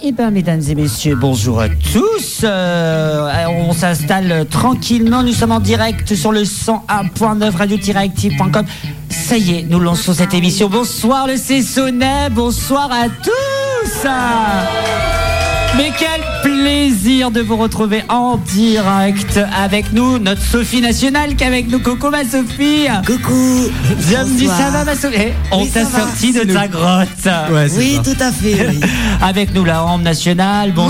Eh bien, mesdames et messieurs, bonjour à tous. Euh, on s'installe tranquillement. Nous sommes en direct sur le 101.9 radio-active.com. Ça y est, nous lançons cette émission. Bonsoir le Cessonnet, bonsoir à tous. Mais quel plaisir de vous retrouver en direct avec nous, notre Sophie nationale qui est avec nous. Coucou ma Sophie. Coucou. Bienvenue, ça va ma Sophie? Eh, On Oui, t'a ça va. sorti de ta grotte. Oui, tout à fait. oui. Avec nous la Hampe nationale. Bonsoir.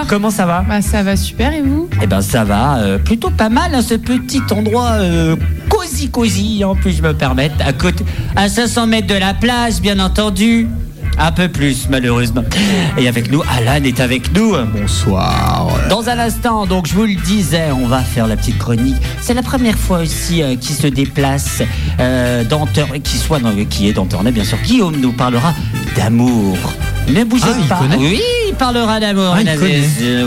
Bonsoir. Comment ça va? Bah ça va super et vous? Eh ben ça va, euh, plutôt pas mal hein, ce petit endroit euh, cosy cosy, en plus je me permettre, à côté, à 500 mètres de la plage bien entendu. Un peu plus malheureusement. Et avec nous, Alan est avec nous. Bonsoir. Dans un instant, donc je vous le disais, on va faire la petite chronique. C'est la première fois aussi euh, qui se déplace euh, dans qui soit dans, qui est dans bien sûr. Guillaume nous parlera d'amour. Ne bougez Ah, pas. oui, il parlera d'amour. Ah.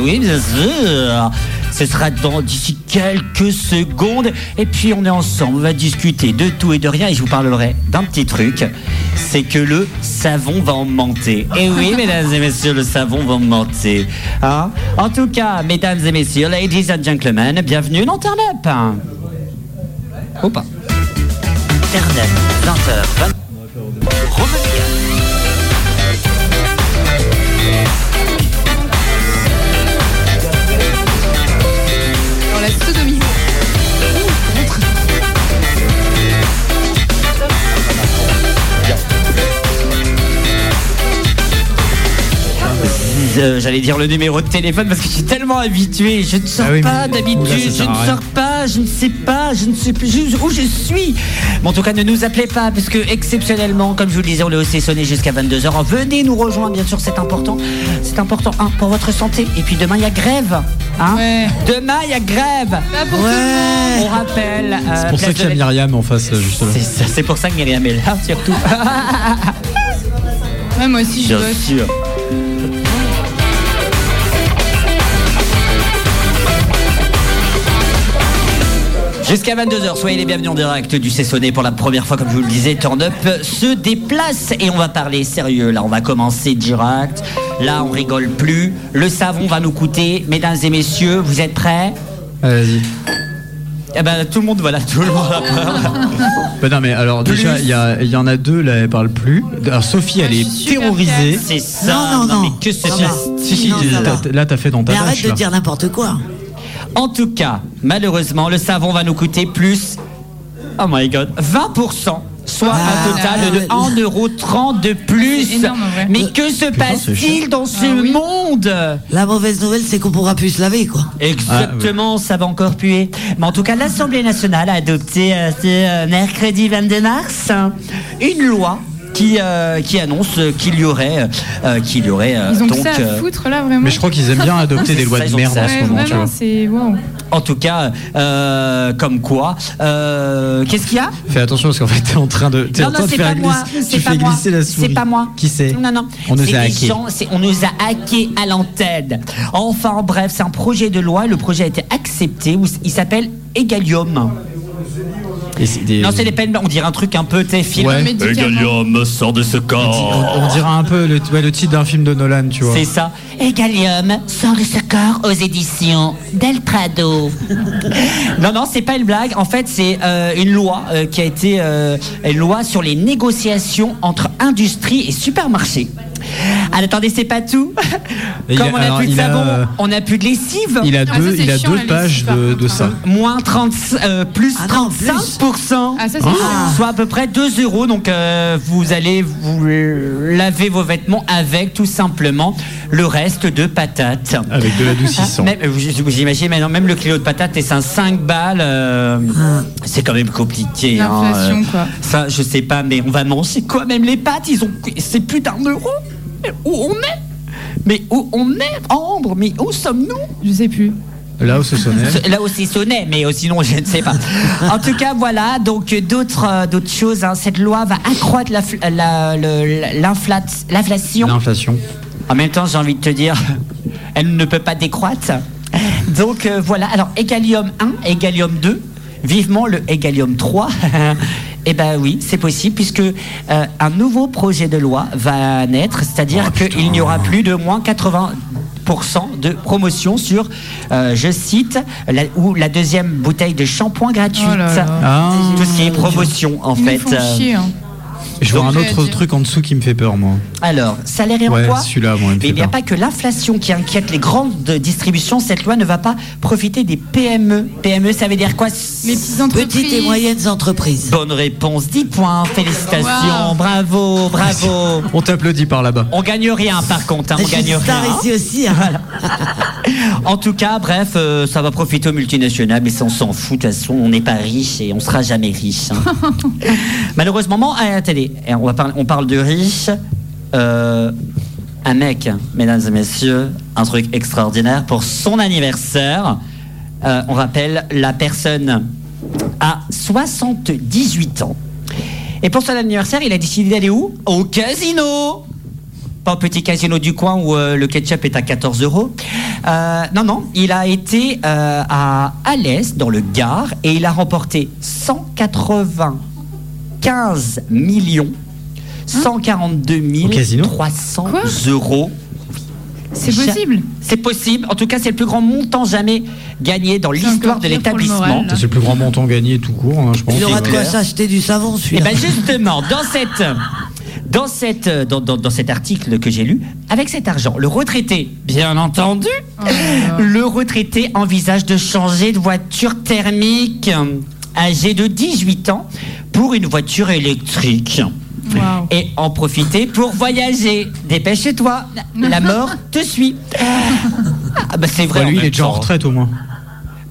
Oui, bien sûr. Ce sera dans d'ici quelques secondes. Et puis on est ensemble, on va discuter de tout et de rien. Et je vous parlerai d'un petit truc. C'est que le savon va augmenter. Et oui, mesdames et messieurs, le savon va augmenter. Hein? En tout cas, mesdames et messieurs, ladies and gentlemen, bienvenue dans Turn Up. Ou pas. Turn Up, 20h, 20 Euh, J'allais dire le numéro de téléphone parce que je suis tellement habitué. Je ne sors Ah oui, pas mais- d'habitude. Ça Je ne sors pas. Je ne sais pas. Je ne sais plus je- où je suis. Mais en tout cas, ne nous appelez pas parce que exceptionnellement, comme je vous le disais, on est aussi sonné jusqu'à 22h. Venez nous rejoindre, bien sûr, c'est important. C'est important, un, pour votre santé. Et puis demain, il y a grève. Hein Ouais. Demain, il y a grève. Ouais. On rappelle. euh, C'est pour ça qu'il y a Myriam en face, euh, juste là. C'est pour ça que Myriam est là, surtout. Ouais, moi aussi je Bien bosse. sûr. Jusqu'à 22h, soyez les bienvenus en direct du Cessonnet pour la première fois, comme je vous le disais, Turn Up se déplace et on va parler sérieux. Là, on va commencer direct. Là, on rigole plus. Le savon va nous coûter. Mesdames et messieurs, vous êtes prêts? Vas-y. Eh ben, tout le monde, voilà, tout le monde a peur. Bah non, mais alors Plus. déjà, il y, a- il y en a deux, là, elle parle plus. Alors Sophie, elle est suis super terrorisée. C'est ça. Non, non, non. mais que se passe non. Si, si, Non, ça t'as- va. là, t'as fait dans ta Mais arrête de là. dire n'importe quoi. En tout cas, malheureusement, le savon va nous coûter plus. Oh my god, 20%. Soit un Ah, total là, de là. 1,30€ de plus. Énorme. Mais que se passe-t-il dans ce Ah oui. monde? La mauvaise nouvelle, c'est qu'on pourra plus se laver, quoi. Exactement, ça va encore puer. Mais en tout cas, l'Assemblée nationale a adopté euh, ce euh, mercredi 22 mars une loi qui, euh, qui annonce qu'il y aurait, euh, qu'il y aurait euh, Ils ont que donc, ça à foutre là vraiment. Mais je crois qu'ils aiment bien adopter des lois de merde en ce moment, tu vraiment vois. c'est wow. en tout cas, euh, comme quoi, euh, qu'est-ce qu'il y a? Fais attention parce qu'en fait, t'es en train de, t'es Non, en non, train de c'est faire pas moi. glisser- C'est tu pas fais moi. glisser la C'est souris. pas moi. Qui c'est? Non, non. On nous C'est a gens, c'est- on nous a hackés à l'antenne. Enfin, bref, c'est un projet de loi. Le projet a été accepté. où Il s'appelle Egalium. Et c'est des- Non, c'est les peines. On dirait un truc un peu, t'es film. Ouais. Médicaments. sort de ce on, corps. on dirait un peu le, ouais, le titre d'un film de Nolan, tu vois. C'est ça. Egalium sort de ce corps aux éditions Del Prado. non, non, c'est pas une blague. En fait, c'est euh, une loi euh, qui a été euh, une loi sur les négociations entre industrie et supermarché. Ah, attendez, c'est pas tout. Comme a- on a plus de savon, on a plus de lessive. Il a Ah, deux, c'est il a deux pages de, ça. Moins 30, euh, plus Ah non, 35%. Ah c'est Ah. Soit à peu près 2 euros. Donc, euh, vous allez vous laver vos vêtements avec tout simplement le reste de patates. Avec de l'adoucissant. Même, vous- vous- J'imagine maintenant, même le kilo de patates est 5 balles. euh, c'est quand même compliqué. hein, L'inflation, euh, quoi. Ça, je sais pas, mais on va manger quoi? Même les pâtes, ils ont, c'est plus d'un euro. Mais où on est? Mais où on est Ambre, mais où sommes-nous? Je sais plus. Là où ce sonnait. Là aussi sonnait, mais euh, sinon je ne sais pas. En tout cas, voilà. Donc euh, d'autres euh, d'autres choses. hein. Cette loi va accroître l'inflation. L'inflation. En même temps, j'ai envie de te dire, elle ne peut pas décroître. Donc euh, voilà. Alors Egalium 1, Egalium 2, vivement le Egalium 3. Eh ben oui, c'est possible puisque euh, un nouveau projet de loi va naître, c'est-à-dire qu'il n'y aura plus de moins 80% de promotion sur, euh, je cite, la, ou la deuxième bouteille de shampoing gratuite. Oh là là. Ah. Tout ce qui est promotion en Ils fait. nous font Euh, chier, hein. Je vois un Donc, autre euh, truc en dessous qui me fait peur, moi. Alors, salaire et Ouais, emploi celui-là, moi, il me Mais fait il n'y a peur. pas que l'inflation qui inquiète les grandes distributions. Cette loi ne va pas profiter des PME. PME, ça veut dire quoi Les petites entreprises. Petites et moyennes entreprises. Bonne réponse, 10 points, félicitations, Wow. bravo, bravo. On t'applaudit par là-bas. On gagne rien par contre, hein, Je on suis gagne star rien. ici aussi. hein. En tout cas, bref, euh, ça va profiter aux multinationales, mais ça, on s'en fout. De toute façon, on n'est pas riche et on sera jamais riche. hein. Malheureusement, bon, à on, parle de riche. euh, un mec, mesdames et messieurs, un truc extraordinaire pour son anniversaire. Euh, on rappelle, la personne a 78 ans. Et pour son anniversaire, il a décidé d'aller où? Au casino pas au petit casino du coin où euh, le ketchup est à 14 euros. Non, non, il a été à Alès, dans le Gard, et il a remporté 195 millions 142 Au casino 300 Quoi euros. C'est possible. C'est possible. En tout cas, c'est le plus grand montant jamais gagné dans l'histoire de l'établissement. C'est le plus grand montant gagné tout court, hein, je pense. Il aura de quoi s'acheter du savon, Et celui-là. bien justement, dans cette, dans cette, dans, dans- dans cet article que j'ai lu, avec cet argent, le retraité, bien entendu, Oh le retraité envisage de changer de voiture thermique âgé de 18 ans pour une voiture électrique. Et en profiter pour voyager. Dépêche-toi, la mort te suit. Ah bah c'est vrai. Ouais, en lui, il est déjà en retraite au moins.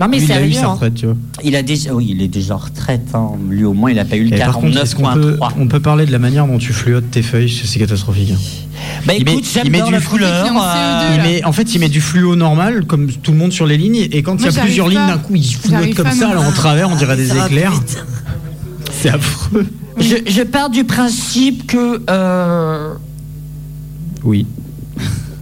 Non mais Lui, il a eu sa hein. retraite, tu vois. il a déjà, oui, il est déjà en retraite. hein. Lui au moins, il a pas eu le Et par contre, est-ce qu'on peut, 49.3. on peut parler de la manière dont tu fluotes tes feuilles C'est catastrophique. hein. Bah Il met- écoute, j'aime il met bien du couleur. En euh, CO2, Il là. met- en fait, il met du fluo normal, comme tout le monde sur les lignes, et quand il y a plusieurs lignes d'un coup, il J'arrive comme ça, là, en travers, on dirait Ah, des plus éclairs. C'est affreux. je, je pars du principe que euh, Oui.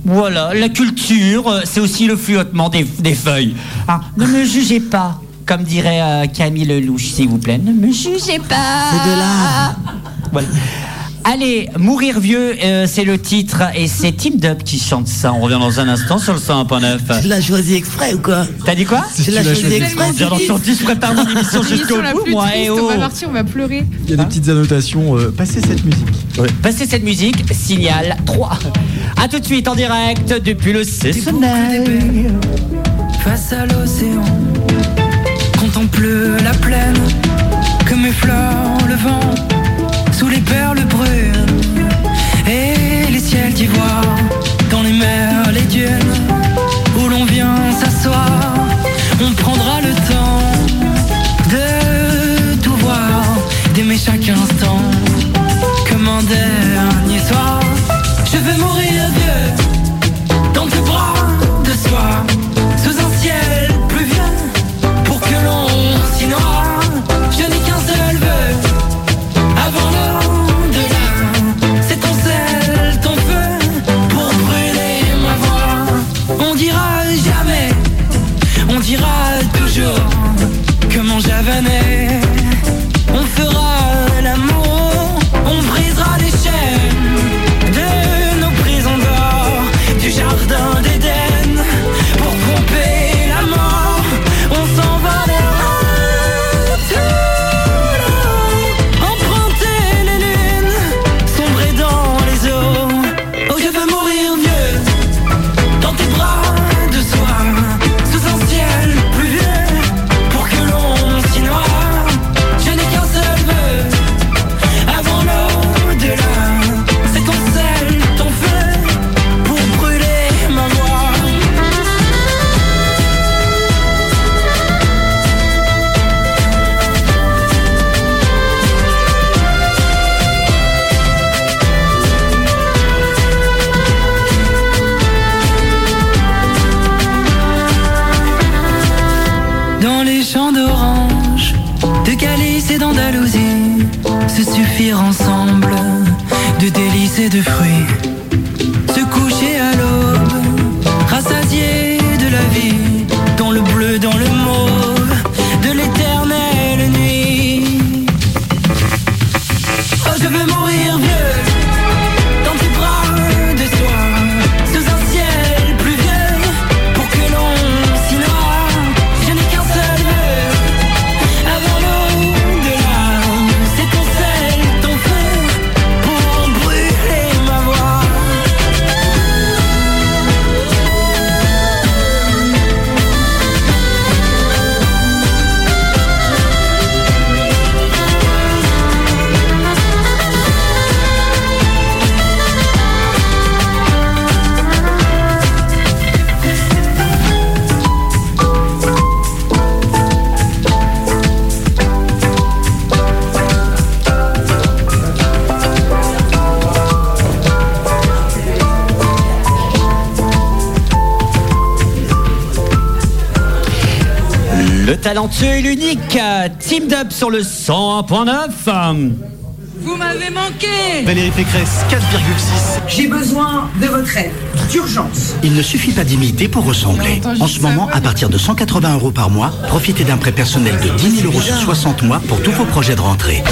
voilà, la culture, euh, c'est aussi le flottement des, des feuilles. Ah, ne me jugez pas, comme dirait euh, Camille Lelouch, s'il vous plaît. Ne me jugez pas. C'est de l'art. Voilà. Allez, Mourir vieux, euh, c'est le titre et c'est Team Dub qui chante ça. On revient dans un instant sur le 101.9. Tu l'as choisi exprès ou quoi T'as dit quoi Tu l'as l'as choisi exprès ce titre entendu, je prépare mon émission jusqu'au bout, moi. triste, eh on va oh. partir, on va pleurer. Il y a des petites annotations. euh, passez cette musique. Passez cette musique, signal 3. A tout de suite en direct depuis le Cessonnet. face à l'océan. Contemple la plaine, comme effleure le vent, sous les perles brunes et les ciels d'ivoire, dans les mers, les dunes, où l'on vient s'asseoir. Euh, Team Dub sur le 101.9. Vous m'avez manqué Valérie Pécresse, 4,6. J'ai besoin de votre aide, d'urgence. Il ne suffit pas d'imiter pour ressembler. En ce moment, à partir de 180 euros par mois, profitez d'un prêt personnel de 10 000 euros sur 60 mois pour tous vos projets de rentrée.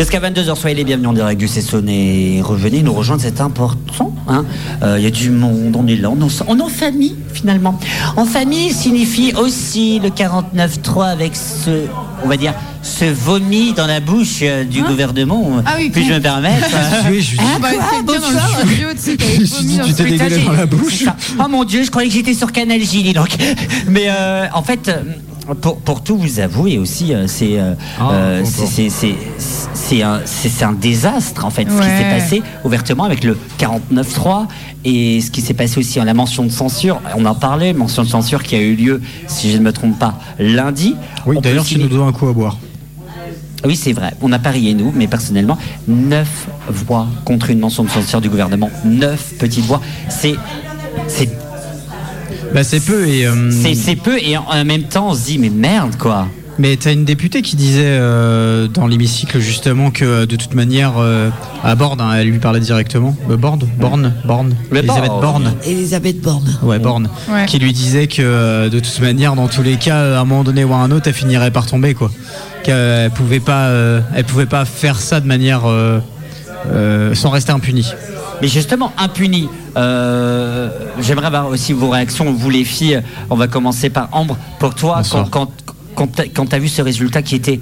Jusqu'à 22h, soyez les bienvenus en direct du Cessonnet. Revenez nous rejoindre, c'est important. hein. Euh, Il y a du monde, on est là, on est en, on en famille finalement. En famille signifie aussi le 49.3 avec ce, on va dire, ce vomi dans la bouche euh, du gouvernement. Ah oui, Puis-je me permettre Ah bah, studio, tu t'es dégueulé dans la bouche. Oh mon dieu, je croyais que j'étais sur Canal dis donc. Mais euh, en fait, pour, pour tout vous avouer aussi, euh, c'est euh, Ah, euh, encore. c'est- c'est- c'est- c'est un, un désastre en fait, ce qui s'est passé ouvertement avec le 49.3 et ce qui s'est passé aussi en la mention de censure. On en parlait, mention de censure qui a eu lieu, si je ne me trompe pas, lundi. Oui, d'ailleurs, tu nous dois un coup à boire. oui, c'est vrai. On a parié, nous, mais personnellement, neuf voix contre une mention de censure du gouvernement. Neuf petites voix. C'est. C'est Bah, c'est peu et. euh, c'est- peu et en même temps on se dit mais merde quoi. Mais t'as une députée qui disait euh, dans l'hémicycle justement que de toute manière, euh, à Borne, hein, elle lui parlait directement. Euh, Borne Borne Borne Elisabeth Borne. Elisabeth Borne. Ouais, Borne. Ouais. Qui lui disait que euh, de toute manière, dans tous les cas, à un moment donné ou à un autre, elle finirait par tomber, quoi. Qu'elle pouvait pas, euh, elle pouvait pas faire ça de manière euh, euh, sans rester impunie. Mais justement, impuni. Euh, J'aimerais avoir aussi vos réactions, vous les filles. On va commencer par Ambre. Pour toi, quand, Bonsoir. quand, quand tu as vu ce résultat qui était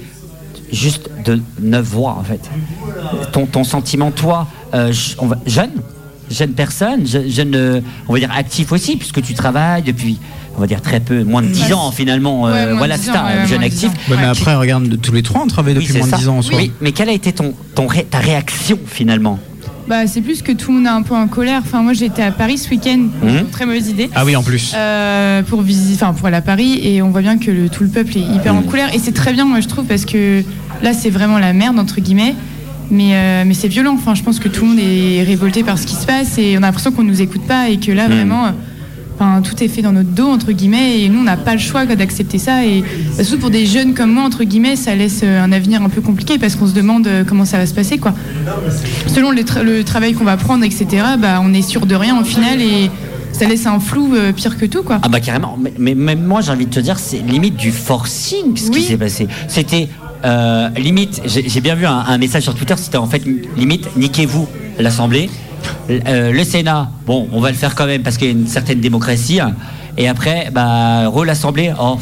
juste de 9 voix en fait, ton, ton sentiment, toi, euh, je- on va- jeune, jeune personne, je- jeune, euh, on va dire actif aussi, puisque tu travailles depuis, on va dire très peu, moins de 10 ans finalement. Ouais, voilà, 10 c'est ça, ouais, jeune moins de 10 actif. Ouais, mais après, regarde, tous les trois, on travaille depuis moins de 10 ans en soi. Oui, mais quelle a été ton, ton ré- ta réaction finalement? Bah, c'est plus que tout le monde est un peu en colère. Enfin, moi, j'étais à Paris ce week-end. Mhm. Très mauvaise idée. Ah oui, en plus. Euh, pour visiter, enfin pour aller à Paris et on voit bien que le- tout le peuple est hyper en colère et c'est très bien moi je trouve parce que là c'est vraiment la merde entre guillemets mais, euh, mais c'est violent enfin je pense que tout le monde est révolté par ce qui se passe et on a l'impression qu'on nous écoute pas et que là Mm. vraiment enfin, tout est fait dans notre dos entre guillemets et nous on n'a pas le choix d'accepter ça. Et bah, surtout pour des jeunes comme moi entre guillemets ça laisse euh, un avenir un peu compliqué parce qu'on se demande euh, comment ça va se passer quoi. Selon le, tra- le travail qu'on va prendre etc bah on est sûr de rien au final et ça laisse un flou euh, pire que tout quoi. Ah bah carrément, mais, mais même moi j'ai envie de te dire, c'est limite du forcing ce qui s'est passé. C'était euh, limite, j'ai j'ai bien vu un, un message sur Twitter, c'était en fait limite, niquez-vous l'Assemblée. Euh, le Sénat, bon, on va le faire quand même parce qu'il y a une certaine démocratie. hein. Et après, bah, re l'Assemblée, oh.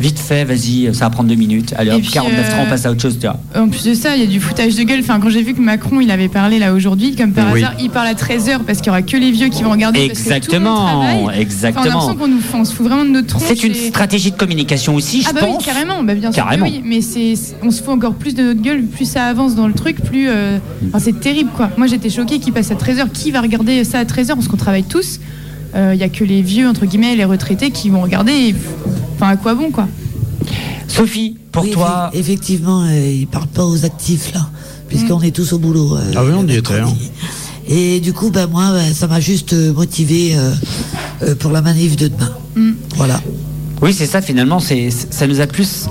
Vite fait, vas-y, ça va prendre deux minutes. Allez, Et hop, puis, 49 euh, on passe à autre chose, tu vois. En plus de ça, il y a du foutage de gueule. Enfin, quand j'ai vu que Macron, il avait parlé là aujourd'hui, comme par Oui. hasard, il parle à 13h parce qu'il y aura que les vieux qui vont regarder. parce que tout le monde Exactement. Enfin, on a exactement. l'impression qu'on nous on se fout vraiment de notre tronche. C'est une et- stratégie de communication aussi, je Ah bah pense. oui, carrément, bah bien sûr Carrément. oui, mais c'est, on se fout encore plus de notre gueule, plus ça avance dans le truc, plus, euh, enfin, c'est terrible quoi. Moi j'étais choquée qu'il passe à 13h, qui va regarder ça à 13h parce qu'on travaille tous. Il y a que les vieux entre guillemets, les retraités qui vont regarder. et- Enfin à quoi bon quoi Sophie, pour Oui, toi, effe- Effectivement, euh, ils parlent pas aux actifs, là, puisqu'on est tous au boulot. euh, Ah oui, on y était, mercredi. Et du coup, ben, moi, ben, ça m'a juste euh, motivé euh, euh, pour la manif de demain. Mm. Voilà. Oui, c'est ça finalement, c'est ça nous a plus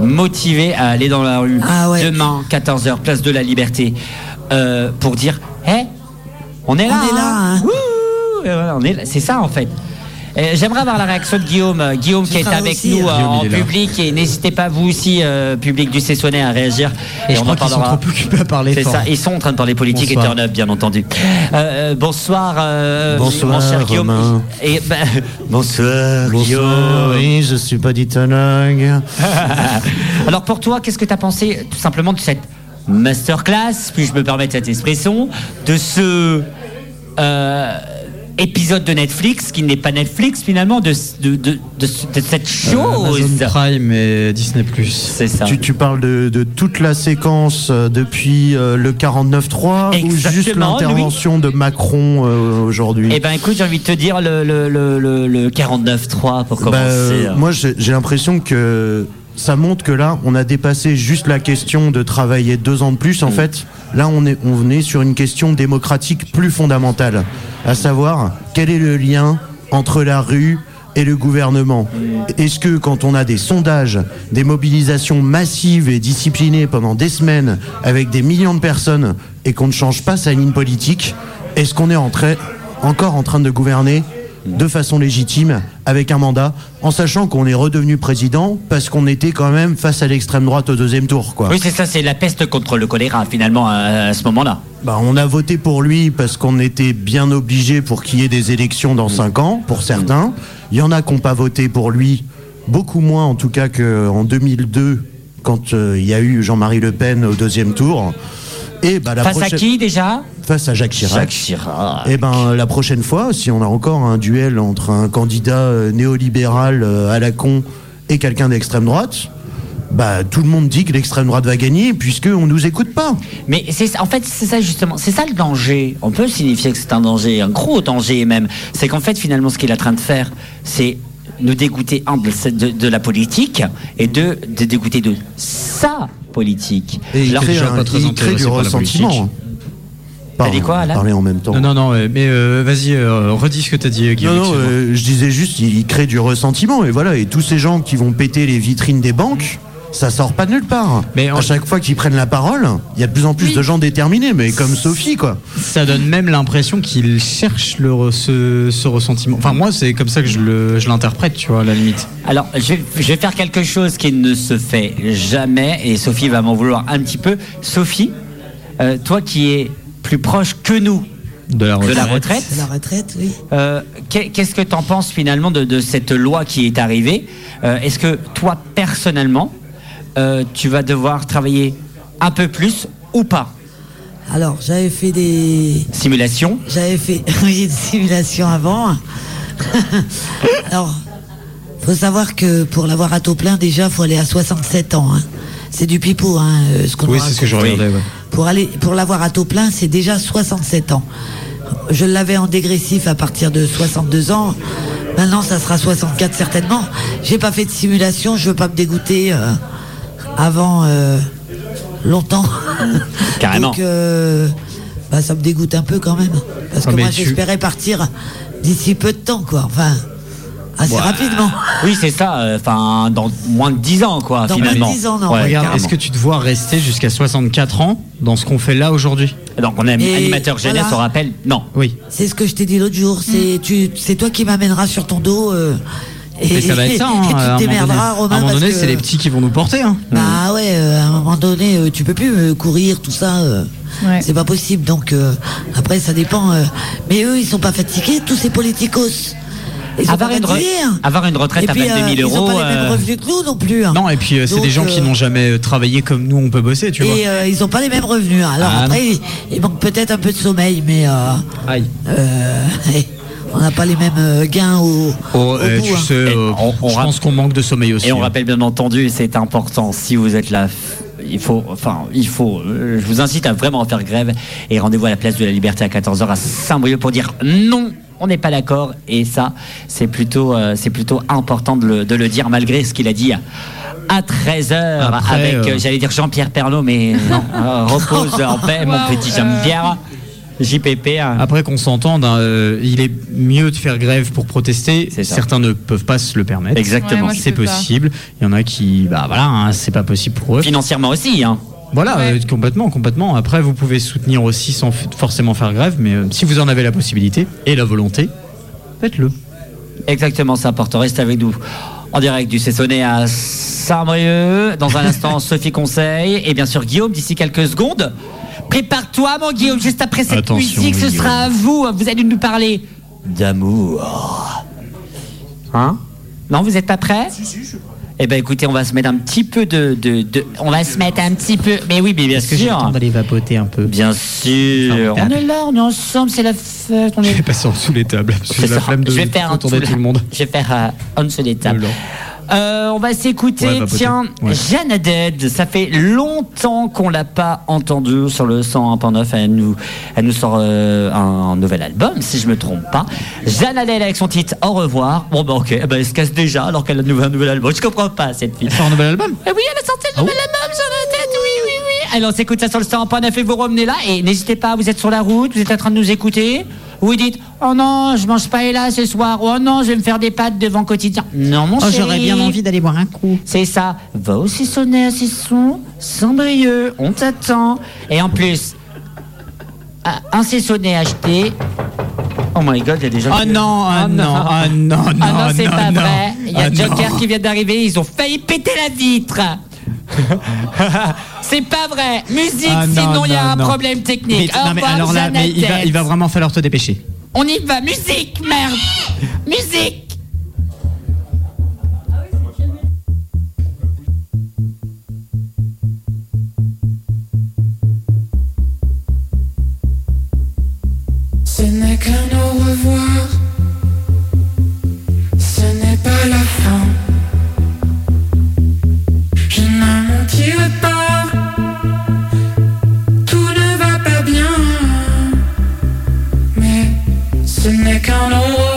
motivé à aller dans la rue Ah ouais. demain 14h place de la Liberté euh, pour dire "Hé, on est là." On est là, hein. C'est ça en fait. Euh, J'aimerais avoir la réaction de Guillaume, Euh, Guillaume Tu qui est avec aussi, nous hein. euh, Guillaume, en public et n'hésitez pas vous aussi euh, public du Cessonnet à réagir Et, je on crois en qu'ils sont parlera. trop occupés à parler C'est fort. ça, ils sont en train de parler politique et turn up, bien entendu. Euh, euh, bonsoir, euh, Bonsoir, mon cher Guillaume. Romain. Et, ben, bonsoir, Bonsoir, Guillaume. oui, je suis pas ditologue. Alors pour toi, qu'est-ce que tu as pensé tout simplement de cette masterclass, puis je me permettre cette expression, de ce euh, épisode de Netflix, qui n'est pas Netflix finalement, de, de, de, de, de cette Euh, chose Amazon Prime et Disney+. C'est ça. Tu, tu parles de, de toute la séquence euh, depuis euh, le 49-3 ou juste l'intervention de Macron euh, aujourd'hui? Eh ben écoute, j'ai envie de te dire le, le, le, le, le 49.3 pour commencer. Bah, euh, moi, j'ai j'ai l'impression que ça montre que là, on a dépassé juste la question de travailler deux ans de plus. En Mm. fait, là, on est, on est sur une question démocratique plus fondamentale, à savoir quel est le lien entre la rue et le gouvernement. Est-ce que quand on a des sondages, des mobilisations massives et disciplinées pendant des semaines avec des millions de personnes et qu'on ne change pas sa ligne politique, est-ce qu'on est encore en train de gouverner de façon légitime avec un mandat en sachant qu'on est redevenu président parce qu'on était quand même face à l'extrême droite au deuxième tour quoi. Oui, c'est ça, c'est la peste contre le choléra, finalement, à, à ce moment-là. Bah, on a voté pour lui parce qu'on était bien obligé pour qu'il y ait des élections dans 5 ans, pour certains. Il y en a qui n'ont pas voté pour lui, beaucoup moins en tout cas qu'en 2002, quand euh, il y a eu Jean-Marie Le Pen au deuxième tour. Et bah, la Face à prochaine- qui, déjà Face à Jacques Chirac. Jacques Chirac. Et ben la prochaine fois, si on a encore un duel entre un candidat euh, néolibéral euh, à la con et quelqu'un d'extrême droite, bah tout le monde dit que l'extrême droite va gagner puisque on nous écoute pas. Mais c'est en fait c'est ça justement, c'est ça le danger. On peut signifier que c'est un danger, un gros danger même. C'est qu'en fait finalement ce qu'il est en train de faire, c'est nous dégoûter un, de, de- de la politique et de, de dégoûter de sa politique. Et il Alors- crée, un- pas très il crée intéressé du ressentiment. T'as dit quoi, là Parler en même temps. Non, non, non, mais euh, vas-y, euh, redis ce que t'as dit, Guillaume. Non, non, euh, je disais juste, il, il crée du ressentiment et voilà. Et tous ces gens qui vont péter les vitrines des banques, ça sort pas de nulle part. Mais en- à chaque fois qu'ils prennent la parole, il y a de plus en plus Oui. de gens déterminés, mais comme Sophie quoi. Ça donne même l'impression qu'il cherche le re- ce, ce ressentiment. Enfin, moi, c'est comme ça que je l'interprète, tu vois, à la limite. Alors, je vais, je vais faire quelque chose qui ne se fait jamais, et Sophie va m'en vouloir un petit peu. Sophie, euh, toi qui es plus proche que nous De la de retraite. la retraite, C'est la retraite, oui. euh, qu'est- qu'est-ce que tu en penses finalement de, de cette loi qui est arrivée? Euh, Est-ce que toi, personnellement, euh, tu vas devoir travailler un peu plus ou pas Alors, j'avais fait des. Simulation J'avais fait oui, une simulation avant. Alors, faut savoir que pour l'avoir à taux plein, déjà, faut aller à 67 ans. hein. C'est du pipeau, hein, euh, ce qu'on Oui, c'est ce que je regardais, ouais. Pour aller, pour l'avoir à taux plein, c'est déjà 67 ans. Je l'avais en dégressif à partir de 62 ans. Maintenant, ça sera 64 certainement. J'ai pas fait de simulation. Je veux pas me dégoûter euh, avant euh, longtemps. Carrément. Donc, euh, bah, ça me dégoûte un peu quand même. Parce Ah, que mais moi, tu- j'espérais partir d'ici peu de temps, quoi. Enfin, assez rapidement. Oui, c'est ça. euh, Enfin, dans moins de 10 ans, quoi, Dans moins de finalement. 10 ans, non. Ouais, Regarde, est-ce que tu te vois rester jusqu'à 64 ans dans ce qu'on fait là aujourd'hui? Donc, on est Et animateur jeunesse, voilà. on rappelle? Non. Oui. C'est ce que je t'ai dit l'autre jour. C'est tu, c'est toi qui m'amèneras sur ton dos. euh, et, Mais ça va être ça, hein, et à un tu moment t'émerderas, donné. Romain. À un moment donné, que- c'est les petits qui vont nous porter. Hein. Bah ouais, euh, à un moment donné, euh, tu peux plus euh, courir, tout ça. euh, Ouais. C'est pas possible. Donc euh, après, ça dépend. euh, mais eux, ils sont pas fatigués, tous ces politicos. Ils Avoir pas une, hein. avoir une retraite Et à puis, 22 000 euh, euros. Ils ont pas les mêmes revenus que nous non plus. hein. Non, et puis euh, c'est des gens qui n'ont jamais travaillé comme nous, on peut bosser, tu vois. Et euh, ils ont pas les mêmes revenus. Alors Ah, après, il, il manque peut-être un peu de sommeil, mais euh, Aïe. on n'a pas les mêmes euh, gains au, Oh, au euh, bout. tu hein. sais, euh, on- on je pense qu'on manque de sommeil aussi. Et on hein. rappelle bien entendu, c'est important, si vous êtes là, il faut, enfin, il faut, euh, je vous incite à vraiment faire grève et rendez-vous à la place de la Liberté à 14h à Saint-Brieuc pour dire non, on n'est pas d'accord. Et ça, c'est plutôt, euh, c'est plutôt important de le, de le dire malgré ce qu'il a dit à 13h Après, avec, euh, j'allais dire Jean-Pierre Pernaud, mais non, euh, repose en paix, mon petit euh, Jean-Pierre. JPP. hein. Après qu'on s'entende, hein, euh, il est mieux de faire grève pour protester. Ça. Certains ne peuvent pas se le permettre. Exactement. Ouais, C'est pas. possible. Il y en a qui, bah voilà, hein, c'est pas possible pour eux. Financièrement aussi, hein. Voilà, Ouais. euh, complètement, complètement. Après, vous pouvez soutenir aussi sans forcément faire grève, mais euh, si vous en avez la possibilité et la volonté, faites-le. Exactement, c'est important. Reste avec nous. En direct du Cessonnet à Saint-Brieuc. Dans un instant, Sophie Conseil. Et bien sûr, Guillaume, d'ici quelques secondes. Prépare-toi, mon Guillaume, juste après cette Attention, musique, ce Guillaume. sera à vous. Vous allez nous parler d'amour. Hein Non, vous n'êtes pas prêts Eh ben écoutez, on va se mettre un petit peu de, de, de- On va se mettre un petit peu... Mais oui, mais bien sûr. temps d'aller vapoter un peu Bien sûr. On est là, on est ensemble, c'est la fête. On Je vais passer en dessous les tables. parce que la flemme de je vais faire un retourner tout, tout le monde. Je vais faire euh, en dessous des tables. Euh, on va s'écouter, Ouais, tiens, Ouais. Jeanne Haddad. Ça fait longtemps qu'on l'a pas entendue sur le 101.9. Elle nous, elle nous sort euh, un nouvel album, si je me trompe pas. Jeanne Haddad avec son titre Au revoir. Bon, bah, ok, Eh ben, elle se casse déjà alors qu'elle a un nouvel, un nouvel album. Je comprends pas cette fille. Elle sort un nouvel album Eh oui, elle a sorti le nouvel album la tête, oui, oui, oui. Alors, on s'écoute ça sur le 100.9 et vous revenez là. Et n'hésitez pas, vous êtes sur la route, vous êtes en train de nous écouter. Vous dites, oh non, je mange pas là ce soir. Oh non, je vais me faire des pâtes devant quotidien. Non, mon Oh, chéri. j'aurais bien envie d'aller boire un coup. C'est ça. Va aussi sonner à Cesson, Saint-Brieuc, on t'attend. Et en plus, ah, un Cessonnet acheté. Oh my god, il y a des gens Ah qui- non, ah non, ah non, non, Ah non, c'est non, pas non. vrai. Il y a Ah Joker non. qui vient d'arriver, ils ont failli péter la vitre. c'est pas vrai. Musique, Ah non, sinon il y a non, un non. problème Mais, technique. Au non, mais revoir, alors là, mais il va, Haddad. il va vraiment falloir te dépêcher. On y va, musique, merde. Musique. Ce n'est qu'un au revoir, ce n'est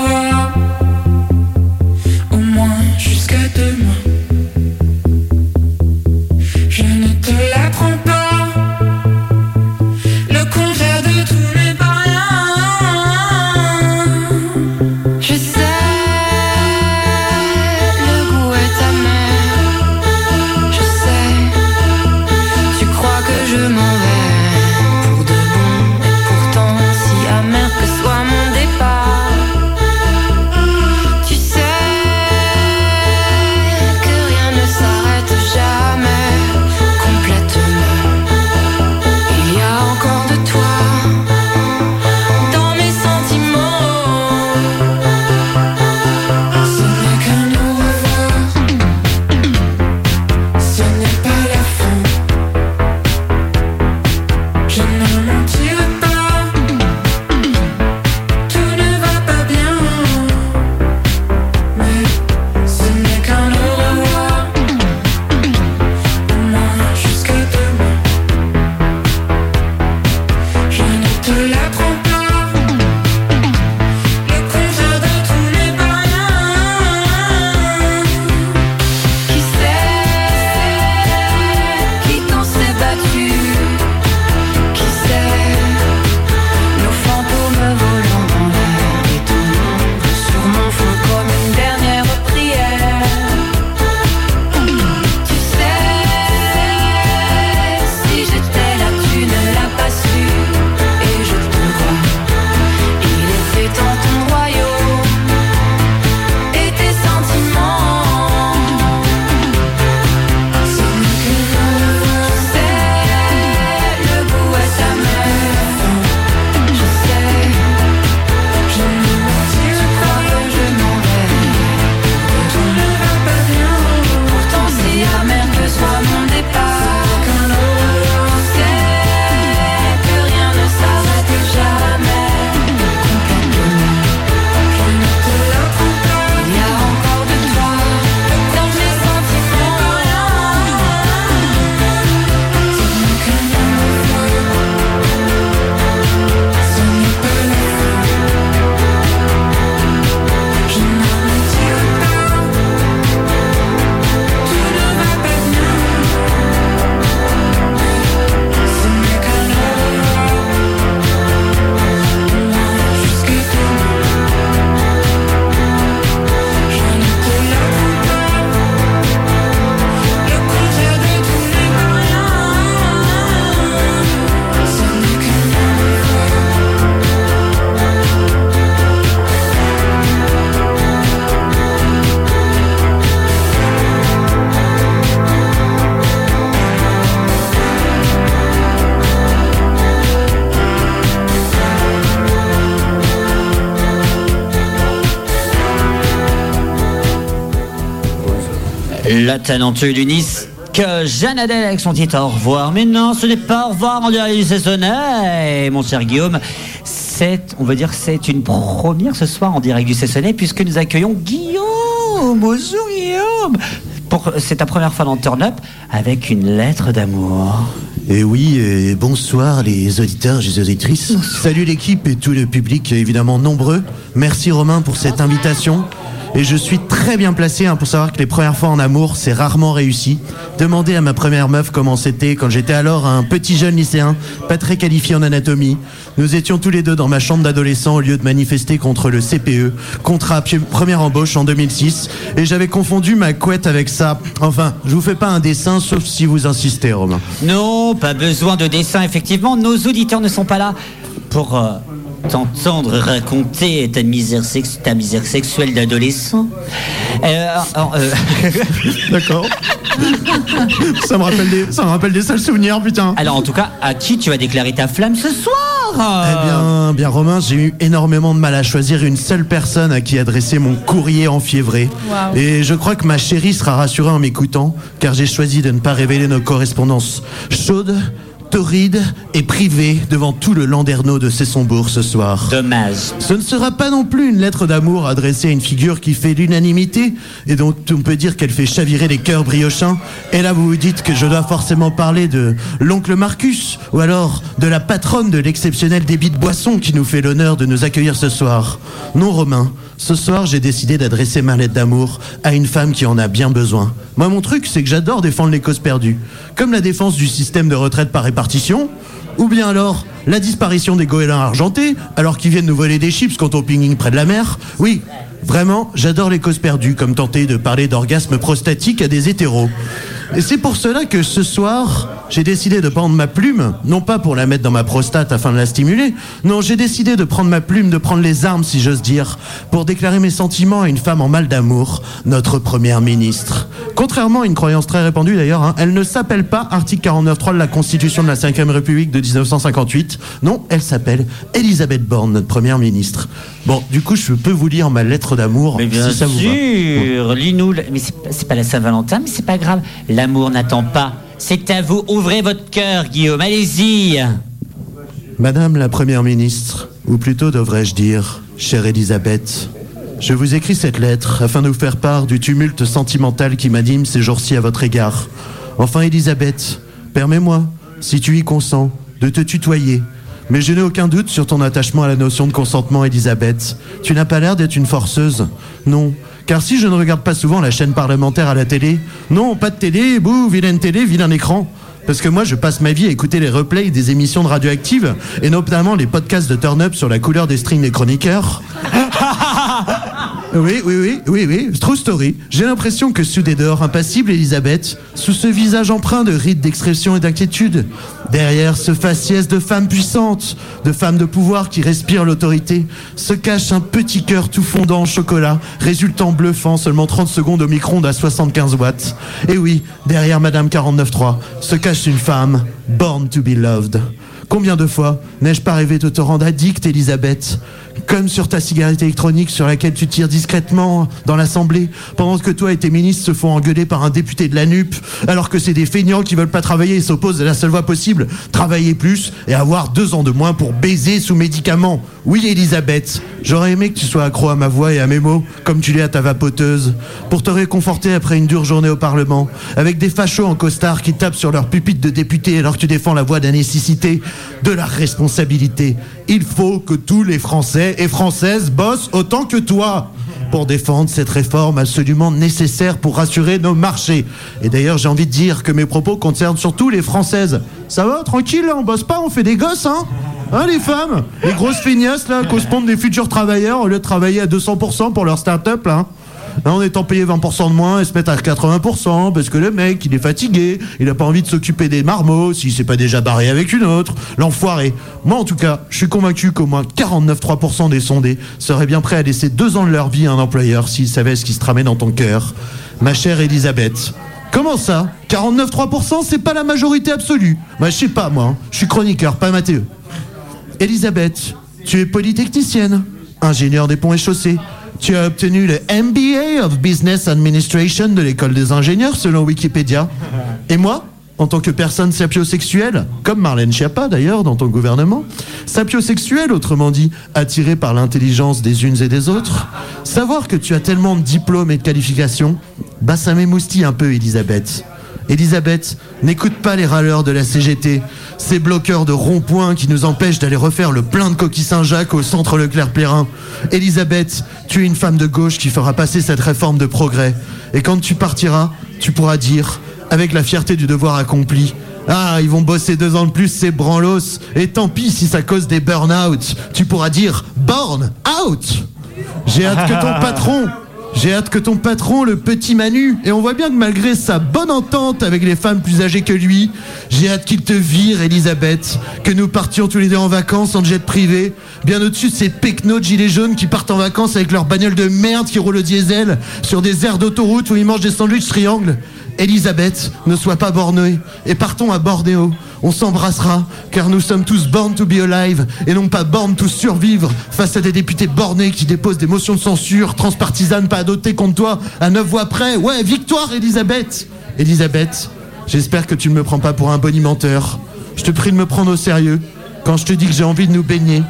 La talentueuse du Nice. Que Jeanne Adèle avec son titre au revoir. Mais non, ce n'est pas au revoir en direct du mon cher Guillaume. C'est, on va dire, que c'est une première ce soir en direct du Cessonnet puisque nous accueillons Guillaume. Bonjour Guillaume. Pour- C'est ta première fois dans Turn Up avec une lettre d'amour. Et oui, et bonsoir les auditeurs et les auditrices. Salut l'équipe et tout le public évidemment nombreux. Merci Romain pour cette invitation. Et je suis très bien placé hein, pour savoir que les premières fois en amour, c'est rarement réussi. Demandez à ma première meuf comment c'était quand j'étais alors un petit jeune lycéen, pas très qualifié en anatomie. Nous étions tous les deux dans ma chambre d'adolescent au lieu de manifester contre le CPE, contrat première embauche en 2006. Et j'avais confondu ma couette avec ça. Enfin, je vous fais pas un dessin sauf si vous insistez Romain. Non, pas besoin de dessin, effectivement. Nos auditeurs ne sont pas là pour euh, t'entendre raconter ta misère, sex- ta misère sexuelle d'adolescent. Euh, euh, D'accord. ça, me rappelle des, ça me rappelle des sales souvenirs, putain. alors, en tout cas, à qui tu vas déclarer ta flamme ce soir? Eh bien, bien Romain, j'ai eu énormément de mal à choisir une seule personne à qui adresser mon courrier enfiévré. Et je crois que ma chérie sera rassurée en m'écoutant, car j'ai choisi de ne pas révéler nos correspondances chaudes, et privées devant tout le Landerneau de Cessembourg ce soir. Dommage. Ce ne sera pas non plus une lettre d'amour adressée à une figure qui fait l'unanimité et dont on peut dire qu'elle fait chavirer les cœurs briochins. Et là, vous vous dites que je dois forcément parler de l'oncle Marcus ou alors de la patronne de l'exceptionnel débit de boisson qui nous fait l'honneur de nous accueillir ce soir. Non, Romain, ce soir, j'ai décidé d'adresser ma lettre d'amour à une femme qui en a bien besoin. Moi, mon truc, c'est que j'adore défendre les causes perdues, comme la défense du système de retraite par répartition, ou bien alors la disparition des goélands argentés alors qu'ils viennent nous voler des chips quand on ping près de la mer. Oui, vraiment, j'adore les causes perdues, comme tenter de parler d'orgasme prostatique à des hétéros. Et c'est pour cela que ce soir, j'ai décidé de prendre ma plume, non pas pour la mettre dans ma prostate afin de la stimuler, non, j'ai décidé de prendre ma plume, de prendre les armes, si j'ose dire, pour déclarer mes sentiments à une femme en mal d'amour, notre première ministre. Contrairement à une croyance très répandue d'ailleurs, hein, elle ne s'appelle pas article 49.3 de la Constitution de la 5ème République de 1958. Non, elle s'appelle Elisabeth Borne, notre première ministre. Bon, du coup, je peux vous lire ma lettre d'amour bien si ça vous va. sûr, lis-nous. le- Mais c'est pas- c'est pas la Saint-Valentin, mais c'est pas grave. L'amour n'attend pas. C'est à vous. Ouvrez votre cœur, Guillaume. Allez-y. Madame la Première ministre, ou plutôt devrais-je dire, chère Elisabeth, je vous écris cette lettre afin de vous faire part du tumulte sentimental qui m'anime ces jours-ci à votre égard. Enfin, Elisabeth, permets-moi, si tu y consens, de te tutoyer. Mais je n'ai aucun doute sur ton attachement à la notion de consentement, Elisabeth. Tu n'as pas l'air d'être une forceuse. Non. Car si je ne regarde pas souvent la chaîne parlementaire à la télé, non, pas de télé, bouh, vilaine télé, vilain écran. Parce que moi, je passe ma vie à écouter les replays des émissions de radioactive, et notamment les podcasts de Turn Up sur la couleur des strings des chroniqueurs. Oui, oui, oui, oui, oui, true story. J'ai l'impression que sous des dehors impassibles, Elisabeth, sous ce visage empreint de rides d'expression et d'inquiétude, derrière ce faciès de femme puissante, de femme de pouvoir qui respire l'autorité, se cache un petit cœur tout fondant en chocolat, résultant bluffant seulement 30 secondes au micro-ondes à 75 watts. Et oui, derrière Madame 49.3, se cache une femme, born to be loved. Combien de fois n'ai-je pas rêvé de te rendre addict, Elisabeth? Comme sur ta cigarette électronique sur laquelle tu tires discrètement dans l'Assemblée, pendant que toi et tes ministres se font engueuler par un député de la NUP, alors que c'est des feignants qui veulent pas travailler et s'opposent à la seule voie possible, travailler plus et avoir deux ans de moins pour baiser sous médicaments. Oui, Elisabeth, j'aurais aimé que tu sois accro à ma voix et à mes mots, comme tu l'es à ta vapoteuse, pour te réconforter après une dure journée au Parlement, avec des fachos en costard qui tapent sur leur pupitre de député alors que tu défends la voie de la nécessité, de la responsabilité. Il faut que tous les Français et Françaises bossent autant que toi pour défendre cette réforme absolument nécessaire pour rassurer nos marchés. Et d'ailleurs, j'ai envie de dire que mes propos concernent surtout les Françaises. Ça va, tranquille, on bosse pas, on fait des gosses, hein? Hein, les femmes Les grosses feignasses, là, qu'on se pondent des futurs travailleurs au lieu de travailler à 200% pour leur start-up, là Là, en étant payé 20% de moins et se mettre à 80% parce que le mec, il est fatigué, il a pas envie de s'occuper des marmots s'il s'est pas déjà barré avec une autre. L'enfoiré. Moi, en tout cas, je suis convaincu qu'au moins 49,3% des sondés seraient bien prêts à laisser deux ans de leur vie à un employeur s'ils savaient ce qui se tramait dans ton cœur. Ma chère Elisabeth. Comment ça? 49,3% c'est pas la majorité absolue? Bah, je sais pas, moi. hein. Je suis chroniqueur, pas Mathieu. Elisabeth, tu es polytechnicienne, ingénieur des ponts et chaussées. Tu as obtenu le MBA of Business Administration de l'école des ingénieurs selon Wikipédia. Et moi en tant que personne sapiosexuelle, comme Marlène Schiappa d'ailleurs dans ton gouvernement. Sapiosexuelle, autrement dit, attirée par l'intelligence des unes et des autres. Savoir que tu as tellement de diplômes et de qualifications, bah ça m'émoustille un peu, Elisabeth. Elisabeth, n'écoute pas les râleurs de la CGT, ces bloqueurs de ronds-points qui nous empêchent d'aller refaire le plein de coquilles Saint-Jacques au centre Leclerc-Plérin. Elisabeth, tu es une femme de gauche qui fera passer cette réforme de progrès. Et quand tu partiras, tu pourras dire, avec la fierté du devoir accompli, ah, ils vont bosser deux ans de plus, c'est branlos. Et tant pis si ça cause des burn-out. Tu pourras dire, born out. J'ai hâte que ton patron j'ai hâte que ton patron, le petit Manu, et on voit bien que malgré sa bonne entente avec les femmes plus âgées que lui, j'ai hâte qu'il te vire, Elisabeth, que nous partions tous les deux en vacances en jet privé, bien au-dessus de ces pecnos de gilets jaunes qui partent en vacances avec leur bagnole de merde qui roule au diesel sur des aires d'autoroute où ils mangent des sandwichs triangles. Elisabeth, ne sois pas bornée et partons à Bornéo. On s'embrassera car nous sommes tous born to be alive et non pas born to survivre face à des députés bornés qui déposent des motions de censure transpartisanes pas adoptées contre toi à neuf voix près. Ouais, victoire Elisabeth Elisabeth, j'espère que tu ne me prends pas pour un bonimenteur. Je te prie de me prendre au sérieux quand je te dis que j'ai envie de nous baigner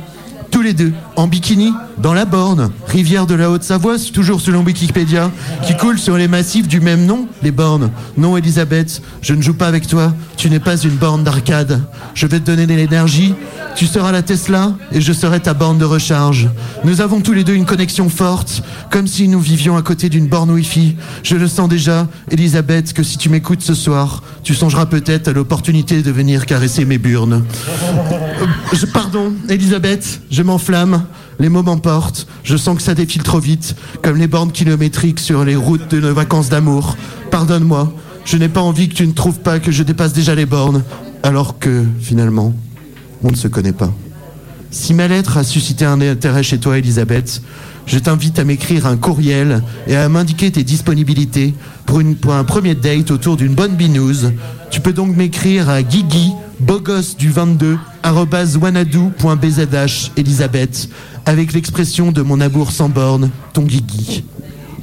tous les deux, en bikini, dans la Borne, rivière de la Haute-Savoie, toujours selon Wikipédia, qui coule sur les massifs du même nom, les bornes. Non, Elisabeth, je ne joue pas avec toi, tu n'es pas une borne d'arcade. Je vais te donner de l'énergie, tu seras la Tesla et je serai ta borne de recharge. Nous avons tous les deux une connexion forte, comme si nous vivions à côté d'une borne Wi-Fi. Je le sens déjà, Elisabeth, que si tu m'écoutes ce soir, tu songeras peut-être à l'opportunité de venir caresser mes burnes. Euh, pardon, Elisabeth, je m'enflamme, les mots m'emportent, je sens que ça défile trop vite, comme les bornes kilométriques sur les routes de nos vacances d'amour. Pardonne-moi, je n'ai pas envie que tu ne trouves pas que je dépasse déjà les bornes, alors que, finalement, on ne se connaît pas. Si ma lettre a suscité un intérêt chez toi, Elisabeth, je t'invite à m'écrire un courriel et à m'indiquer tes disponibilités pour, une, pour un premier date autour d'une bonne binouze. Tu peux donc m'écrire à Guigui, bogos du 22, wanadou.bzh, Elisabeth, avec l'expression de mon amour sans borne, ton Guigui.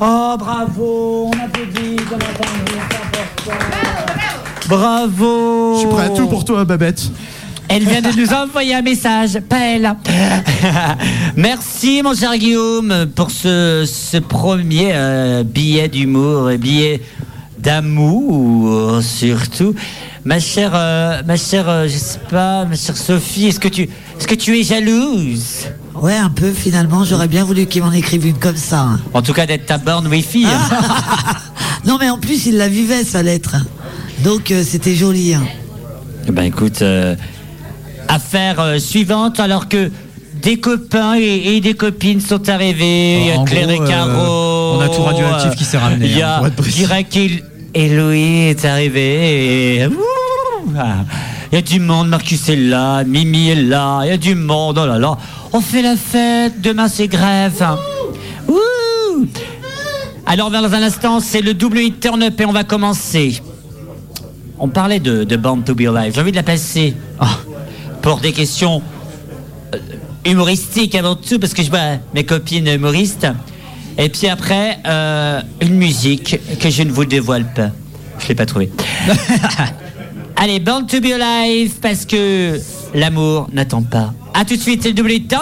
Oh, bravo, on applaudit, comme entendu, c'est important. Bravo Je suis prêt à tout pour toi, Babette. Elle vient de nous envoyer un message, pas elle. Merci mon cher Guillaume pour ce, ce premier euh, billet d'humour et billet d'amour surtout. Ma chère, euh, ma chère, euh, je sais pas, ma chère Sophie, est-ce que tu, est-ce que tu es jalouse? Ouais, un peu finalement. J'aurais bien voulu qu'il m'en écrive une comme ça. hein. En tout cas d'être ta borne Wi-Fi. Non, mais en plus, il la vivait, sa lettre. Donc, euh, c'était joli. hein. Ben écoute, euh, affaire euh, suivante alors que des copains et, et des copines sont arrivés. Il y a En Claire gros, et Caro. euh, on a tout radioactif qui s'est ramené, Il y hein, a précis. direct et Louis est arrivé. Et... Ah, Il y a du monde, Marcus est là, Mimi est là, il y a du monde, oh là là. On fait la fête, demain c'est grève. Ouh. Alors dans un instant, c'est le double hit turn up et on va commencer. On parlait de, de Born to Be Alive. J'ai envie de la passer ah, pour des questions euh, humoristiques avant tout, parce que je vois mes copines humoristes. Et puis après, euh, une musique que je ne vous dévoile pas. Je l'ai pas trouvée. Allez, Born to Be Alive, parce que l'amour n'attend pas. A tout de suite, c'est le double hit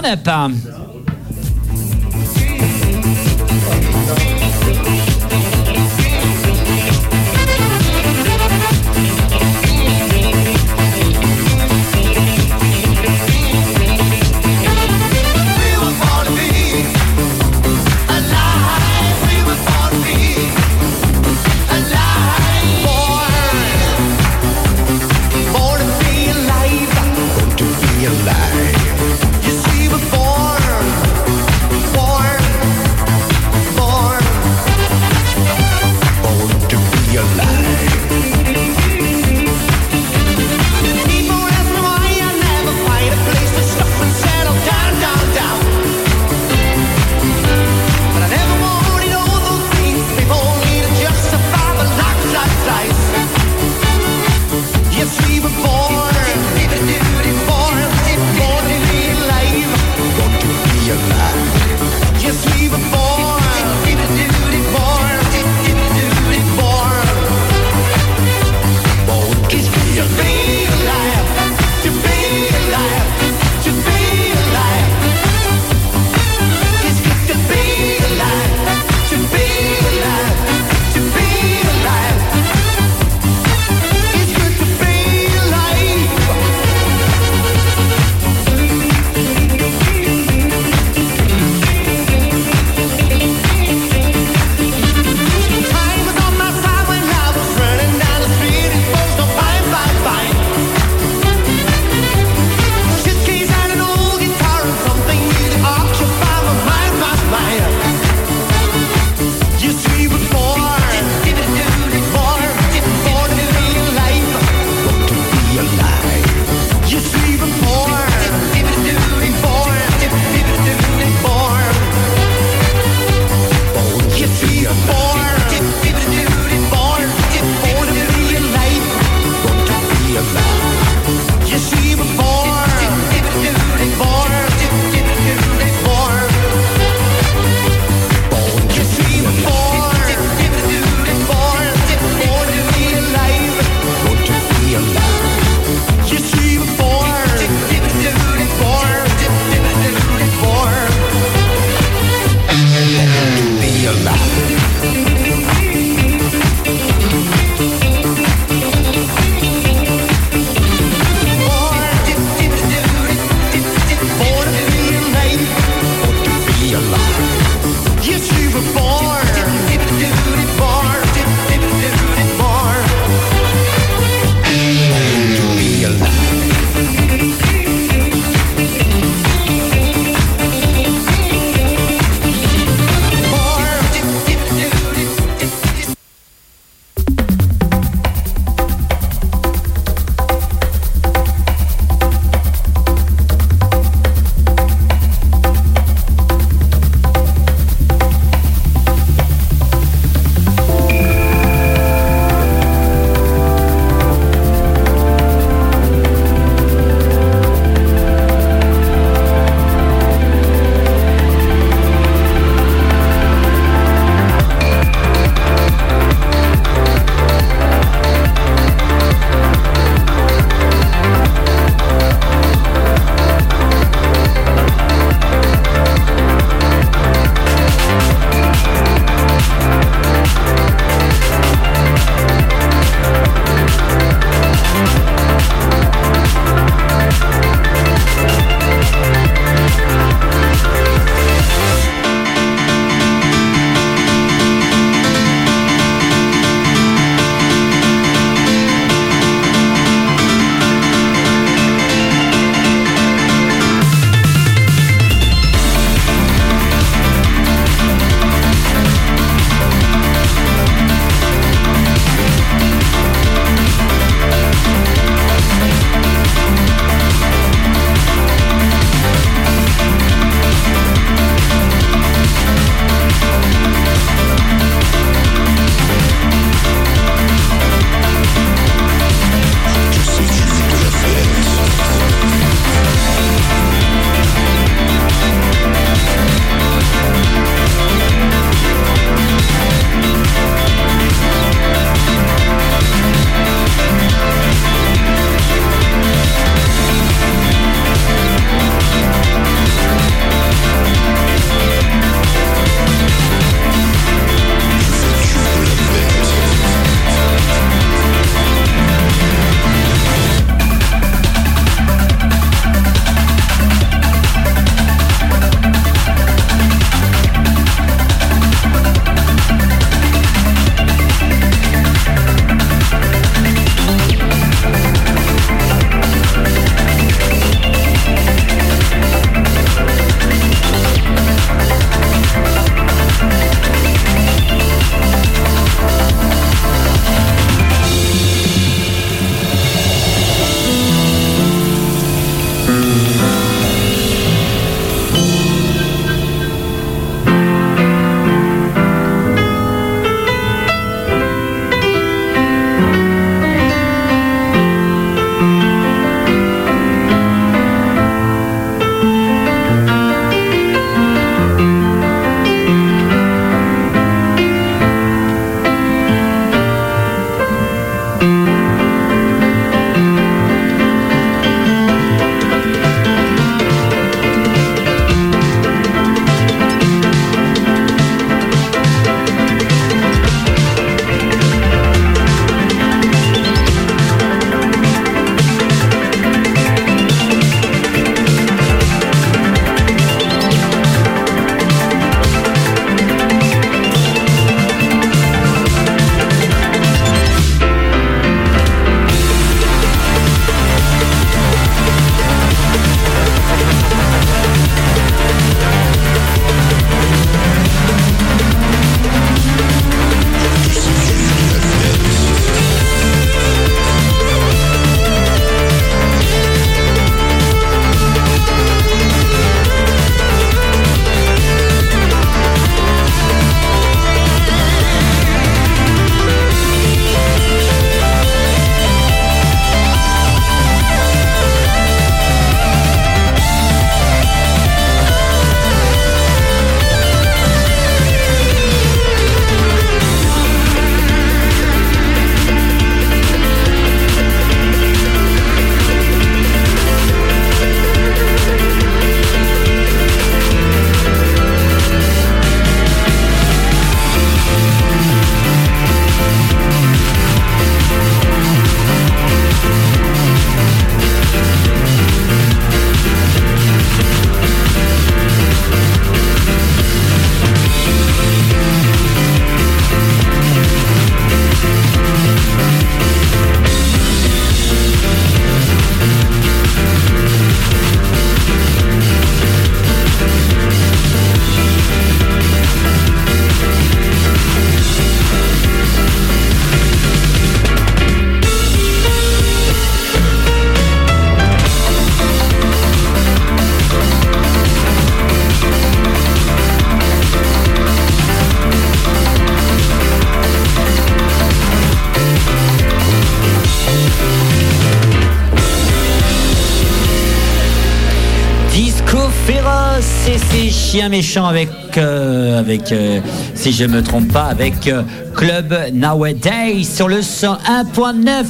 méchants avec, euh, avec euh, si je me trompe pas, avec euh, Club Nowadays sur le 101.9.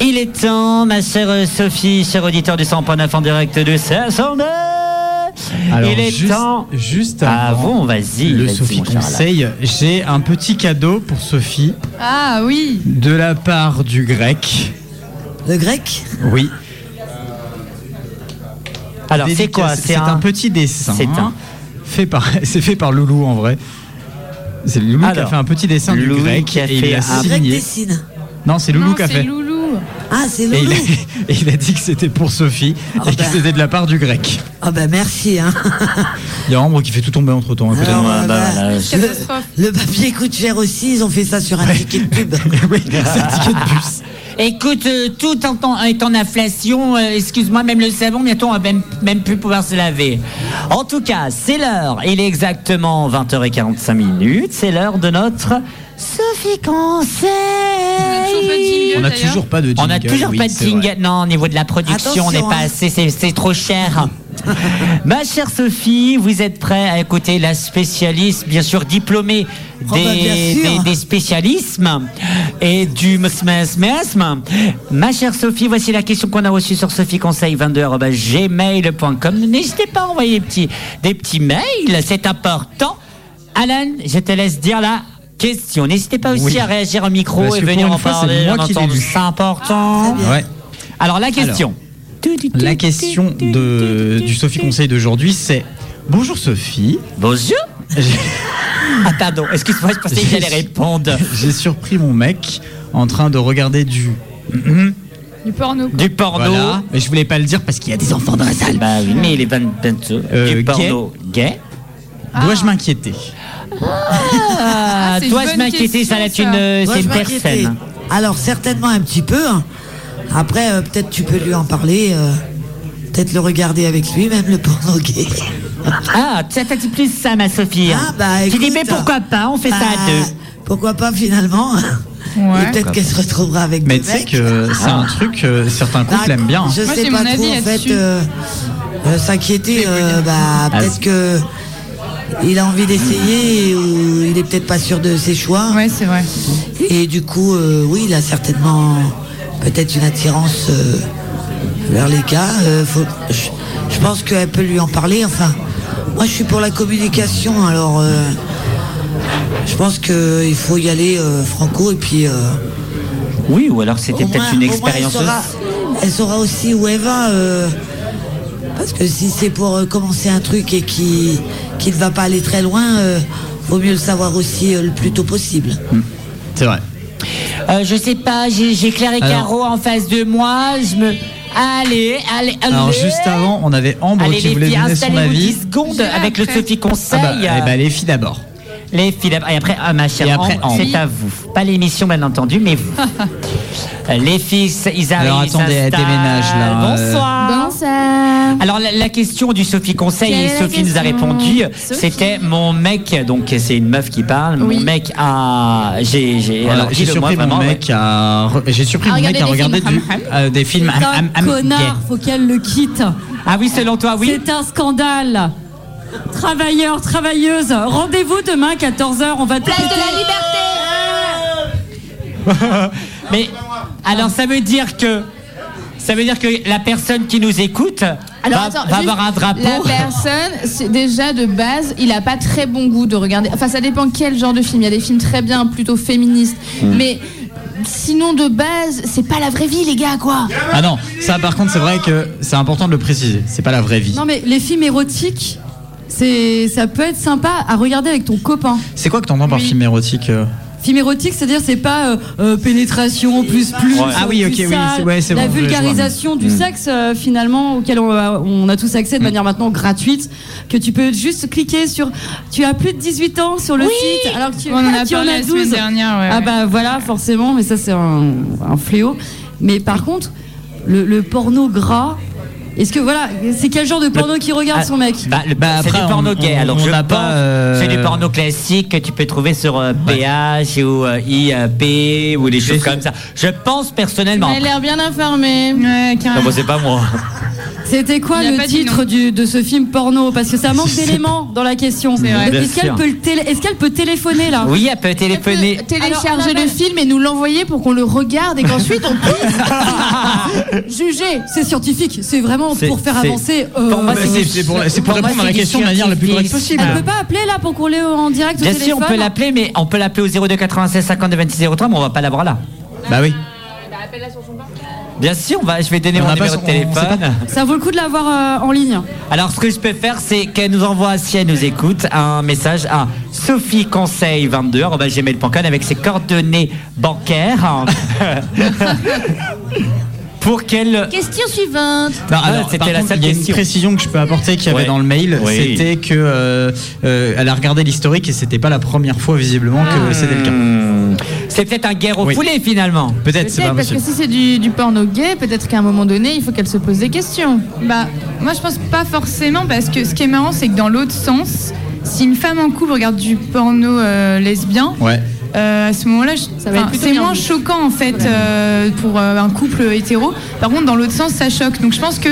Il est temps, ma chère Sophie, chère auditeur du 100.9 en direct de Saint-Saëns. Alors, Il est juste, temps. Juste Ah avant bon, vas-y. le Sophie. Conseil, j'ai un petit cadeau pour Sophie Ah oui. de la part du grec. Le grec? Oui. Alors, c'est quoi C'est un... petit dessin. C'est un- Fait par, c'est fait par Loulou en vrai. C'est Loulou qui a fait un petit dessin du grec qui a et il fait l'a un- Le grec signé. dessine. Non, c'est Loulou qui a fait. Loulou. Ah, c'est Et il, Loulou. a, et il a dit que c'était pour Sophie Ah et que bah. c'était de la part du grec. Ah ben merci. Hein. Il y a Ambre qui fait tout tomber entre temps. Alors, euh, bah, bah, voilà, le, Catastrophe. le papier coûte cher aussi, ils ont fait ça sur un ticket de pub. oui, c'est le ticket de bus. Écoute, euh, tout en, est en inflation, euh, excuse-moi, même le savon, bientôt on va même, même plus pouvoir se laver. En tout cas, c'est l'heure. Il est exactement 20h45 minutes. C'est l'heure de notre Sophie Conseil. On n'a toujours pas de jingle. On n'a toujours oui, pas de jingle. Non, au niveau de la production, on n'est pas hein. assez, c'est, c'est trop cher. Ma chère Sophie, vous êtes prêt à écouter la spécialiste, bien sûr diplômée Oh bah, bien des, sûr. des, des spécialismes et du mesmisme. Ma chère Sophie, voici la question qu'on a reçue sur sophieconseil22.gmail.com. N'hésitez pas à envoyer des petits, des petits mails, c'est important. Alan, je te laisse dire la question. N'hésitez pas aussi Oui. à réagir au micro Parce et venir en fois, parler. C'est important. Bien. Ouais. Alors la question. La question de, du Sophie Conseil d'aujourd'hui, c'est Bonjour Sophie. Bonjour. J'ai- Ah pardon, excuse-moi, je pensais que j'allais répondre. J'ai surpris mon mec en train de regarder du. Du porno. quoi. Du porno. Voilà. Mais je voulais pas le dire parce qu'il y a des enfants dans la salle. Bah oui, mais il est 20, 22. Euh, du porno gay. Dois-je m'inquiéter? Ah, c'est toi, une je bonne m'inquiétais, ça, une, ça. C'est une m'inquiétais. personne. Alors certainement un petit peu. hein. Après, euh, peut-être tu peux lui en parler. euh, peut-être le regarder avec lui, même le porno gay. Ah, ça t'a dit plus ça, ma Sophie. Ah, bah, tu dis, écoute, mais pourquoi pas, on fait ça à Bah, deux. Pourquoi pas finalement Ouais. Et peut-être qu'elle se retrouvera avec Mais deux tu sais que c'est un truc, euh, certains Bah, couples aiment bien. Je Moi, sais pas mon trop avis en fait. euh, euh, S'inquiéter, euh, bah Ah, peut-être que il a envie d'essayer ou il est peut-être pas sûr de ses choix. Ouais, c'est vrai. Et du coup, euh, oui, il a certainement peut-être une attirance euh, vers les gars. Euh, faut- je, je pense qu'elle peut lui en parler. Enfin, moi, je suis pour la communication. Alors, euh, je pense qu'il faut y aller euh, franco. Et puis, euh, Oui, ou alors c'était peut-être une expérience. Elle saura, elle saura aussi où elle va. euh, parce que si c'est pour euh, commencer un truc et qui qui ne va pas aller très loin, euh, vaut mieux le savoir aussi euh, le plus tôt possible. C'est vrai. Euh, je sais pas, j'ai Claire et Alors- Caro en face de moi. Je me. Allez, allez, allez. Alors juste avant, on avait Ambre Allez, qui les voulait filles, donner son installez-vous avis. 10 secondes avec le. Sophie Ah Conseil. bah, eh bah, les filles d'abord. Les filles d'abord. Et après, ah, ma chère c'est à vous. Pas l'émission, bien entendu, mais vous. Euh, les filles, ils arrivent. Alors, attendez, elle déménage, là, euh. Bonsoir. Bonsoir. Alors la, la question du Sophie Conseil, et Sophie nous a répondu, Sophie c'était mon mec, donc c'est une meuf qui parle, Oui. mon mec a... J'ai j'ai- Voilà, alors, j'ai dis-le-moi surpris mon vraiment, mec à j'ai surpris À mon mec regarder à des regarder films du- ham, euh, des films un connard, gay. faut qu'elle le quitte. Ah oui, selon toi, oui. C'est un scandale. Travailleurs, travailleuses, rendez-vous demain 14h, on va te Place de la liberté. Mais alors ça veut dire que... Ça veut dire que la personne qui nous écoute Alors, va, attends, va juste, avoir un drapeau. La personne, c'est déjà de base, il a pas très bon goût de regarder. Enfin, ça dépend quel genre de film. Il y a des films très bien, plutôt féministes. Hmm. Mais sinon, de base, c'est pas la vraie vie, les gars, quoi. Ah non, ça par contre c'est vrai que c'est important de le préciser, c'est pas la vraie vie. Non mais les films érotiques, c'est ça peut être sympa à regarder avec ton copain. C'est quoi que t'entends par Oui. film érotique euh Film érotique, c'est-à-dire c'est pas euh, euh, pénétration plus plus. Ouais. Ah oui, ok, oui, ouais, c'est La bon, vulgarisation du Mm. sexe euh, finalement auquel on, a- on a tous accès de manière maintenant gratuite, que tu peux juste cliquer sur. Tu as plus de 18 ans sur le site, alors que tu, On en a tu en parlé as la semaine 12. dernière, ouais, ah bah voilà, forcément, mais ça c'est un, un fléau. Mais par contre, le, le porno gras. Est-ce que voilà, c'est quel genre de porno qu'il regarde son mec Bah, Bah, c'est du porno on- gay. on- Alors on je pense, pas, euh, c'est du porno classique que tu peux trouver sur euh, PH ou euh, IAP ou des choses comme ça. Je pense personnellement. Elle a l'air bien informée. Ouais, Non, c'est pas moi. C'était quoi le titre du, de ce film porno? Parce que ça manque d'éléments dans la question. Est-ce qu'elle peut, télé- est-ce qu'elle peut téléphoner là? Oui, elle peut Elle téléphoner. peut télécharger Alors, le film et nous l'envoyer pour qu'on le regarde et qu'ensuite on puisse juger. C'est scientifique, c'est vraiment C'est- pour faire avancer. euh, Bah, c'est pour, répondre à la question de manière la plus correcte possible. Elle peut pas appeler là pour qu'on l'ait en direct au Bien sûr, on peut l'appeler, mais on peut l'appeler au 02 96 52 26 03, mais on va pas l'avoir là. Bah oui. Bien sûr, on va, je vais donner On mon numéro de son- téléphone. Ça vaut le coup de l'avoir euh, en ligne. Alors, ce que je peux faire, c'est qu'elle nous envoie, si elle nous écoute, un message à sophieconseil22 avec ses coordonnées bancaires. pour qu'elle. Question suivante. Non, Ah, alors, c'était la contre, seule il y a une question. précision que je peux apporter qu'il y avait Ouais. dans le mail, Oui. c'était que euh, euh, elle a regardé l'historique et c'était pas la première fois visiblement que c'était le cas. Hmm. C'est peut-être un guerre au Oui. poulet finalement. Peut-être, c'est Peut-être parce que possible. si c'est du, du porno gay, peut-être qu'à un moment donné, il faut qu'elle se pose des questions. Bah, moi je pense pas forcément parce que ce qui est marrant c'est que dans l'autre sens, si une femme en couple regarde du porno euh, lesbien, Ouais. Euh, à ce moment-là, c'est moins choquant en fait euh, pour euh, un couple hétéro. Par contre, dans l'autre sens, ça choque. Donc je pense que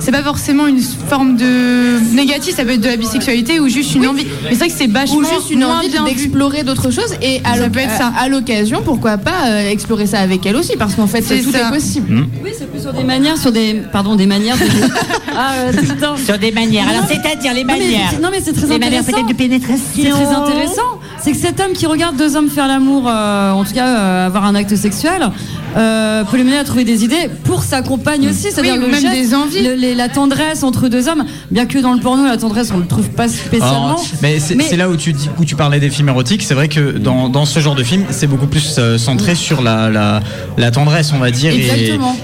c'est pas forcément une forme de négatif, ça peut être de la bisexualité ou juste une envie. Mais c'est vrai que c'est vachement Ou juste une moins envie d'explorer d'autres choses et à Ça peut être ça. à- l'occasion, pourquoi pas euh, explorer ça avec elle aussi parce qu'en fait C'est tout ça. est possible. Hmm. Oui, c'est plus sur des manières, sur des. Pardon, des manières. De... ah, euh. Sur des manières. Alors, c'est-à-dire les Non, mais manières. c'est- Non, mais c'est très Les manières intéressant. peut-être de pénétration. C'est très intéressant. C'est que cet homme qui regarde deux hommes faire l'amour, euh, en tout cas euh, avoir un acte sexuel, euh, peut les mener à trouver des idées pour sa compagne aussi. C'est-à-dire Oui, le même geste, des envies. le- les- la tendresse entre deux hommes. Bien que dans le porno, la tendresse, on ne le trouve pas spécialement. Oh, mais c'est Mais- là où tu, dis, où tu parlais des films érotiques. C'est vrai que dans, dans ce genre de film, c'est beaucoup plus euh, centré sur la, la, la tendresse, on va dire,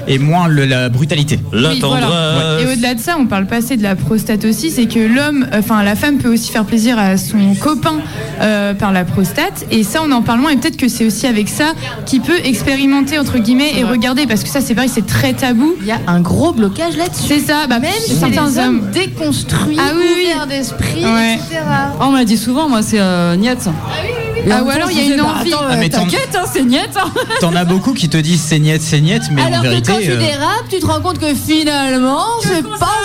et, moins le- la brutalité. La Oui, voilà. tendresse. Et au-delà de ça, on parle pas assez de la prostate aussi, c'est que l'homme, enfin la femme peut aussi faire plaisir à son copain euh, par la prostate, et ça on en parle moins, et peut-être que c'est aussi avec ça qu'il peut expérimenter entre guillemets et regarder, parce que ça c'est vrai, c'est très tabou. Il y a un gros blocage là-dessus. C'est ça, bah, Même chez chez certains hommes. déconstruits, Ah oui, d'esprit, Ouais. etc. Oh, on me l'a dit souvent, moi, c'est euh. Et Ah, ou alors, il y a une bah, envie. attends, Ah, mais euh, t'inquiète, hein, c'est niet. hein. T'en as beaucoup qui te disent c'est niet, c'est niet, mais en Alors vérité. que quand tu euh, dérapes, tu te rends compte que finalement, c'est pas,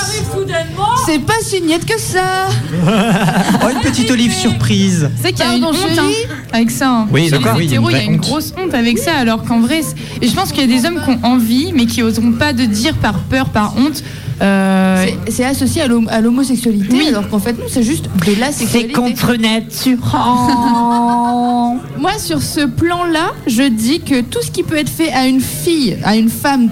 c'est pas si niette que ça. Oh, une petite olive surprise. C'est qu'il y a une honte hein, avec ça. hein. Oui, Chez d'accord, il y a une hétéros, il y a vraie une honte. grosse honte avec ça, alors qu'en vrai, je pense qu'il y a des hommes qui ont envie, mais qui oseront pas de dire par peur, par honte. Euh, C'est- C'est associé à l'hom- à l'homosexualité, Oui. alors qu'en fait, nous, c'est juste de la C'est sexualité. contre nature. Oh. Moi, sur ce plan-là, je dis que tout ce qui peut être fait à une fille, à une femme,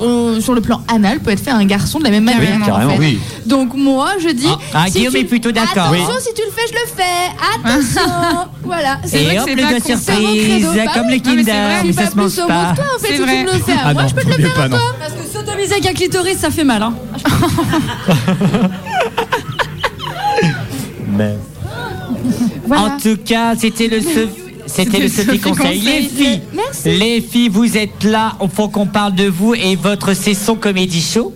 euh, sur le plan anal, peut être fait à un garçon de la même manière. en carrément, fait. oui. Donc moi, je dis. Ah, ah, si Guillaume tu- est plutôt d'accord. Attention, si tu le fais, je le fais. Attention. voilà. C'est Et vrai que hop, c'est le pas gars con- c'est mon surprise, credo. Bah comme oui, les Kinder, mais ça se mange pas. que toi, en fait, C'est si vrai. tu me le fais à Ah moi, non, je peux te le faire à toi. Parce que sodomiser avec un clitoris, ça fait mal. Hein. Voilà. En tout cas, c'était le C'était le Sophie Sophie Conseil. Conseil. Les filles, Merci. Les filles, vous êtes là. Il faut qu'on parle de vous et votre session comédie show.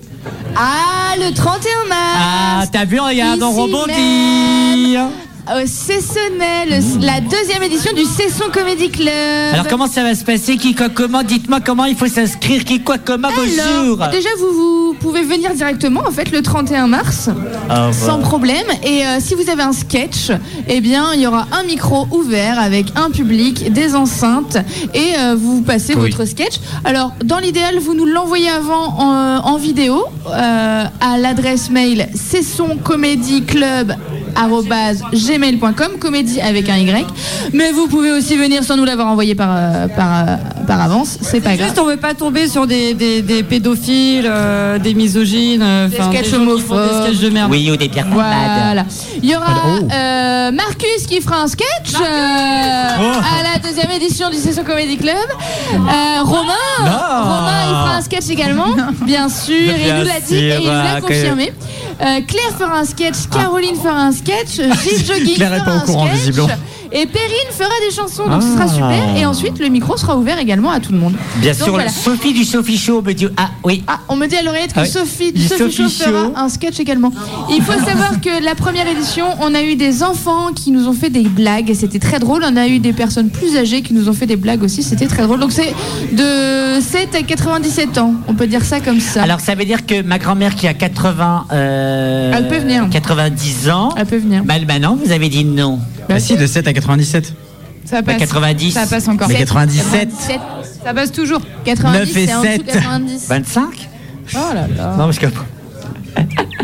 Ah, le 31 Ah, mars. t'as vu, regarde, on rebondit. Cessonnet, le- la deuxième édition du Cesson Comedy Club. Alors, comment ça va se passer? Qui, quoi, comment? Dites-moi comment il faut s'inscrire. Qui, quoi, comment Bonjour. Alors, déjà, vous, vous pouvez venir directement, en fait, le 31 mars, Ah, sans bah. problème. Et euh, si vous avez un sketch, eh bien, il y aura un micro ouvert avec un public, des enceintes, et euh, vous passez Oui. votre sketch. Alors, dans l'idéal, vous nous l'envoyez avant en, en vidéo euh, à l'adresse mail cessoncomédieclub@gmail.com, comédie avec un Y. Mais vous pouvez aussi venir sans nous l'avoir envoyé par, euh, par, euh, par avance, c'est pas grave. Juste, on veut pas tomber sur des, des, des pédophiles, euh, des misogynes, enfin, sketchs des font homophobes. Des sketchs de merde. Oui, ou des pierres Voilà. Il y aura Oh. euh, Marcus qui fera un sketch euh, à la deuxième édition du Session Comedy Club. Euh, Romain, Romain, il fera un sketch également, bien sûr. il nous l'a dit et il nous l'a que- confirmé. Claire fera un sketch, Caroline fera un sketch, Gilles Jogging Claire est pas au un courant, sketch. visiblement. Et Perrine fera des chansons, donc ce sera Ah. super. Et ensuite, le micro sera ouvert également à tout le monde. Bien Donc sûr, voilà. Sophie du Sophie Show me dit Ah oui. Ah, on me dit à l'oreillette que Ah oui. Sophie, Du Sophie, Sophie Show fera un sketch également. Il faut savoir que la première édition, on a eu des enfants qui nous ont fait des blagues et c'était très drôle. On a eu des personnes plus âgées qui nous ont fait des blagues aussi, c'était très drôle. Donc c'est de 7 à 97 ans, on peut dire ça comme ça. Alors ça veut dire que ma grand-mère qui a 80, euh, Elle peut venir. 90 ans, Elle peut venir. bah, bah non, vous avez dit non. Bah si, de 7 à 97. Ça Bah, passe. 90. Ça passe encore. Mais 97. 97, Ça passe toujours. 90, 9 et c'est en dessous de 7. 90. 25 Oh là là. Non, parce que...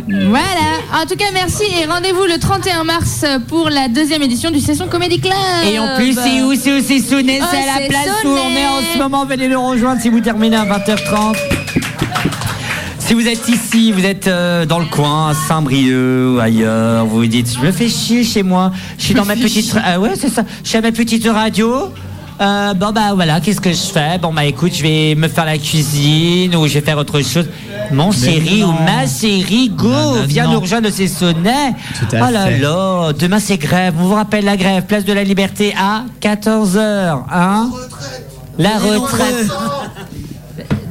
Voilà. En tout cas, merci et rendez-vous le 31 mars pour la deuxième édition du Session Comedy Club. Et en plus, c'est où C'est où C'est Oh, c'est à la c'est place où on est en ce moment. Venez le rejoindre si vous terminez à 20h30. Si vous êtes ici, vous êtes euh, dans le coin, à Saint-Brieuc ou ailleurs, vous vous dites, je me fais chier chez moi, je suis dans ma petite... Ah ouais, c'est ça, je suis à ma petite radio. Euh, bon bah voilà, qu'est-ce que je fais? Bon bah écoute, je vais me faire la cuisine ou je vais faire autre chose. Mon chéri non. ou ma chérie, go, Non, non, viens non. nous rejoindre ces sonnets. Tout à oh là fait. là, demain c'est grève. On vous rappelle la grève, place de la Liberté à 14h. Hein? La retraite.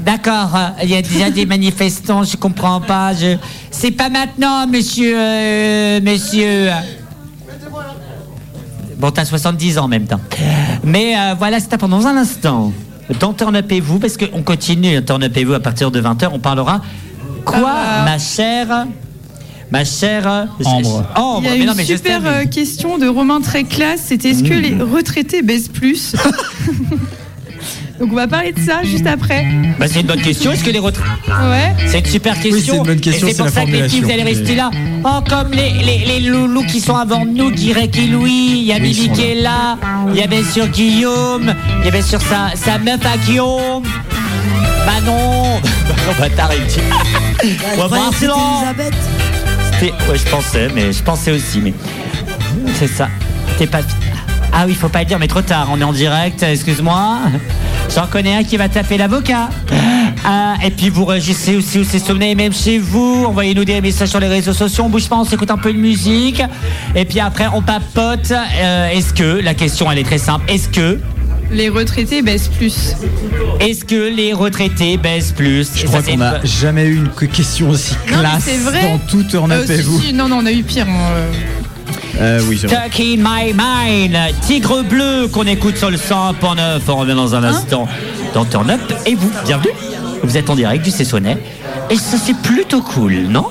D'accord, il y a déjà des manifestants, je comprends pas. Je... C'est pas maintenant, monsieur. euh, monsieur. Bon, t'as 70 ans en même temps. Mais euh, voilà, c'était pendant un instant. Dans Turn Up et vous, parce qu'on continue Turn Up et vous à partir de 20h, on parlera. Quoi, Ah. ma chère. Ma chère. Ambre. Ambre, Il y a mais une non, mais je super euh, question de Romain très classe. C'était est-ce que les retraités baissent plus? Donc on va parler de ça juste après. Bah, c'est une bonne question. Est-ce que les retraités. Ouais. C'est une super question. c'est une bonne question, c'est pour la ça que les filles, vous allez rester là. Oh, comme les, les, les loulous qui sont avant nous, Guirec et Louis. Il y a Oui, sont qui est là. Il y a bien sûr Guillaume. Il y a bien sûr sa, sa meuf à Guillaume. Bah non. Bah non, bâtard, il dit. Bah. C'était- Ouais, je pensais, mais je pensais aussi. Mais c'est ça. T'es pas. Ah oui, faut pas le dire, mais trop tard. On est en direct. Excuse-moi. J'en connais un qui va taper l'avocat. Ah, et puis vous réagissez aussi où c'est sommeil, même chez vous. Envoyez-nous des messages sur les réseaux sociaux. On bouge pas, on s'écoute un peu de musique. Et puis après, on papote. Euh, est-ce que la question, elle est très simple. Est-ce que Les retraités baissent plus. est-ce que les retraités baissent plus Je crois qu'on une- n'a jamais eu une que- question aussi Non, classe c'est vrai. dans tout Turn Up Euh, si, vous. si, non, non, on a eu pire. hein, euh. Oui. Stuck in my mind, Tigre bleu qu'on écoute sur le 100.9. On revient dans un instant dans Turn Up. Et vous, bienvenue. Vous êtes en direct du Cessonnet. Et ça, c'est plutôt cool, non?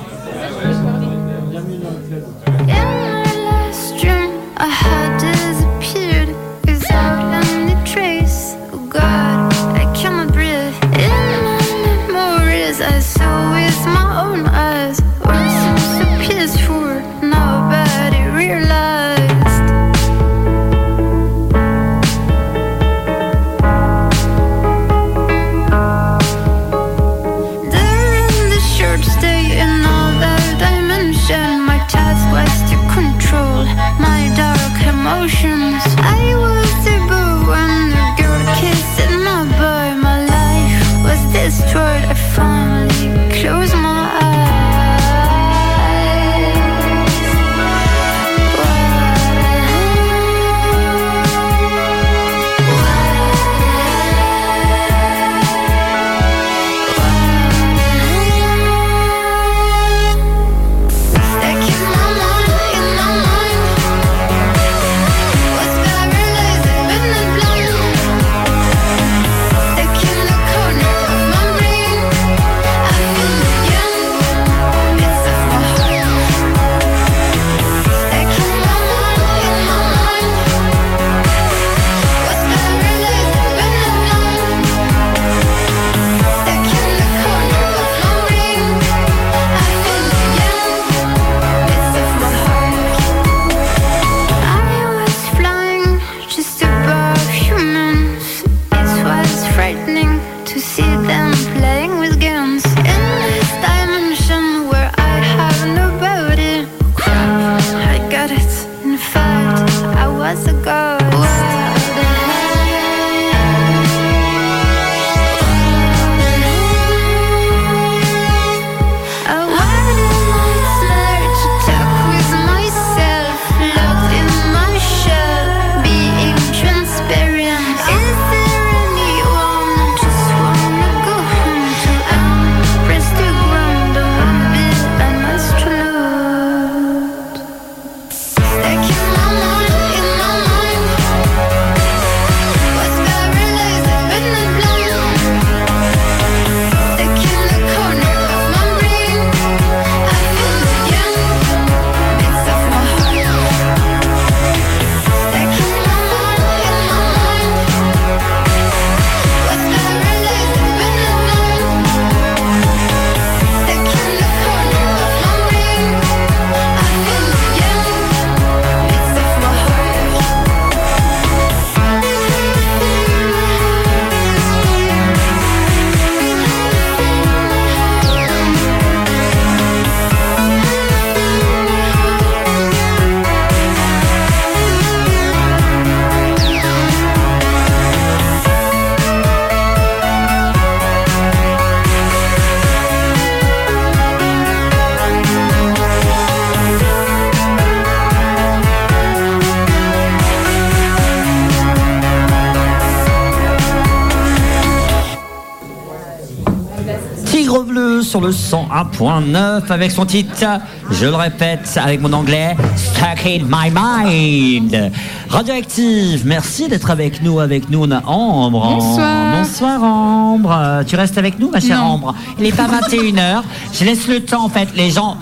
101.9 avec son titre, je le répète avec mon anglais, Stuck in my mind. Radioactive, merci d'être avec nous. Avec nous, on a Ambre. Bonsoir. Bonsoir Ambre. Tu restes avec nous, ma chère Non. Ambre? Il n'est pas 21h. Je laisse le temps, en fait. Les gens,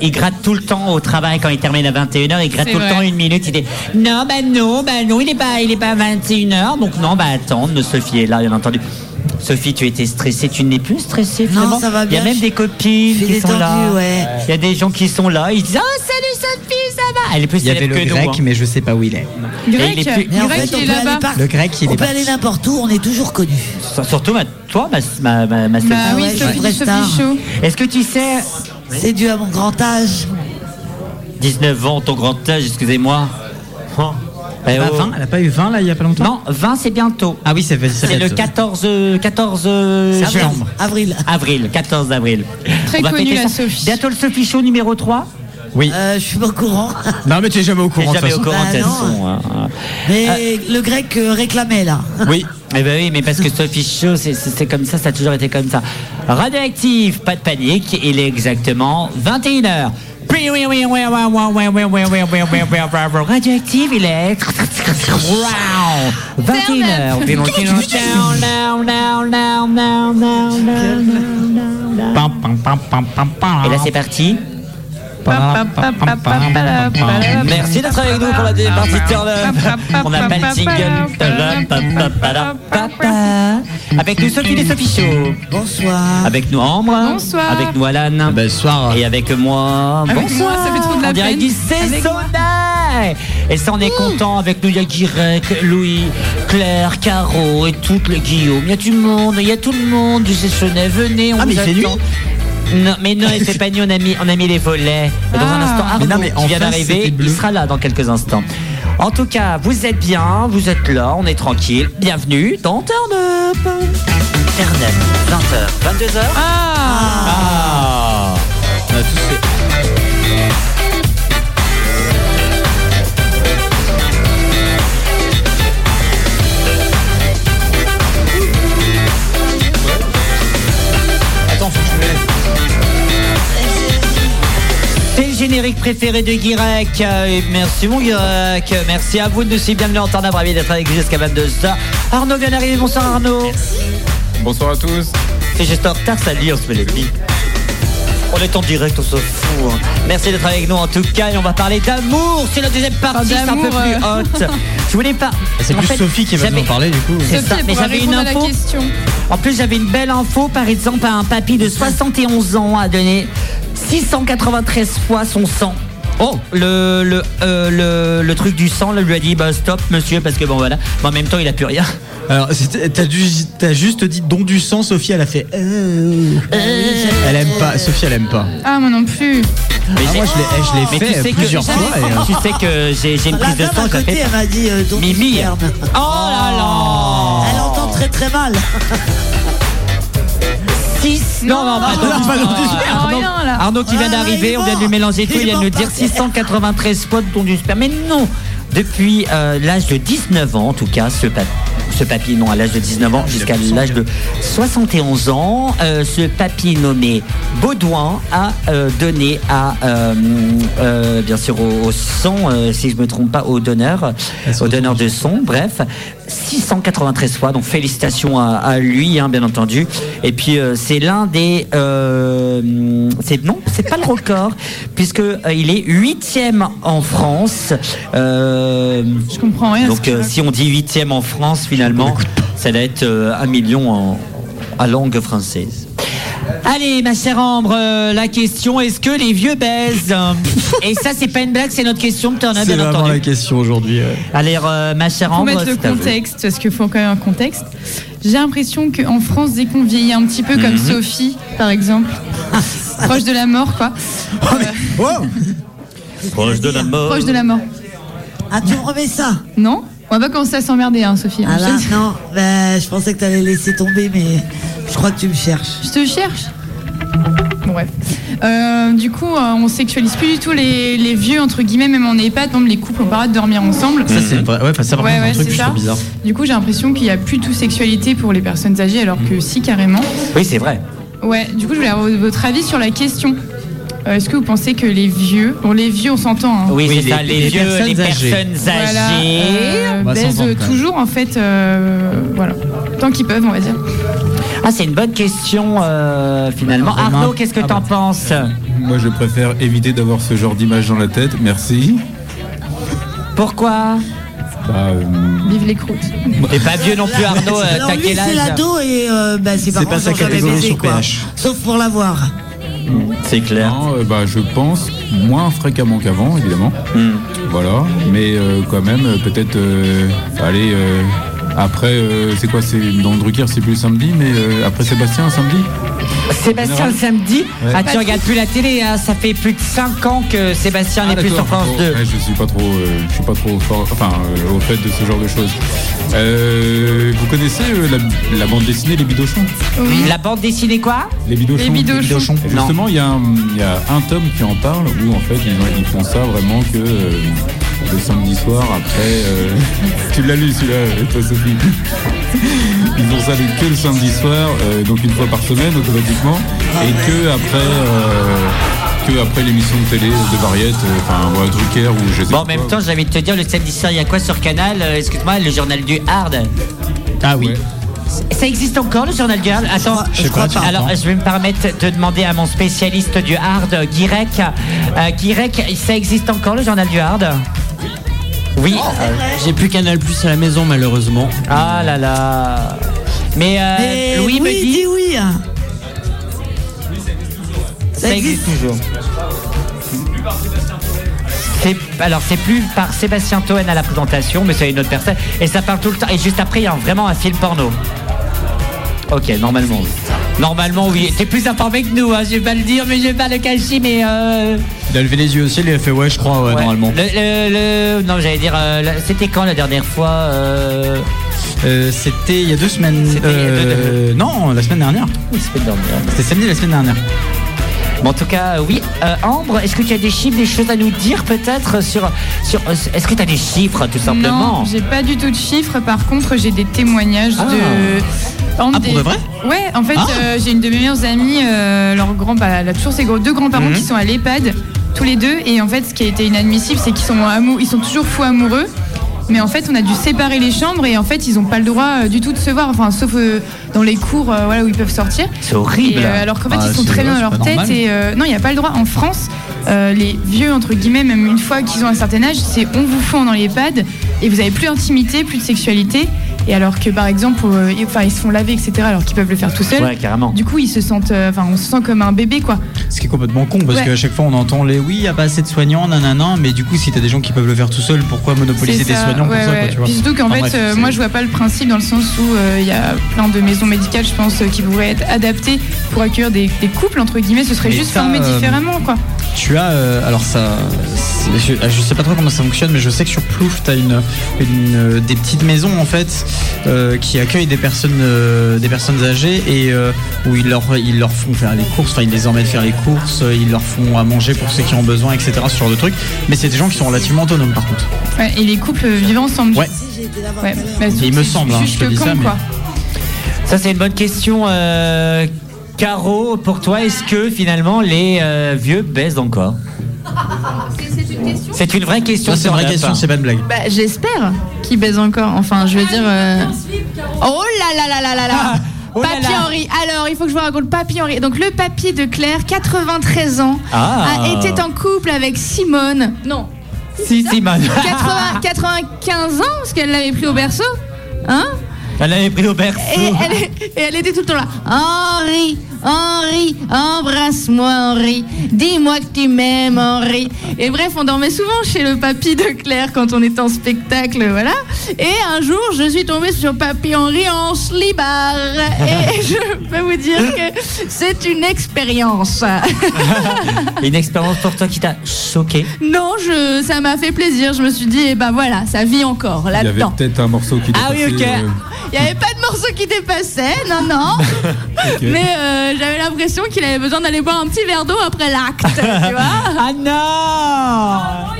ils- grattent tout le temps au travail quand ils terminent à 21h. Ils grattent tout le temps une minute. Ils disent Non, bah non, bah non, il n'est pas, il est pas 21h. Donc non, bah attendre. Sophie est là, bien entendu. Sophie, tu étais stressée, tu n'es plus stressée Non, finalement ça va Il y a bien, même je- des copines qui sont là. ouais. Il y a des gens qui sont là, ils disent Oh, salut Sophie, ça va? Elle est plus Il y avait le que nous. grec, hein. mais je sais pas où il est. Grec, il est plus- Mais en Grec, fait, il on est peut aller là-bas. par- Le grec, il on est peut parti. aller n'importe où, on est toujours connu. Surtout ma- toi, ma, ma, ma, ma Bah Sophie. oui, ouais, suis Sophie, Sophie. Chaud. Est-ce que tu sais, C'est dû à mon grand âge. 19 ans, ton grand âge, excusez-moi. Elle a oh. 20, elle a pas eu 20 là il y a pas longtemps Non, 20 c'est bientôt. Ah oui, c'est c'est C'est le bientôt. 14, 14 Avril. juin. Avril. Avril, 14 avril. Très fêter la ça. Sophie. Bientôt le Sophie Show numéro 3. Oui. Euh, je suis pas au courant. Non mais tu es jamais au T'es courant jamais au courant Bah façon, hein. Mais le grec euh, réclamait là. Oui. Eh ben oui, mais parce que Sophie Show, c'est comme ça, ça a toujours été comme ça. Radioactive, pas de panique, il est exactement 21h. Radioactive, il est. Wow! 21h. Pam, pam, pam, pam, pam, pam. Et là, c'est parti. Merci d'être avec nous pour la partie turn up. On n'a pas le jingle. Avec nous Sophie et Sophie Show. Bonsoir. Avec nous Ambre. Bonsoir. Avec nous Alan. Ah ben, soir. Et avec moi. Avec Bonsoir. moi, ça fait trop de la On dirait peine. c'est. Et ça, on est content. Avec nous, il y a Guirec, Louis, Claire, Caro et toutes les Guillaume. Il y a du monde. Il y a tout le monde du Sessionnet. Venez, on Ah, mais vous fait attend. Non, mais non, il fait pas nuit, on a mis, on a mis les volets. Et Dans un Ah. instant, Arnaud, Mais non, mais qui vient d'arriver, il sera là dans quelques instants. En tout cas, vous êtes bien, vous êtes là, on est tranquille. Bienvenue dans Turn Up. Turn Up, 20h, 22h. Ah Ah. On a tous fait- générique préféré de Guirec. Euh, et merci mon Guirec. Merci à vous de si bienvenue en Turn Up, ravi d'être avec vous jusqu'à 22h. Arnaud vient d'arriver, bonsoir Arnaud. Bonsoir à tous. C'est juste en retard, ça lit, on se fait les billes. On est en direct, on se fout. hein. Merci d'être avec nous en tout cas et on va parler d'amour. C'est la deuxième partie, c'est un peu plus euh. haute. Je voulais pas. C'est plus fait, Sophie qui va nous en parler du coup. C'est ça, mais j'avais une info. question. En plus, j'avais une belle info. Par exemple, un papy de 71 ans a donné 693 fois son sang. Oh, le, le, euh, le, le truc du sang là, lui a dit bah stop monsieur parce que bon voilà. Mais en même temps il a plus rien. Alors, c'était- t'as juste dit don du sang, Sophie, elle a fait. euh. Elle aime pas. Sophie, elle aime pas. Ah, moi non plus. Mais Ah, moi, je l'ai- je l'ai Mais tu fait que- plusieurs fois. et, euh, Tu sais que j'ai j'ai une La prise de sang côté, fait elle m'a dit euh, don du Mimi. Oh là là Elle entend très très mal. 6 Non, non, pas non, non, pas non, non, du sperme. non, rien, là. Arnaud qui vient Ouais, d'arriver, on vient de lui mélanger tout, Il vient de nous dire par terre. 693 spots dont du sperme. Mais non Depuis euh, l'âge de 19 ans, en tout cas, ce, pa- ce papy, non, à l'âge de 19 ans, jusqu'à l'âge de 71 ans, euh, ce papy nommé Baudouin a euh, donné à, euh, euh, bien sûr, au, au sang, euh, si je me trompe pas, au donneur, au donneur de son, bref, 693 fois. Donc félicitations à, à lui, hein, bien entendu. Et puis euh, c'est l'un des, euh, c'est non, c'est pas le record, puisque euh, il est huitième en France. Euh, Je comprends rien. donc euh, si on dit huitième en France, finalement, ça doit être euh, un million en, à langue française. Allez, ma chère Ambre, euh, la question est-ce que les vieux baisent? Et ça, c'est pas une blague, c'est notre question de turn up, C'est bien vraiment la entendu. question aujourd'hui. ouais. Allez, euh, ma chère Faut Ambre, mettre le c'est à vous. contexte, parce qu'il faut quand même un contexte. J'ai l'impression qu'en France, dès qu'on vieillit un petit peu Mhm. comme Sophie, par exemple, proche de la mort, quoi. Oh Proche de la mort. Proche de la mort. Ah, tu me remets ça? Non? On va pas commencer à s'emmerder, hein, Sophie. Ah là, non, ben, je pensais que tu allais laisser tomber, mais je crois que tu me cherches. Je te cherche. Bon, bref. Euh, du coup, euh, on sexualise plus du tout les, les vieux, entre guillemets, même en EHPAD, même les couples ont pas le droit de dormir ensemble. Ça, c'est vrai. Ouais, ça, par Ouais, contre, c'est ouais, un truc que c'est je ça. trouve bizarre. Du coup, j'ai l'impression qu'il n'y a plus de tout sexualité pour les personnes âgées, alors que si, carrément. Oui, c'est vrai. Ouais, du coup, je voulais avoir votre avis sur la question. Euh, Est-ce que vous pensez que les vieux, bon, les vieux, on s'entend, hein, Oui, Oui, c'est ça, les- vieux, personnes les âgées. personnes voilà, âgées. euh, On va baisent toujours, en fait, euh, voilà, tant qu'ils peuvent, on va dire. Ah, c'est une bonne question, euh, finalement. Arnaud, qu'est-ce que Ah t'en bah. penses? Moi, je préfère éviter d'avoir ce genre d'image dans la tête. Merci. Pourquoi? Bah, euh, Vive les croûtes. T'es pas vieux non plus, Arnaud, euh, Alors t'as c'est l'ado et euh, bah, ses C'est parents pas sa catégorie sur quoi. PH. Sauf pour l'avoir. C'est clair. non, euh, bah, je pense moins fréquemment qu'avant, évidemment. Hmm. Voilà. Mais euh, quand même, euh, peut-être. allez. après, euh, c'est quoi C'est dans Drucker, c'est plus samedi, mais euh, après Sébastien, samedi? Sébastien le samedi Ouais. Ah, tu regardes plus la télé, hein, ça fait plus de 5 ans que Sébastien n'est plus sur. France Bon, 2. ouais, je suis pas trop, euh, je suis pas trop fort, enfin, euh, au fait de ce genre de choses. Euh, vous connaissez euh, la, la bande dessinée Les Bidochons? La bande dessinée quoi? Les Bidochons. Les Bidochons. Et Justement, il y, a un- il y a un tome qui en parle où en fait ils, ils font ça vraiment que euh, le samedi soir après. euh, tu l'as lu celui-là, euh, toi Sophie Ils font ça que le samedi soir, euh, donc une fois par semaine automatiquement, et que après. euh, que après l'émission de télé de Variette, euh, enfin voilà, Drucker ou je sais Bon, pas en même quoi. temps, j'ai envie de te dire, le samedi soir, il y a quoi sur Canal Euh, Excuse-moi, le journal du Hard. Ah oui. Ouais. Ça existe encore, le journal du Hard Attends, Je sais pas, tu Alors, je vais me permettre de demander à mon spécialiste du Hard, Guirec. Euh, Guirec, ça existe encore, le journal du Hard Oui. J'ai plus Canal Plus à la maison malheureusement. Ah là là. Mais euh, Et Louis oui, me dit, dis oui. ça existe toujours. C'est- Alors c'est plus par Sébastien Toen à la présentation, mais c'est une autre personne. Et ça parle tout le temps. Et juste après, il y a vraiment un film porno. Ok, normalement. Oui. Normalement, oui. T'es plus informé que nous, hein, je vais pas le dire, mais je vais pas le cacher, mais... Euh... Il a levé les yeux aussi, il a fait ouais, je crois, ouais, ouais. normalement. Le, le- le- Non, j'allais dire... euh, C'était quand la dernière fois euh... Euh, C'était il y a deux semaines. C'était il y a deux- euh, Non, la semaine dernière. semaine dernière. C'était samedi la semaine dernière. Bon, en tout cas, euh, oui. Euh, Ambre, est-ce que tu as des chiffres, des choses à nous dire peut-être sur... sur est-ce que tu as des chiffres, tout simplement? Non, j'ai pas du tout de chiffres. Par contre, j'ai des témoignages Ah. de. Ah, pour des- de vrai? Ouais, en fait, Ah. euh, j'ai une de mes meilleures amies, euh, leur grand, bah, elle a toujours ses gros- deux grands-parents Mhm. qui sont à l'EHPAD, tous les deux. Et en fait, ce qui a été inadmissible, c'est qu'ils sont, amou- ils sont toujours fous amoureux. Mais en fait, on a dû séparer les chambres et en fait, ils n'ont pas le droit euh, du tout de se voir, enfin, sauf euh, dans les cours euh, voilà, où ils peuvent sortir. C'est horrible. Et, euh, alors qu'en fait, Ah, ils sont très bien dans leur tête. normal. Et non, il n'y a pas le droit. En France, les vieux, entre guillemets, même une fois qu'ils ont un certain âge, c'est on vous fond dans les pads et vous avez plus d'intimité, plus de sexualité. Et alors que par exemple, euh, ils- enfin, ils se font laver, etc., alors qu'ils peuvent le faire tout seuls. Ouais, carrément. Du coup, ils se sentent, euh, enfin, on se sent comme un bébé, quoi. Ce qui est complètement con parce Ouais. qu'à chaque fois on entend les oui, il n'y a pas assez de soignants, nanana, mais du coup, si t'as des gens qui peuvent le faire tout seuls, pourquoi monopoliser des soignants ouais, pour ça quoi, tu vois Puis surtout qu'en Enfin, fait, bref, euh, moi, je vois pas le principe dans le sens où euh, il y a plein de maisons médicales, je pense, euh, qui pourraient être adaptées pour accueillir des, des couples, entre guillemets. Ce serait Mais juste ça, formé euh, différemment, quoi. Tu as, euh, alors ça, je, je sais pas trop comment ça fonctionne, mais je sais que sur Plouf, tu as une, une, euh, des petites maisons en fait euh, qui accueillent des personnes, euh, des personnes âgées et euh, où ils leur, ils leur font faire les courses, enfin ils les emmènent faire les courses, ils leur font à manger pour ceux qui en ont besoin, etc. Ce genre de trucs. Mais c'est des gens qui sont relativement autonomes par contre. Ouais, et les couples vivent ensemble. Ouais. Ouais, bah, Il me c'est semble, hein, je te dis ça, mais- quoi. Ça, c'est une bonne question. euh, Caro, pour toi, est-ce que finalement les euh, vieux baissent encore C'est une vraie question. C'est une vraie question, c'est pas une blague. Bah, j'espère qu'il baise encore. Enfin, je veux dire. euh, Oh là là là là là là Oh là Papy là. Henri. Alors, il faut que je vous raconte Papy Henri. Donc, le papy de Claire, 93 ans, Ah. a été en couple avec Simone. Non, Si, Simone. 80 95 ans, parce qu'elle l'avait pris au berceau. Hein? Elle avait pris au berceau. et elle, et elle était tout le temps là. Henri, Henri, embrasse-moi Henri. Dis-moi que tu m'aimes Henri. Et bref, on dormait souvent chez le papy de Claire quand on était en spectacle, voilà. Et un jour, je suis tombée sur papy Henri en slibard. Et je peux vous dire que c'est une expérience. Une expérience pour toi qui t'a choqué. Non, je, ça m'a fait plaisir. Je me suis dit, eh ben voilà, ça vit encore Il y avait peut-être un morceau qui Ah oui, dépassait, ok. euh, Il n'y avait pas de morceau qui dépassait, non, non. Mais euh, j'avais l'impression qu'il avait besoin d'aller boire un petit verre d'eau après l'acte, tu vois. Ah non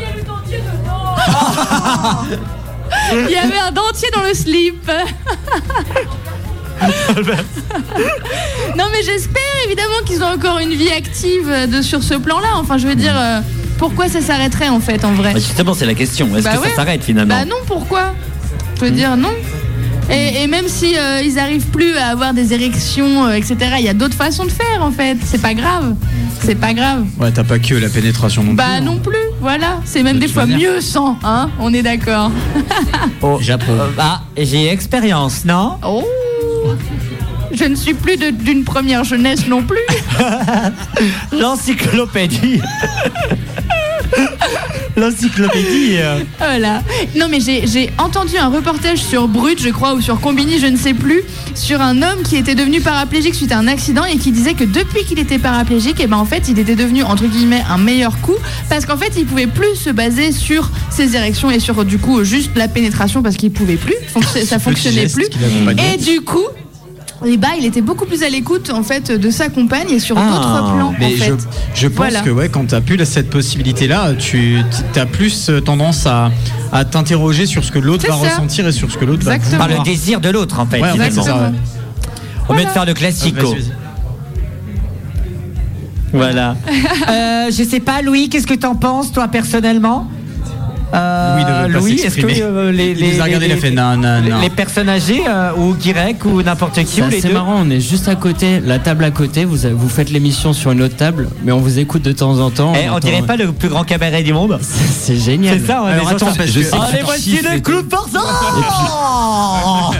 Il y avait un dentier dans le slip. Non, mais j'espère évidemment qu'ils ont encore une vie active euh, de, sur ce plan-là. Enfin, je veux dire, euh, pourquoi ça s'arrêterait en fait, en vrai? Bah, Justement, c'est la question. Est-ce Bah que ouais. ça s'arrête finalement? Bah non, pourquoi? Je veux dire non. Et, et même si euh, ils arrivent plus à avoir des érections, euh, etc., il y a d'autres façons de faire en fait. C'est pas grave. C'est pas grave. Ouais, t'as pas que la pénétration non plus. Bah non plus, voilà. C'est même des fois manière. mieux sans, hein On est d'accord. Oh, J'approuve. euh, ah, j'ai expérience, non? Oh Je ne suis plus d'une première jeunesse non plus. L'encyclopédie. L'encyclopédie. euh, Voilà. Non, mais j'ai j'ai entendu un reportage sur Brut, je crois, ou sur Combini, je ne sais plus, sur un homme qui était devenu paraplégique suite à un accident et qui disait que depuis qu'il était paraplégique, et ben en fait, il était devenu entre guillemets un meilleur coup parce qu'en fait, il pouvait plus se baser sur ses érections et sur du coup juste la pénétration parce qu'il pouvait plus, Fonc- ça fonctionnait geste plus. qu'il. Et du coup. Et bah, il était beaucoup plus à l'écoute en fait de sa compagne et sur Ah. d'autres plans. Mais en fait. je, je pense Voilà. que ouais, quand t'as plus la- cette possibilité-là, tu as plus euh, tendance à, à t'interroger sur ce que l'autre va ça. ressentir et sur ce que l'autre va. Par le désir de l'autre, en fait. Ouais, finalement. Au lieu de Voilà. faire le Ah, classico. Voilà. Euh, je sais pas, Louis, qu'est-ce que t'en penses, toi, personnellement? Euh, Louis est-ce que euh, les, les, les- il a fait non, non, les- non. les personnes âgées euh, ou Guirec ou n'importe qui C'est marrant, on est juste à côté, la table à côté, vous, vous faites l'émission sur une autre table, mais on vous écoute de temps en temps. Eh, on entend- dirait pas le plus grand cabaret du monde C'est génial. C'est ça, on est Alors, attends, ça. parce que- Je sais Allez, que voici le et club pour ça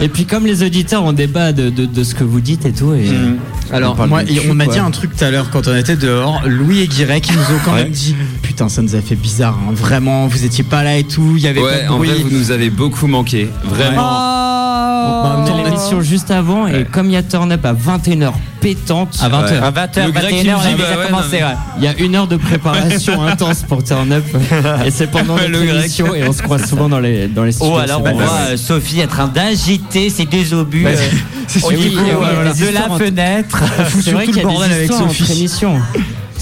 Et puis comme les auditeurs ont débat de, de, de ce que vous dites et tout, et Mm. Alors, parle moi, on m'a dit un truc tout à l'heure quand on était dehors. Louis et Guirec, ils nous ont quand Ouais. même dit Putain, ça nous a fait bizarre, hein. vraiment, vous étiez pas là et tout, il y avait pas Ouais, de en bruit. vrai, vous nous avez beaucoup manqué. Vraiment. on Oh a amené l'émission juste avant, et comme il y a Turn Up à 21h pétante, À 20h. À 20h, Le grec, 21h, il on a déjà bah commencé. y a une heure de préparation intense pour Turn Up, et c'est pendant notre le grec. et on se croise souvent dans les, dans les studios. Oh, alors on voit euh, Sophie en train d'agiter ses deux obus Bah, euh, c'est euh, voilà, de la fenêtre. C'est vrai qu'il y a des avec histoires Sophie. entre émissions.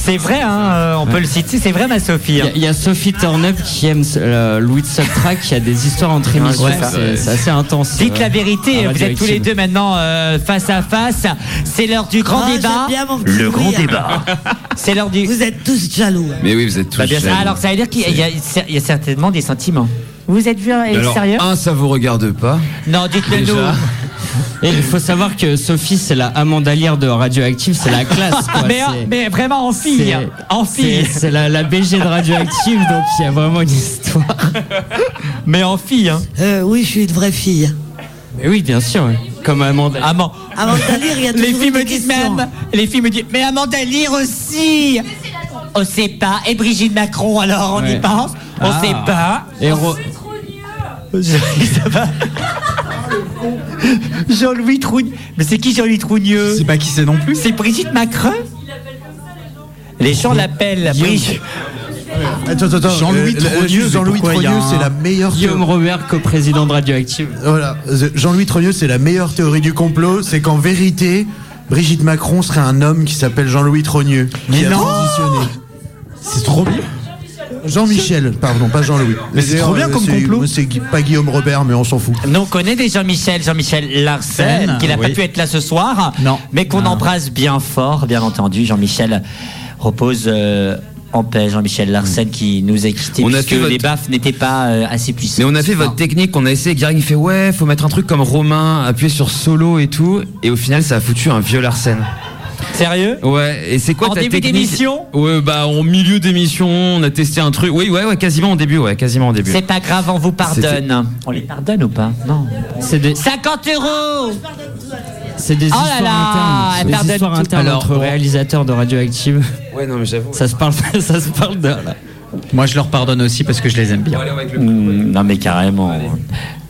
C'est vrai, hein, euh, on peut le citer, c'est vrai ma Sophie. Il y hein. a- il y, a Sophie Turnup qui aime euh, Louis de Subtrack, qui a des histoires entre émissions. Ouais, c'est c'est assez intense. Dites la vérité, à vous êtes tous les deux maintenant euh, face à face. C'est l'heure du grand Ah, débat. j'aime bien mon petit Le grand hein. débat. C'est l'heure du. Vous êtes tous jaloux. hein. Mais oui, vous êtes tous Bah, bien jaloux. Alors ça veut dire qu'il y, a- il y il y certainement des sentiments. Vous êtes vu à Alors, l'extérieur un, ça vous regarde pas? Non, dites-le nous. Et il faut savoir que Sophie, c'est la amandalière de Radioactive, c'est la classe. Quoi. mais, mais vraiment en fille. hein. En fille. C'est la, la BG de Radioactive, donc il y a vraiment une histoire. Mais en fille. Hein. Euh, oui, je suis une vraie fille. Mais oui, bien sûr, comme Amanda. Amand. Il y a Les toujours filles eu me disent même. Les filles me disent, mais Amanda Lire aussi. On sait pas. Et Brigitte Macron, alors on y pense. On Ah. sait pas. Et Ro- Ça va. Jean-Louis Trougneux. Mais c'est qui Jean-Louis Trougneux Je sais pas qui c'est non plus. C'est Brigitte Macron Les gens l'appellent Brigitte. Attends, attends. Jean-Louis Euh, Trogneux, c'est la meilleure. Guillaume Robert, co-président de Radioactive? Voilà. Jean-Louis Trogneux, c'est la meilleure théorie du complot. C'est qu'en vérité, Brigitte Macron serait un homme qui s'appelle Jean-Louis Trogneux. Mais non. C'est trop bien. Jean-Michel, pardon, pas Jean-Louis. Mais c'est trop bien comme complot. C'est pas Guillaume Robert, mais on s'en fout. Nous, on connaît des Jean-Michel, Jean-Michel Larsen, qui n'a pas pu être là ce soir, Non. mais qu'on Non. embrasse bien fort, bien entendu. Jean-Michel repose euh, en paix, Jean-Michel Larsen qui nous a quittés On a puisque fait votre- les baffes n'étaient pas euh, assez puissantes. Mais on a fait votre technique, on a essayé. Gary il fait ouais, faut mettre un truc comme Romain, appuyer sur solo et tout. Et au final, ça a foutu un vieux Larsen. Sérieux Ouais, et c'est quoi En ta début technique d'émission Ouais, bah en milieu d'émission, on a testé un truc. Oui, ouais, ouais, quasiment au début, ouais, quasiment au début. C'est pas grave, on vous pardonne. On les pardonne ou pas Non. C'est des, 50 euros c'est des Oh là histoires là, internes. elle Des pardonne histoires tout. internes Alors, entre réalisateurs de Radioactive. Ouais, non, mais j'avoue. Ça se parle, ça se parle de là. Moi, je leur pardonne aussi parce que je les aime bien. Mmh, Non mais carrément.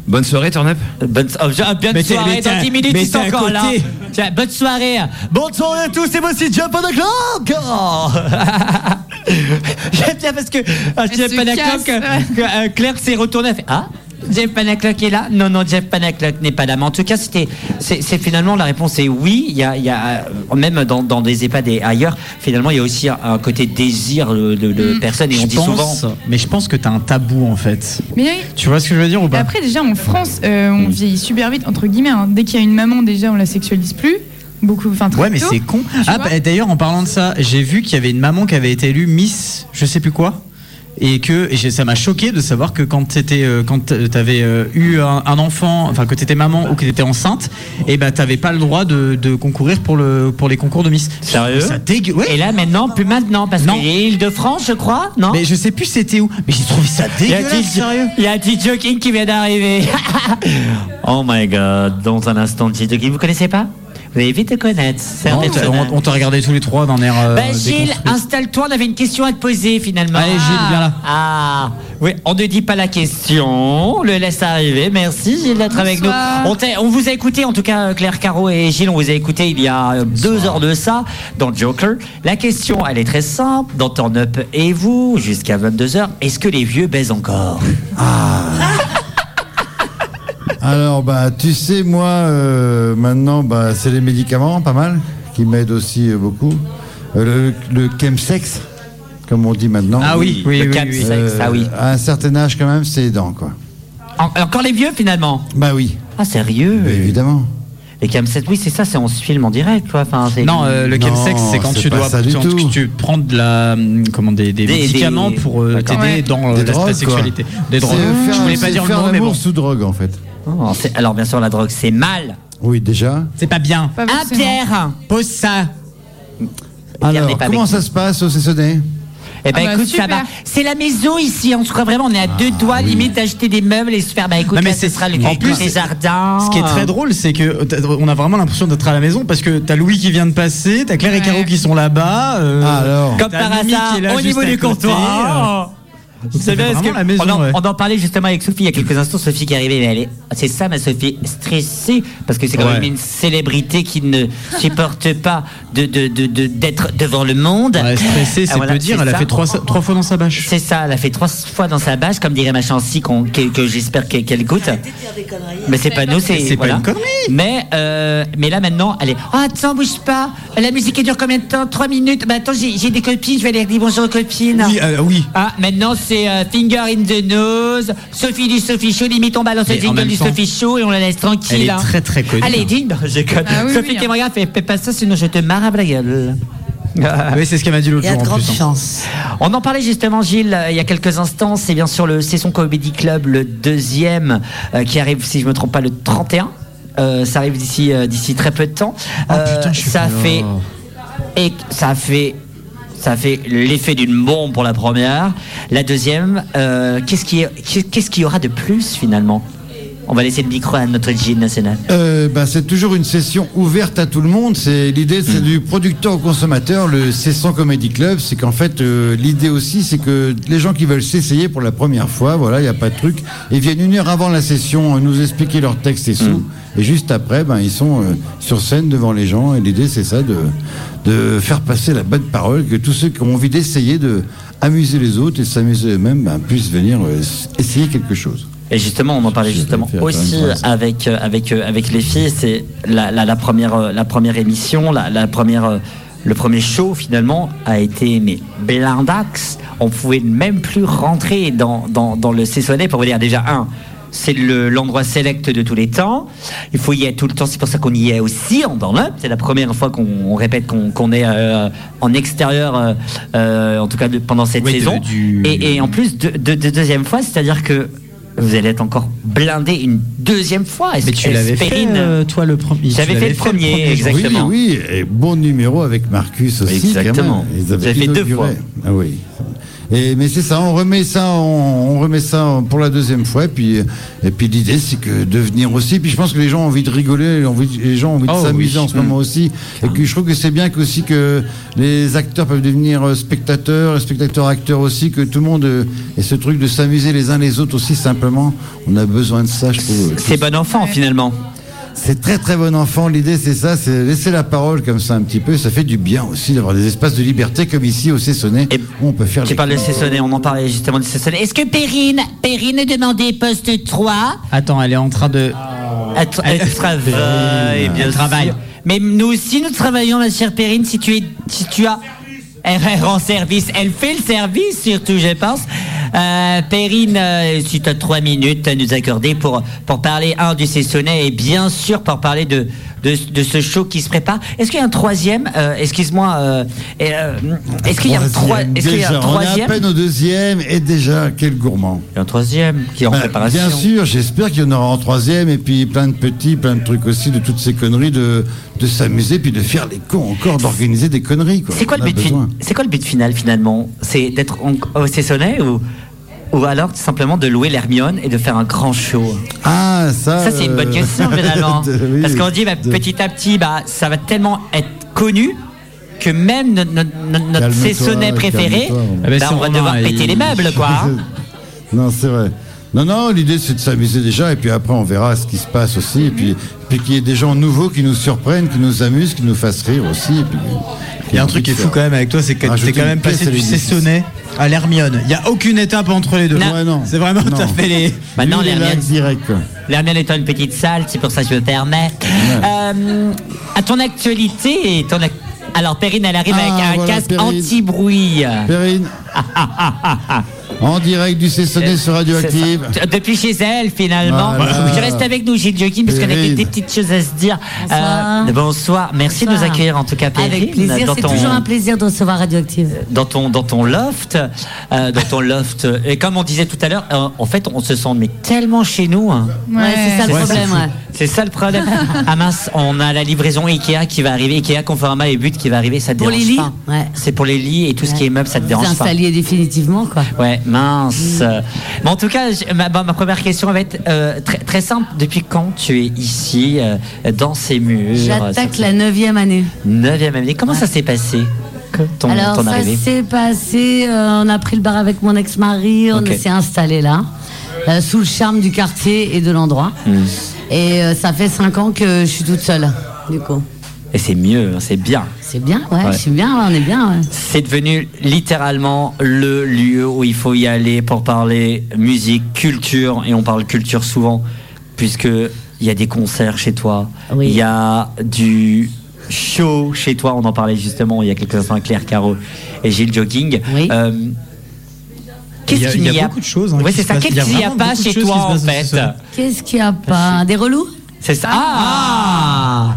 Bonne soirée, Turn Up. Bonne, oh, je- Mais t'es- soirée, dans 10 minutes ils sont à encore là. Tiens, bonne soirée. Bonne soirée à tous, c'est moi aussi Jump on the Clock. Oh. J'aime bien parce que ah, Jump se on the Clock, que, euh, Claire s'est retournée, elle fait Ah? Jeff Panaclock est là Non, non, Jeff Panaclock n'est pas là. Mais en tout cas, c'était, c'est, c'est finalement la réponse est oui. Il y a, il y a euh, même dans, dans des EHPAD et ailleurs, finalement, il y a aussi un, côté désir de, de, de personnes et on Je dit pense- souvent. Mais je pense que t'as un tabou en fait. Mais oui. Tu vois ce que je veux dire ou pas? Après, déjà, en France, euh, on vieillit super vite, entre guillemets. hein. Dès qu'il y a une maman, déjà, on la sexualise plus. Beaucoup, enfin, très Ouais, mais tôt. c'est con. Tu Ah, bah, d'ailleurs, en parlant de ça, j'ai vu qu'il y avait une maman qui avait été élue Miss, je sais plus quoi. Et que et ça m'a choqué de savoir que quand t'étais, euh, quand t'avais euh, eu un, un enfant, enfin que t'étais maman ou que t'étais enceinte, et bah t'avais pas le droit de, de concourir pour le pour les concours de Miss. Sérieux Ça dégueu. Ouais. Et là, maintenant, plus maintenant, parce Non. qu'il y a Île-de-France, je crois, non Mais je sais plus c'était où. Mais j'ai trouvé ça Il dégueulasse, Titi- sérieux. Il y a Titi Joking qui vient d'arriver. oh my god, dans un instant, Titi Joking, vous connaissez pas? Vous allez vite connaître. Non, on, on t'a regardé tous les trois d'un air. euh, Bah, Gilles, installe-toi, on avait une question à te poser finalement. Allez, Gilles, viens là. Ah, oui, on ne dit pas la question, on le laisse arriver. Merci Gilles d'être avec nous. On, vous a écouté, en tout cas Claire Caro et Gilles, on vous a écouté il y a euh, deux heures de ça dans Joker. La question, elle est très simple. Dans Turn Up et vous, jusqu'à 22h, est-ce que les vieux baisent encore? Alors, bah, tu sais, moi, euh, maintenant, bah, c'est les médicaments, pas mal, qui m'aident aussi euh, beaucoup. Euh, le, le chemsex, comme on dit maintenant. Ah oui, oui, le oui, oui. chemsex, Euh, ah oui. À un certain âge, quand même, c'est aidant, quoi. En- encore les vieux finalement? Bah oui, Ah, sérieux? Bah, évidemment. Les Cam7, oui, c'est ça, c'est on se filme en direct, quoi. Enfin, c'est- Non, euh, le chemsex, c'est quand c'est tu dois tout. tu prends de la hum, comment des, des Des- médicaments des- pour euh, t'aider Ouais. dans Des l'aspect drogues, quoi. sexualité. Des drogues. faire- Je voulais pas dire le mais bon. sous drogue, en fait. Oh, c'est- alors, bien sûr, la drogue, c'est mal. Oui, déjà. C'est pas bien. Pas Ah, forcément. Pierre Pose ça. Pierre n'est Alors, pas comment avec ça se passe au CCD Eh ben Ah bah, écoute, ça super. va. C'est la maison ici. On se croit vraiment, on est à deux doigts limite d'acheter des meubles et se faire. Bah écoute, Non, mais là, ce c'est- sera le en plus, les jardins. Ce qui est très drôle, c'est que t'as- on a vraiment l'impression d'être à la maison parce que t'as Louis qui vient de passer, t'as Claire et Ouais. Caro qui sont là-bas. euh, Ah, alors Comme t'as par Mimi hasard, qui est là au juste niveau à du côté, comptoir. Parce vraiment que la maison, on, en, ouais. on en parlait justement avec Sophie il y a quelques instants. Sophie qui est arrivée, mais elle est, c'est ça ma Sophie, stressée parce que c'est quand Ouais. même une célébrité qui ne supporte pas de, de, de, de- d'être devant le monde. Ouais, stressée, c'est Ah, voilà, peu dire. c'est Elle a fait trois, trois fois dans sa bâche. C'est ça, elle a fait trois fois dans sa bâche, comme dirait ma chancy, qu'on- que, que j'espère qu'elle, qu'elle écoute. Mais c'est pas nous, c'est. C'est pas une connerie. Mais, euh, mais là maintenant, elle est. Oh, attends, bouge pas. La musique elle dure combien de temps? Trois minutes. Bah attends, j'ai, j'ai des copines, je vais aller dire bonjour aux copines. Oui, euh, oui. Ah, maintenant c'est euh, Finger in the Nose, Sophie du Sophie Show, limite on balance le jingle du temps, Sophie Show et on la laisse tranquille. Elle est hein. très très connue. Allez, dis, je déconne. Ah oui, Sophie oui, qui hein. fait, fais pas ça, sinon je te marre à la gueule. Ah oui, c'est ce qu'elle m'a dit l'autre Il y a jour de en grandes plus. hein. chances. On en parlait justement, Gilles, euh, il y a quelques instants. C'est bien sûr le Sesson Comedy Club, le deuxième, euh, qui arrive, si je me trompe pas, le 31. Euh, ça arrive d'ici euh, d'ici très peu de temps. Oh, putain, je suis ça fait et ça fait ça fait l'effet d'une bombe pour la première. La deuxième, euh, qu'est-ce qui qu'est-ce qu'il y aura de plus finalement? On va laisser le micro à notre Gilles national. Euh, bah, c'est toujours une session ouverte à tout le monde. C'est l'idée, c'est du producteur au consommateur. Le Cesson Comedy Club, c'est qu'en fait, euh, l'idée aussi, c'est que les gens qui veulent s'essayer pour la première fois, voilà, il n'y a pas de truc, ils viennent une heure avant la session euh, nous expliquer leur texte et sous. Et juste après, ben, ils sont euh, sur scène devant les gens. Et l'idée, c'est ça, de, de faire passer la bonne parole, que tous ceux qui ont envie d'essayer de amuser les autres et s'amuser eux-mêmes ben, puissent venir essayer quelque chose. Et justement, on en parlait justement aussi avec euh, avec euh, avec les filles. C'est la, la, la première euh, la première émission, la, la première le premier show finalement a été mais blindax. On pouvait même plus rentrer dans dans, dans le Cessonnet pour vous dire déjà un. C'est le- l'endroit select de tous les temps. Il faut y être tout le temps. C'est pour ça qu'on y est aussi en dans C'est la première fois qu'on on répète qu'on est euh, en extérieur, euh, en tout cas de- pendant cette Oui, de- saison. du- Et, et en plus de, de- de deuxième fois, c'est-à-dire que vous allez être encore blindé une deuxième fois. Mais tu l'avais fait, euh, toi, le premier. J'avais fait le premier, exactement. Oui, oui, et bon numéro avec Marcus aussi. Exactement. Ils Vous avaient avez fait deux fois. Ah oui. Et, mais c'est ça, on remet ça, on, on remet ça pour la deuxième fois. Et puis, et puis l'idée, c'est que de venir aussi. Puis je pense que les gens ont envie de rigoler, envie- les gens ont envie de Oh, s'amuser oui. en ce moment aussi. Et que je trouve que c'est bien que aussi que les acteurs peuvent devenir euh, spectateurs, et spectateurs acteurs aussi, que tout le monde euh, ait ce truc de s'amuser les uns les autres aussi simplement. On a besoin de ça, je trouve. C'est bon enfant finalement. C'est très très bon enfant. L'idée c'est ça, c'est laisser la parole comme ça un petit peu. Ça fait du bien aussi d'avoir des espaces de liberté comme ici au Cessonnet où on peut faire. Tu les parles de. Cessonnet, on en parlait justement de Cessonnet. Est-ce que Perrine, Perrine demandait poste 3 Attends, elle est en train de. Elle, tra- elle travaille, bien Elle travaille. sûr. Mais nous aussi, nous travaillons, ma chère Perrine, si tu, es, si tu as... Elle rend service, elle fait le service surtout, je pense. Euh, Perrine, euh, si tu as trois minutes à nous accorder pour, parler, un, du Cessonnet et bien sûr pour parler de, de, de ce show qui se prépare. Est-ce qu'il y a un troisième euh, Excuse-moi, euh, euh, est-ce qu'il y a un, trois- Troisième, y a un. On est à peine au deuxième et déjà quel gourmand. Il y a un troisième qui est en Ben, préparation. Bien sûr, j'espère qu'il y en aura en troisième et puis plein de petits, plein de trucs aussi, de toutes ces conneries, de, de s'amuser puis de faire les cons encore, d'organiser des conneries. C'est quoi, le but quoi le final finalement? C'est d'être en- au Cessonnet ou, ou alors tout simplement de louer l'Hermione et de faire un grand show Ah, ça. Ça c'est une bonne euh, question finalement. de- oui, Parce qu'on dit bah, de- petit à petit, bah, ça va tellement être connu que même notre, notre, Cessonnet préféré, bah, on va Romain, devoir il- péter les meubles quoi. Non, c'est vrai. Non, non, l'idée c'est de s'amuser déjà et puis après on verra ce qui se passe aussi et puis, puis qu'il y ait des gens nouveaux qui nous surprennent, qui nous amusent, qui nous fassent rire aussi. et puis- Il y a un truc qui est fou quand même avec toi, c'est que t'es quand même passé du l'édifice. À l'Hermione. Il y a aucune étape entre les deux. Non. Ouais, non. C'est vraiment, Non. t'as fait les. Maintenant, là, l'Hermione direct. L'Hermione étant une petite salle, c'est pour ça que je me permets. Euh, à ton actualité, et ton ac- alors Perrine, elle arrive Ah, avec un voilà, casque Perrine. anti-bruit. Perrine. En direct du Cessonnet sur Radioactive. Depuis chez elle, finalement. Voilà. Je reste avec nous, Gilles Joachim, parce qu'on a des petites choses à se dire. Bonsoir. Euh, bonsoir. Merci de nous accueillir, en tout cas, Perrine. Avec plaisir, c'est ton- toujours un plaisir de recevoir Radioactive. dans ton dans ton loft, euh, dans ton loft. Et comme on disait tout à l'heure, euh, en fait, on se sent mais tellement chez nous. hein. Ouais, c'est ça le Ouais, problème, c'est ouais. Ça le problème. ah mince, on a la livraison Ikea qui va arriver, Ikea Conforama et But qui va arriver, ça te Pour les dérange lits pas Ouais. C'est pour les lits et tout ce qui est meuble, ça te Vous dérange pas installiez définitivement, quoi. Ouais, mince. Bon, en tout cas, ma, ma première question va être euh, très, très simple. Depuis quand tu es ici, euh, dans ces murs J'attaque la neuvième année. Neuvième année. Comment ça s'est passé? Ton, Alors ton ça s'est passé, euh, on a pris le bar avec mon ex-mari, on s'est installé là, euh, sous le charme du quartier et de l'endroit. Hmm. Et euh, ça fait cinq ans que je suis toute seule, du coup. Et c'est mieux, hein, c'est bien. C'est bien, ouais, Ouais. je suis bien, ouais, on est bien. ouais. C'est devenu littéralement le lieu où il faut y aller pour parler musique, culture, et on parle culture souvent, puisque il y a des concerts chez toi, il y a du show chez toi, on en parlait justement il y a quelques instants avec Claire Caro et Gilles Jogging. Euh, Il y a- Qu'est-ce il y a qu'il n'y a beaucoup de choses, hein, Oui, qui c'est ça. y Qu'est-ce qu'il n'y a pas chez toi en fait. Qu'est-ce qu'il y a pas? Des relous? C'est ça. Ah,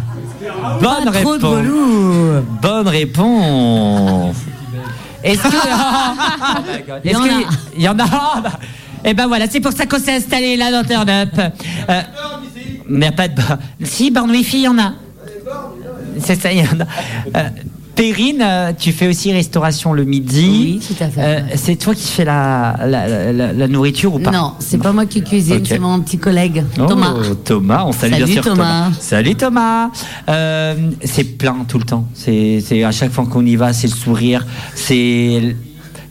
Bonne Pas trop de réponse. Bonne réponse. Est-ce que. Il y Est-ce en que- a. Il y en a? Et ben voilà, c'est pour ça qu'on s'est installé là dans Turn Up. Euh, il n'y a pas de. Si, borne Wi-Fi, il y en a. C'est ça, il y en a. Euh, Perrine, euh, tu fais aussi restauration le midi. Oui, tout à fait. Euh, c'est toi qui fais la, la, la- la nourriture ou pas Non, c'est pas moi qui cuisine, c'est mon petit collègue, Oh, Thomas. Thomas, on salue, Salut, bien sûr Thomas. Salut Thomas. Euh, c'est plein tout le temps. C'est c'est à chaque fois qu'on y va, c'est le sourire. C'est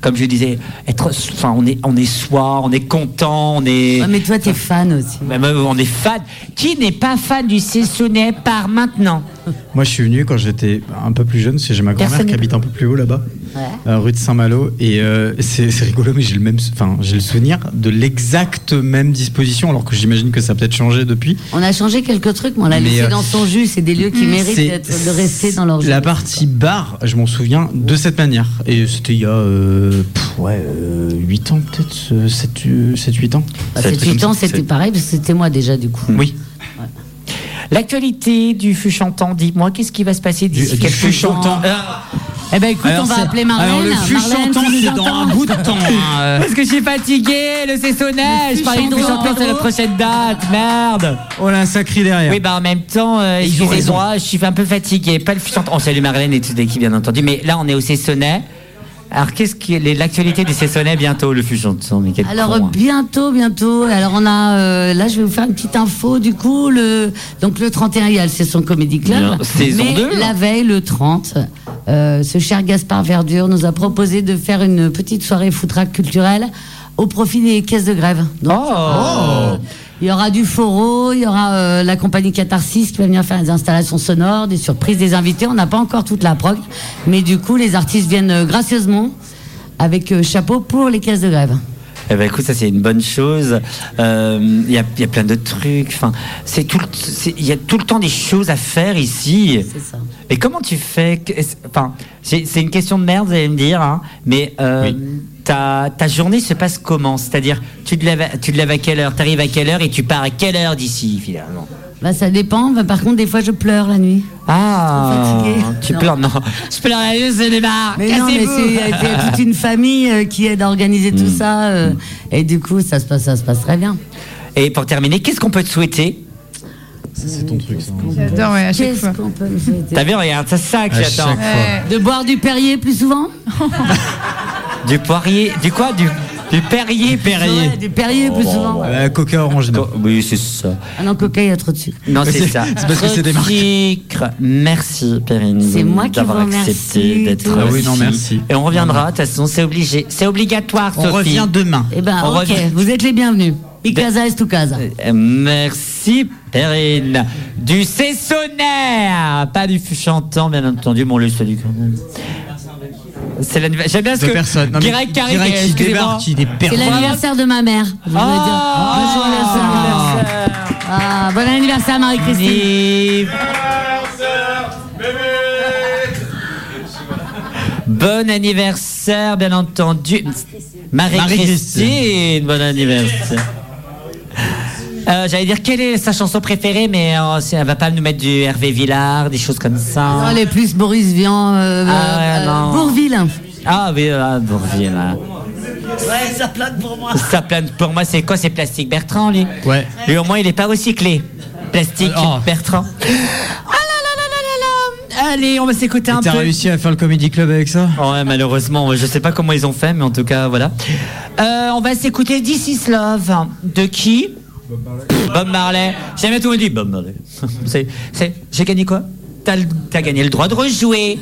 comme je disais, être, enfin, on est, on est soi, on est content, on est. Ouais, mais toi, t'es fan aussi. Bah, bah, on est fan. Qui n'est pas fan du Cessonnet par maintenant? Moi, je suis venu quand j'étais un peu plus jeune, que j'ai ma grand-mère qui habite un peu plus haut là-bas, Ouais. euh, rue de Saint-Malo. Et euh, c'est c'est rigolo, mais j'ai le même, enfin, j'ai le souvenir de l'exacte même disposition, alors que j'imagine que ça a peut-être changé depuis. On a changé quelques trucs, mais on l'a Mais, laissé euh, dans son jus. C'est des lieux qui méritent de rester dans leur jus. La partie bar, je m'en souviens de cette manière. Et c'était il y a euh, pff, ouais, euh, 8 ans peut-être, euh, 7-8 ans. Bah, Ça doit être 7 8 comme ans, ça. c'était pareil, parce que c'était moi déjà, du coup. Oui. L'actualité du fût chantant, dis-moi, qu'est-ce qui va se passer d'ici quelques jours? Chantant. Eh ben écoute, Alors, on va appeler Marlène. alors, le fût chantant, c'est dans un bout de temps, hein, euh. Parce que je suis fatigué, le Cessonnet. Le Je parlais fût chantant, c'est la prochaine date. Merde. Oh là, un sacré derrière. Oui, bah en même temps, euh, Ils ont excusez-moi, je suis un peu fatigué. Pas le fût chantant. On salue Marlène et toute l'équipe, bien entendu. Mais là, on est au Cessonnet. Alors, qu'est-ce qui est l'actualité du Cessonnet bientôt, le Mais quel Alors con, hein. bientôt, bientôt. Alors on a, euh, là je vais vous faire une petite info du coup. Le, donc le 31 il y a le Session Comedy Club. Saison mais 2, là. la veille, le 30, euh, ce cher Gaspard Verdure nous a proposé de faire une petite soirée foutraque culturelle au profit des caisses de grève. Donc, euh, il y aura du foro, il y aura euh, la compagnie Catharsis qui va venir faire des installations sonores, des surprises, des invités. On n'a pas encore toute la prog, mais du coup, les artistes viennent euh, gracieusement avec euh, chapeau pour les caisses de grève. Eh ben écoute, ça c'est une bonne chose. Euh, Il y, a, il y a plein de trucs. Enfin, c'est tout. Il y a tout le temps des choses à faire ici. C'est ça. Mais comment tu fais Enfin, c'est une question de merde, vous allez me dire. hein, mais euh, ta, ta journée se passe comment C'est-à-dire, tu te lèves, à- tu te lèves à quelle heure T'arrives à quelle heure et tu pars à quelle heure d'ici finalement Bah, ça dépend. Bah, par contre, des fois, je pleure la nuit. Ah, fatiguée. tu Non. pleures Non, je pleure la nuit, c'est des barres. Mais non, mais c'est il y a toute une famille euh, qui aide à organiser tout ça. euh, et du coup, ça se passe, ça se passe très bien. Et pour terminer, qu'est-ce qu'on peut te souhaiter C'est ton truc, ça. J'adore, ouais, à chaque fois. T'as vu, regarde, c'est ça que À j'attends. chaque fois. De boire du Perrier plus souvent Du poirier, du quoi Du, du Perrier, Perrier. Ouais, Du Perrier plus souvent. Euh, Coca orange, non. Oui, c'est ça. Ah non, Coca, il y a trop de sucre. Non, c'est ça. c'est parce que c'est des marques. Sucre. Merci, Perrine. C'est moi qui d'avoir vous accepté d'être. Ah oui, non, merci. Et on reviendra, de toute façon, c'est obligé. C'est obligatoire, On Sophie. revient demain. Eh ben, On ok, revient. vous êtes les bienvenus. Icasa est casa. Euh, Merci, Perrine. Du Cessonnaire. Pas du chantant, bien entendu, mais on le salue quand même. C'est l'anniversaire. J'aime bien ce De que. personne. Non, mais Direct carré, direct qui excusez-moi. débarque, qui est C'est l'anniversaire de ma mère. Je Oh, dire. Bonjour anniversaire. Ah, bon anniversaire Marie-Christine. Bon anniversaire, bien entendu. Marie-Christine, bon anniversaire. Euh, J'allais dire quelle est sa chanson préférée, mais euh, elle va pas nous mettre du Hervé Villard, des choses comme Non, ça. elle est plus Boris Vian. Euh, Ah ouais, euh, non. Bourville. Ah oui, ah, Bourville. Ouais, ça plane pour moi. Ça plane pour moi, c'est quoi C'est Plastique Bertrand, lui? Ouais. Lui, au moins, il est pas recyclé. Plastique Oh. Bertrand. Ah là là là là là là Allez, on va s'écouter un T'as peu. réussi à faire le comedy club avec ça? Ouais, malheureusement, je sais pas comment ils ont fait, mais en tout cas, voilà. Euh, on va s'écouter This is Love. De qui? Bob Marley. J'ai jamais tout me dit Bob Marley. C'est- c'est- J'ai gagné quoi? T'as gagné le droit de rejouer.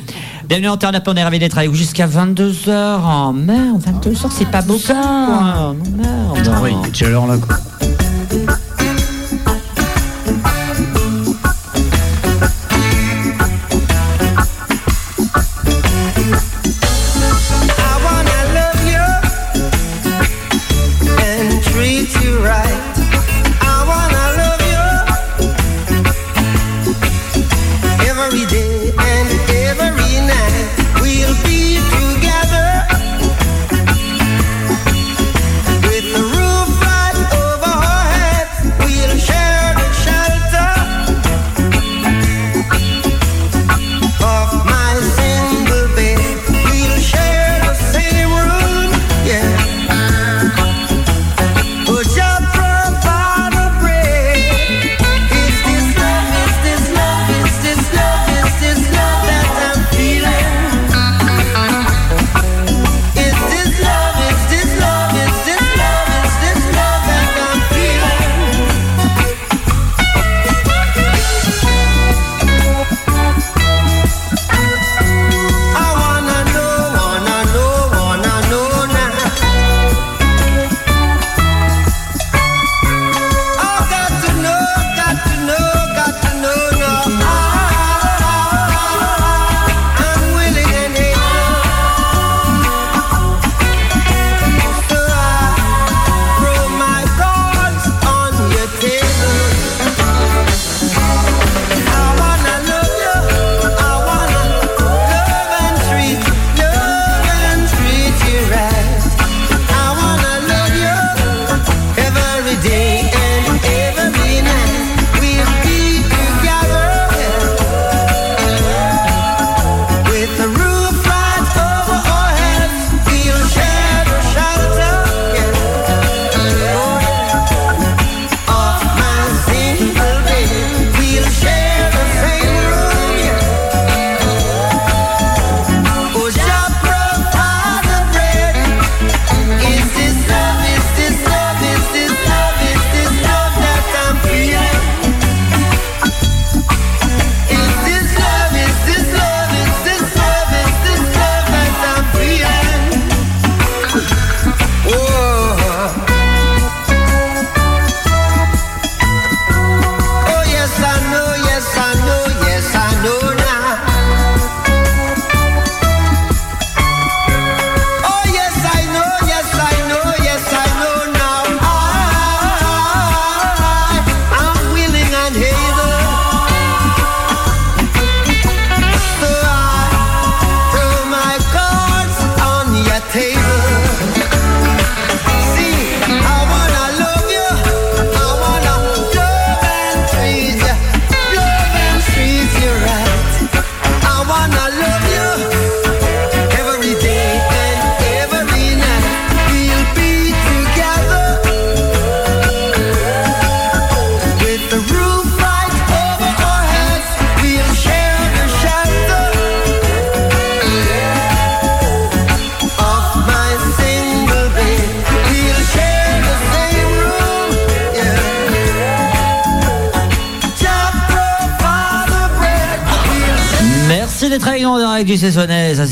Bienvenue en Turn Up, on est ravis d'être avec vous jusqu'à 22h. Oh merde, 22h, c'est pas beau ça. Non, merde. Oui, il est déjà l'heure là quoi.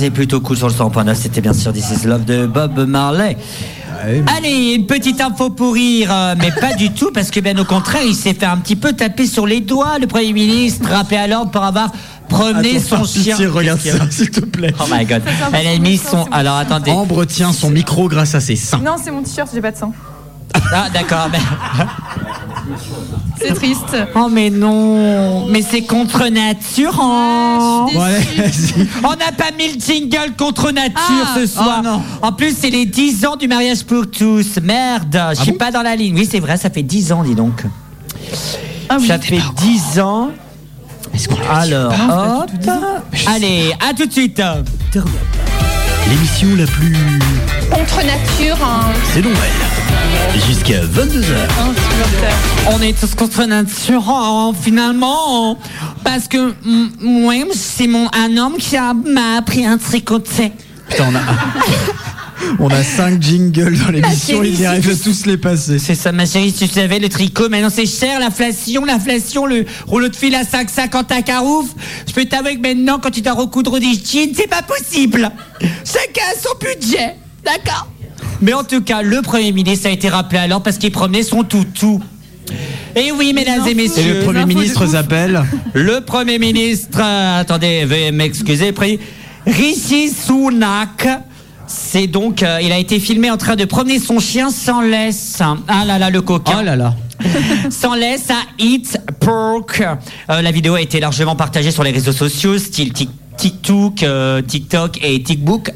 C'est plutôt cool sur le 100.9. C'était bien sûr This is Love de Bob Marley. Allez, une petite info pour rire, euh, mais pas du tout, parce que bien au contraire, il s'est fait un petit peu taper sur les doigts, le Premier ministre, rappelé à l'ordre pour avoir promené Attends, son par chien. pitié, regarde ça, s'il te plaît. Oh my god. Elle a mis son. Alors attendez. Ambre tient son micro grâce à ses seins. Non, c'est mon t-shirt, j'ai pas de sang. Ah, d'accord. Mais... C'est triste. Oh, mais non. Mais c'est contre nature. hein. On n'a pas mis le jingle contre nature Ah. ce soir. en plus, c'est les 10 ans du mariage pour tous. Merde, je suis pas dans la ligne. Oui, c'est vrai, ça fait 10 ans, dis donc. ça fait 10 ans. Alors, hop. Allez, à tout de suite. L'émission la plus. Contre nature. hein. C'est Noël. Jusqu'à 22h. On est tous contre nature, finalement. Parce que, moi, c'est mon, un homme qui m'a appris à tricoter. Putain, on a. On a 5 jingles dans l'émission, Ma chérie, il y arrive c'est- à tous les passer. C'est ça, ma chérie, si tu savais, le tricot, maintenant c'est cher, l'inflation, l'inflation, le rouleau de fil à 5,50 à Carouf. Je peux t'avouer que maintenant, quand tu dois recoudre des jeans, c'est pas possible. Chacun a son budget, d'accord? Mais en tout cas, le Premier ministre a été rappelé alors parce qu'il promenait son toutou. Et oui, mesdames et messieurs. Et le Premier ministre s'appelle Le Premier ministre, euh, attendez, veuillez m'excuser, pri- Rishi Sunak. C'est donc, euh, il a été filmé en train de promener son chien sans laisse. Ah là là, le coquin. Oh là là. sans laisse à Eat Pork. Euh, la vidéo a été largement partagée sur les réseaux sociaux, style Tik- TikTok, euh, TikTok et TikBook.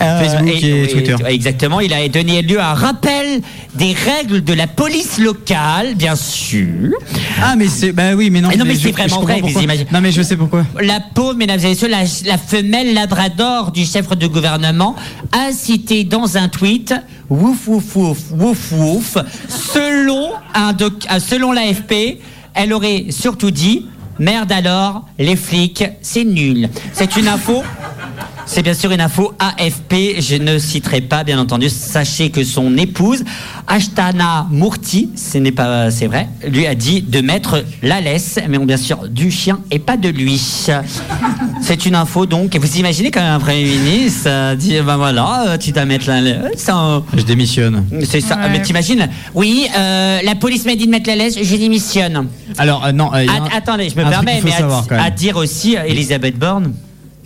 Euh, Facebook et Twitter. Exactement. Il a donné lieu à un rappel des règles de la police locale, bien sûr. Ah, mais c'est. Bah oui, mais non. Mais non, mais c'est vraiment vrai, vous imaginez. Non, mais je sais pourquoi. La pauvre, mesdames et messieurs, la, la femelle labrador du chef de gouvernement a cité dans un tweet wouf wouf wouf wouf wouf. Selon, un doc- euh, selon l'AFP, elle aurait surtout dit merde alors, les flics, c'est nul. C'est une info. C'est bien sûr une info AFP, je ne citerai pas bien entendu. Sachez que son épouse, Ashtana Murti, ce n'est pas, c'est vrai, lui a dit de mettre la laisse, mais bien sûr du chien et pas de lui. C'est une info donc. Et vous imaginez quand même un premier ministre euh, dit ben voilà, euh, tu dois mettre la laisse. Je démissionne. C'est ça. Ouais. Mais t'imagines? Oui, euh, la police m'a dit de mettre la laisse, je démissionne. Alors, euh, non. euh, il y a un- Att- attendez, je me permets, mais à, à dire aussi Elisabeth Borne.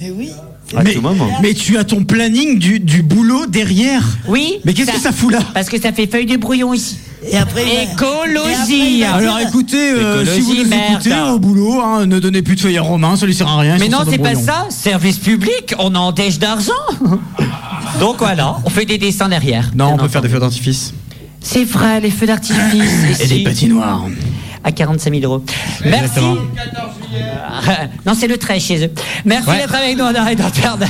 Mais oui. À mais, tout moment. mais tu as ton planning du, du boulot derrière. Oui. Mais qu'est-ce que ça fout là Parce que ça fait feuille de brouillon ici. Et après, Écologie. Alors écoutez, euh, si vous nous écoutez merde. au boulot, hein, ne donnez plus de feuilles à Romain, ça lui sert à rien. Mais non, c'est pas ça. Service public, on en dèche d'argent. Donc voilà, on fait des dessins derrière. Non, on peut faire des feux d'artifice. C'est vrai, les feux d'artifice. Et des patinoires. À 45 000 euros. Merci. Exactement. Euh, non, c'est le trait chez eux. Merci Ouais. d'être avec nous en arrêt d'interne.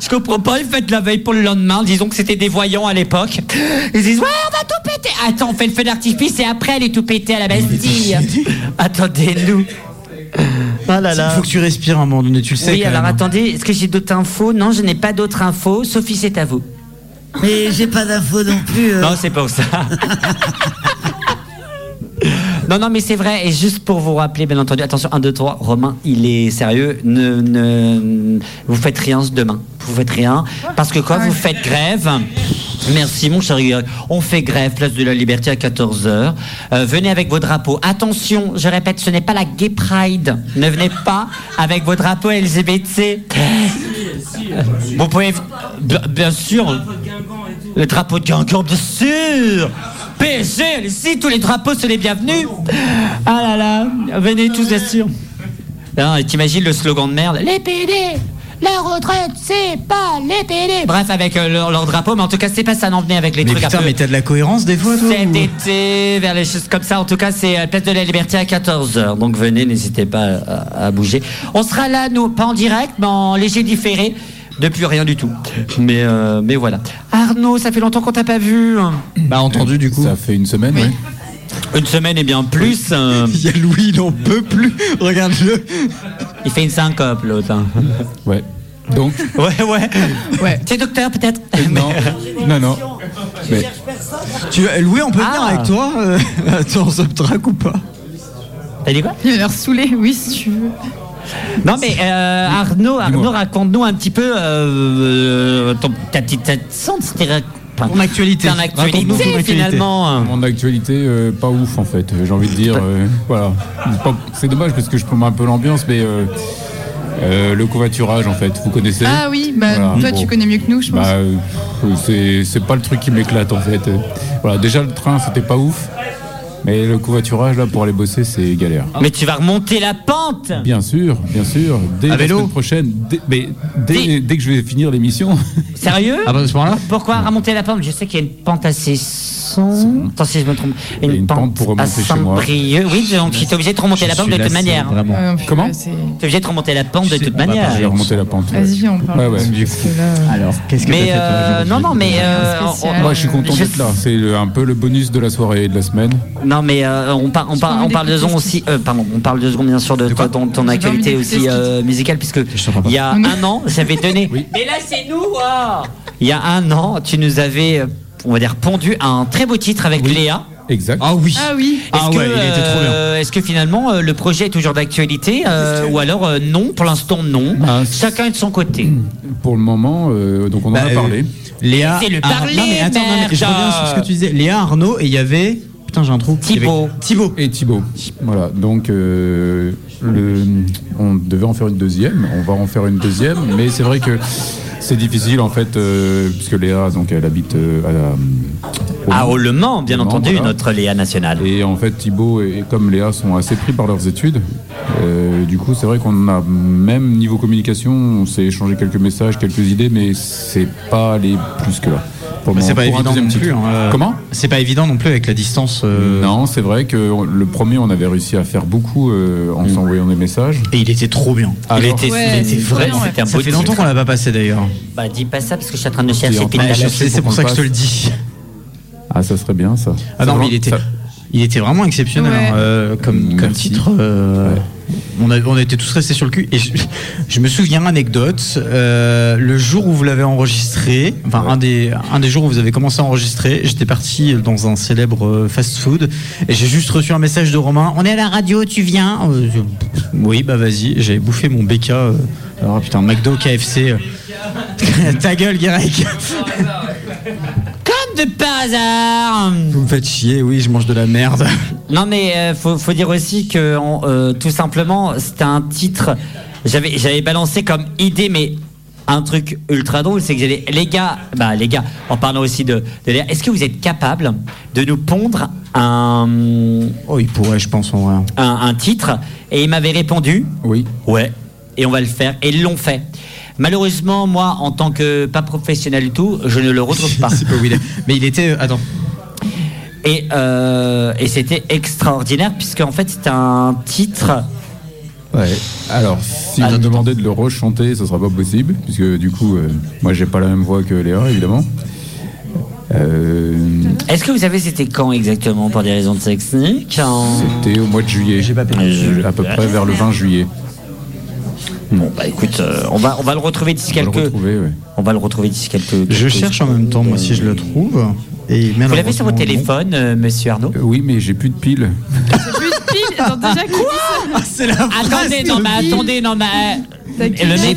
Je comprends pas, ils font la veille pour le lendemain. Disons que c'était des voyants à l'époque. Ils disent Ouais, on va tout péter. Attends, on fait le feu d'artifice et après, elle est tout pété à la Bastille. Attendez-nous. Oh là Il là. faut que tu respires à un moment donné, tu le sais. Oui, quand alors même. attendez, est-ce que j'ai d'autres infos? Non, je n'ai pas d'autres infos. Sophie, c'est à vous. Mais j'ai pas d'infos non plus. euh. Non, c'est pour ça. non, non, mais c'est vrai. Et juste pour vous rappeler, bien entendu, attention, 1, 2, 3, Romain, il est sérieux. Ne, ne, vous faites rien demain. Vous faites rien. Parce que quoi, vous faites grève. Merci mon cher. On fait grève, place de la liberté à 14h. venez avec vos drapeaux. Attention, je répète, ce n'est pas la Gay Pride. Ne venez pas avec vos drapeaux LGBT. Vous pouvez... Bien, bien sûr. Le drapeau de Guingamp, bien sûr PSG, ici, tous les drapeaux sont les bienvenus Ah là là, venez tous, et t'imagines le slogan de merde Les PD la retraite, c'est pas les PD. Bref, avec euh, leur, leur drapeau, mais en tout cas, c'est pas ça, n'en venez avec les Mais trucs putain, un peu. mais t'as de la cohérence des fois, toi Cet été, vers les choses comme ça. En tout cas, c'est euh, Place de la Liberté à 14h. Donc venez, n'hésitez pas à, à bouger. On sera là, nous, pas en direct, mais en léger différé. Depuis rien du tout. Mais, euh, mais voilà. Arnaud, ça fait longtemps qu'on t'a pas vu. Bah, entendu, du coup. Ça fait une semaine, oui. Une semaine et bien plus. euh, Il y a Louis, il en peut plus. Regarde-le. il fait une syncope, l'autre. hein. Ouais. Donc, Ouais, ouais. ouais. Tu es docteur, peut-être? Non, non, non. Mais Tu, Louis, on peut venir Ah. avec toi euh, Attends, subtrack ou pas? T'as dit quoi? Il a l'air saoulé, oui, si tu veux. Non mais euh, Arnaud, Arnaud, raconte-nous un petit peu euh, ton, ta petite accent, c'était Ton actualité. Ton actualité finalement. Mon actualité, euh, pas ouf en fait. J'ai envie de dire, euh, voilà. C'est dommage parce que je prends un peu l'ambiance, mais euh, euh, le covoiturage en fait, vous connaissez Ah oui, bah, Voilà, toi bon. tu connais mieux que nous, je pense. Bah, euh, c'est c'est pas le truc qui m'éclate en fait. Euh, Voilà, déjà le train c'était pas ouf, mais le covoiturage là pour aller bosser c'est galère. Mais tu vas remonter la pente Bien sûr, bien sûr. Dès À la vélo semaine prochaine, dès, mais dès, dès que je vais finir l'émission. Sérieux? Ah bah, à ce moment-là Pourquoi remonter la pente? Je sais qu'il y a une pente assez Attends si je me trompe. Une, une pente pour remonter à chez moi. Oui, donc tu es obligé de remonter la pente de toute manière. Comment Tu es obligé de remonter la pente de toute manière. je vais remonter la pente. Vas-y, on parle. Ouais, ouais. Parce que là, Alors, qu'est-ce que Mais t'as fait, euh, non, non, mais euh, Moi je suis content d'être là. C'est un peu le bonus de la soirée et de la semaine. Non, mais euh, on, par- on, par- on parle de secondes aussi. euh, pardon, on parle de secondes bien sûr de, ton, ton- ton actualité aussi musicale puisque il y a un an, j'avais donné. Mais là, c'est nous. oh il y a un an, tu nous avais, on va dire, pondu un très beau titre avec Léa. Exact. Ah oui. Ah oui. Est-ce Ah que, ouais, il était trop bien. euh, Est-ce que finalement euh, le projet est toujours d'actualité euh, ou alors euh, non Pour l'instant, non. Chacun est de son côté. Pour le moment, euh, donc on en Bah, a euh, parlé. Léa. C'est le Ar- parler, non, mais attends, non, mais je reviens sur ce que tu disais. Léa, Arnaud, et il y avait. Putain, j'ai un trou. Thibaut. Thibaut. Et Thibaut. Voilà, donc euh, le, on devait en faire une deuxième, on va en faire une deuxième, mais c'est vrai que c'est difficile en fait, euh, puisque Léa, donc elle habite euh, à la. Le Mans, bien entendu, voilà. notre Léa nationale. Et en fait, Thibaut et, et comme Léa sont assez pris par leurs études. Euh, du coup, c'est vrai qu'on a même niveau communication, on s'est échangé quelques messages, quelques idées, mais c'est pas allé plus que là. Pour Mais le c'est pas évident non plus. hein, Comment C'est pas évident non plus avec la distance. euh, Non, c'est vrai que le premier, on avait réussi à faire beaucoup euh, en s'envoyant des messages. Et il était trop bien. Alors- il était, Ouais, vrai, trop bien, un Ça fait longtemps qu'on l'a pas passé d'ailleurs. Bah, dis pas ça parce que je suis en train de chercher. C'est pour ça que je te le dis. Ah, ça serait bien ça. Ah non, mais il était, ça- il était vraiment exceptionnel Ouais. hein, euh, comme, comme Merci. titre. euh, on, a, on était tous restés sur le cul. Et je, je me souviens, anecdote, euh, le jour où vous l'avez enregistré, enfin un, des, un des jours où vous avez commencé à enregistrer, j'étais parti dans un célèbre fast-food et j'ai juste reçu un message de Romain. On est à la radio, tu viens? Oui, bah vas-y. J'avais bouffé mon BK. alors putain, McDo, KFC. Ta gueule, Guérec. De par hasard. Vous me faites chier, oui, je mange de la merde. Non mais euh, faut, faut dire aussi que on, euh, tout simplement c'était un titre. J'avais j'avais balancé comme idée mais un truc ultra drôle, c'est que les, les gars, bah les gars, en parlant aussi de, de est-ce que vous êtes capable de nous pondre un Oh, il pourrait, je pense, en vrai. un, un titre? Et il m'avait répondu Oui. Ouais. Et on va le faire. Et ils l'ont fait. Malheureusement, moi, en tant que pas professionnel du tout, je ne le retrouve pas. C'est pas où il est. Mais il était. euh, Attends. Et, euh, et c'était extraordinaire puisqu'en fait c'était un titre. Ouais. Alors, si Ah, vous me attends. demandez de le rechanter, ce sera pas possible, puisque du coup, euh, moi, j'ai pas la même voix que Léa, évidemment. Euh, Est-ce que vous savez c'était quand exactement pour des raisons techniques en- C'était au mois de juillet. J'ai pas Euh, À peu près vers le 20 juillet. Bon bah écoute, euh, on va on va le retrouver d'ici On va le quelques. retrouver, ouais. On va le retrouver d'ici quelques. Je cherche en même temps, moi, si je le trouve. Et Vous l'avez sur votre téléphone, euh, Monsieur Arnaud Euh, Oui, mais j'ai plus de piles. Plus de piles. Déjà quoi? C'est la Attendez, non mais attendez, non mais. Quel Le mec,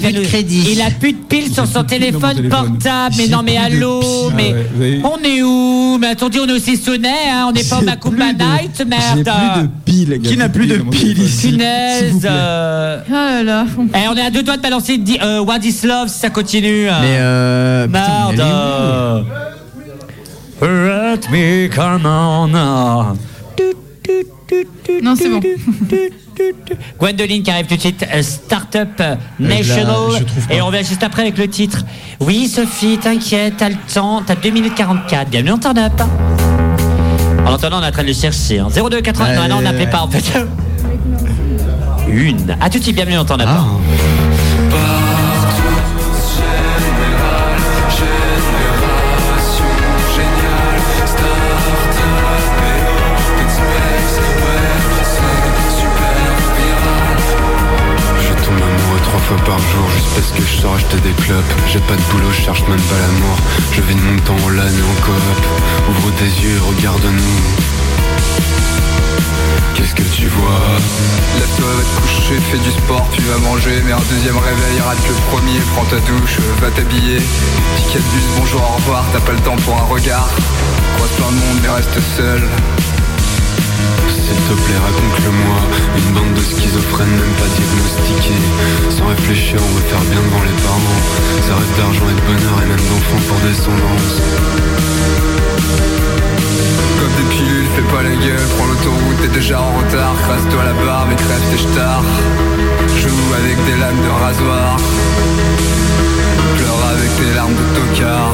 il, il a plus de piles sur son téléphone, téléphone. portable. Mais non, mais allô, mais Ah ouais, on est où? Mais attendez, on est au Sissonnet, hein, on n'est pas au Macumba Night, J'ai merde. plus de piles. Qui n'a plus de piles ici? Punaise. euh, Oh là là. eh, on est à deux doigts de balancer euh, What is Love si ça continue. hein. Mais euh. Merde. Let me come on. Non, c'est bon. Gwendoline qui arrive tout de suite, euh, Startup National. Et on revient juste après avec le titre. Oui, Sophie, t'inquiète, t'as le temps, t'as 2 minutes 44. Bienvenue en turn up. En attendant, on est en train de le chercher. hein. 02 80. Ouais, non, non, on n'appelait pas en fait. Une. À tout de suite, bienvenue en turn up. Ah. Fois par jour juste parce que je sors acheter des clopes J'ai pas de boulot, je cherche même pas l'amour Je vis de mon temps en LAN et en coop Ouvre tes yeux, regarde-nous qu'est-ce que tu vois? Lève-toi, va te coucher, fais du sport, tu vas manger, mais un deuxième réveil, rate le premier, prends ta douche, va t'habiller. Ticket de bus, bonjour, au revoir, t'as pas le temps pour un regard. Croise plein de monde, mais reste seul. S'il te plaît, raconte-le-moi. Une bande de schizophrènes, même pas diagnostiqués Sans réfléchir, on veut faire bien devant les parents. Ça rêve d'argent et de bonheur et même d'enfants pour descendance. Comme des pilules, fais pas la gueule, prends l'autoroute, t'es déjà en retard, crasse-toi la barbe et crève tes stars. Joue avec des lames de rasoir, pleure avec tes larmes de tocard.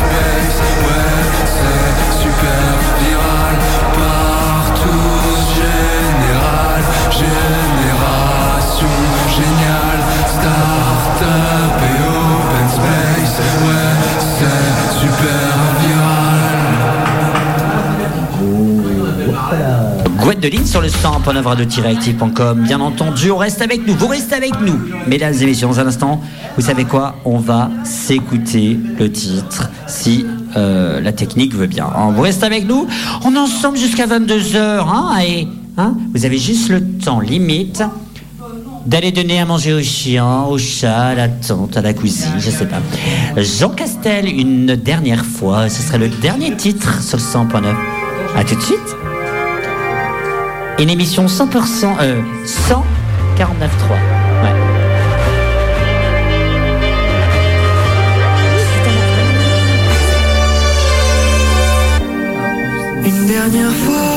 Ouais, c'est super viral Partout général Génération géniale Start-up et open space Ouais, c'est super viral Gwendoline sur le 100.9 radio-active.com. Bien entendu, on reste avec nous. Vous restez avec nous. Mesdames et messieurs, dans un instant, vous savez quoi? On va s'écouter le titre si euh, la technique veut bien. Hein, Vous restez avec nous. On est ensemble jusqu'à 22h. Hein, et hein, vous avez juste le temps limite d'aller donner à manger au chien, au chat, à la tante, à la cousine, je sais pas. Jean Castel, une dernière fois. Ce serait le dernier titre sur le 100.9. À tout de suite. Une émission 100%, euh, 149.3. Ouais. Une dernière fois,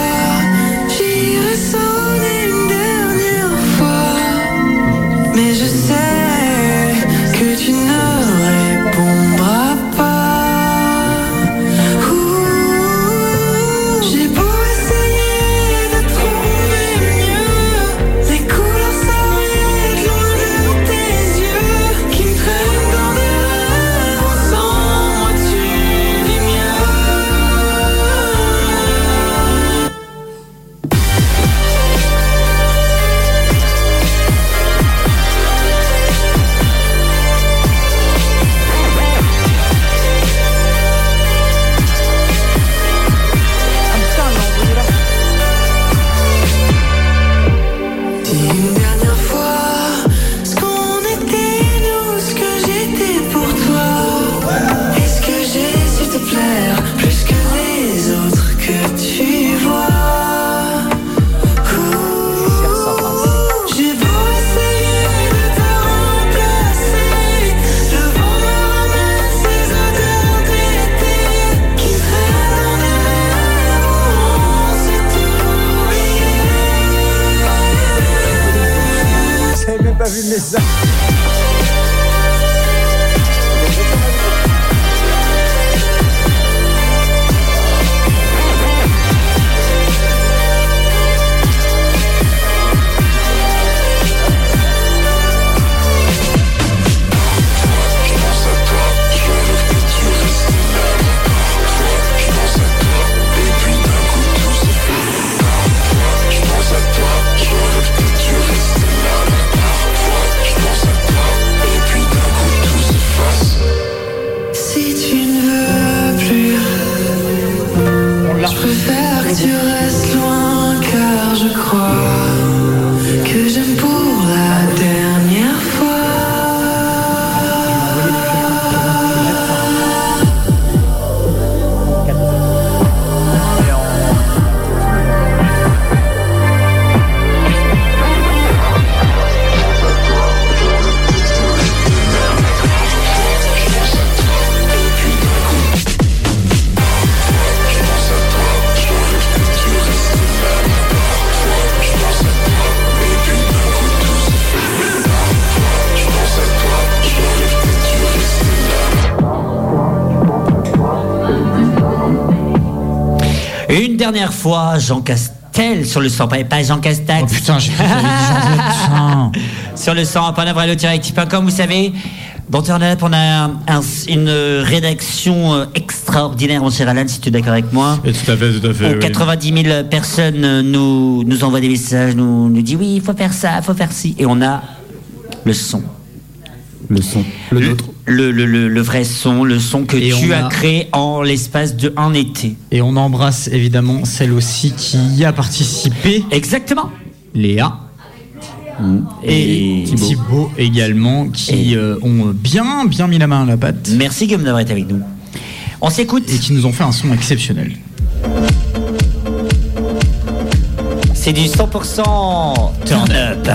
J'avais même dernière fois, Jean Castel sur le sang, pas, pas Jean Castax. Oh putain, j'ai Sur le sang, comme vous savez. Dans Turn Up, on a un- un- une rédaction euh, extraordinaire, mon cher Alan, si tu es d'accord avec moi. Et tout à fait, tout à fait. Où oui. 90 000 personnes euh, nous, nous envoient des messages, nous, nous disent oui, il faut faire ça, il faut faire ci. Et on a le son. Le son. Le nôtre. Le, le, le, le vrai son, le son que Et tu as a- créé en l'espace de un été. Et on embrasse évidemment celle aussi qui y a participé. Exactement. Léa. Et, Et Thibaut. également, qui euh, ont bien, bien mis la main à la pâte. Merci Guillaume d'avoir été avec nous. On s'écoute. Et qui nous ont fait un son exceptionnel. C'est du 100% turn up.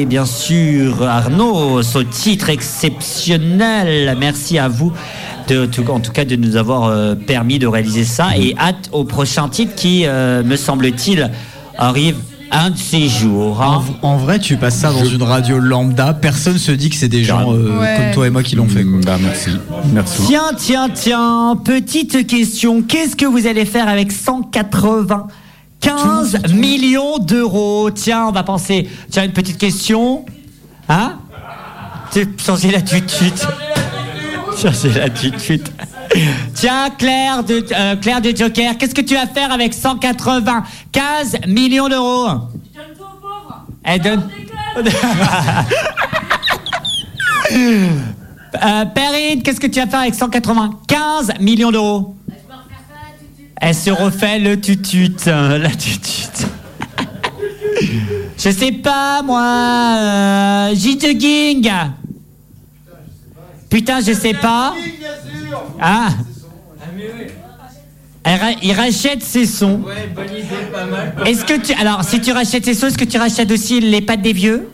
Et bien sûr Arnaud, ce titre exceptionnel. Merci à vous, de, en tout cas, de nous avoir euh, permis de réaliser ça. Et hâte au prochain titre qui, euh, me semble-t-il, arrive un de ces jours. hein. En vrai, tu passes ça dans une radio lambda, personne se dit que c'est des gens euh, Ouais. comme toi et moi qui l'ont fait. quoi. Bah merci. Merci. Tiens, tiens, tiens, petite question. Qu'est-ce que vous allez faire avec 195 millions d'euros Tiens, on va penser. Tiens, une petite question. Hein changer la tutute. Changer la tutute. Tiens, Claire de, euh, Claire de Joker, qu'est-ce que tu vas faire avec 195 millions d'euros Elle donne. Euh, Perrine, qu'est-ce que tu vas faire avec 195 millions d'euros Elle se refait le tutut, euh, la tutute. Je sais pas, moi. Euh, Jitteking. Putain, je sais pas. Ah. Elle ra- Il rachète ses sons. Ouais, bonne idée, pas mal. Est-ce que tu. Alors, si tu rachètes ses sons, est-ce que tu rachètes aussi les pattes des vieux?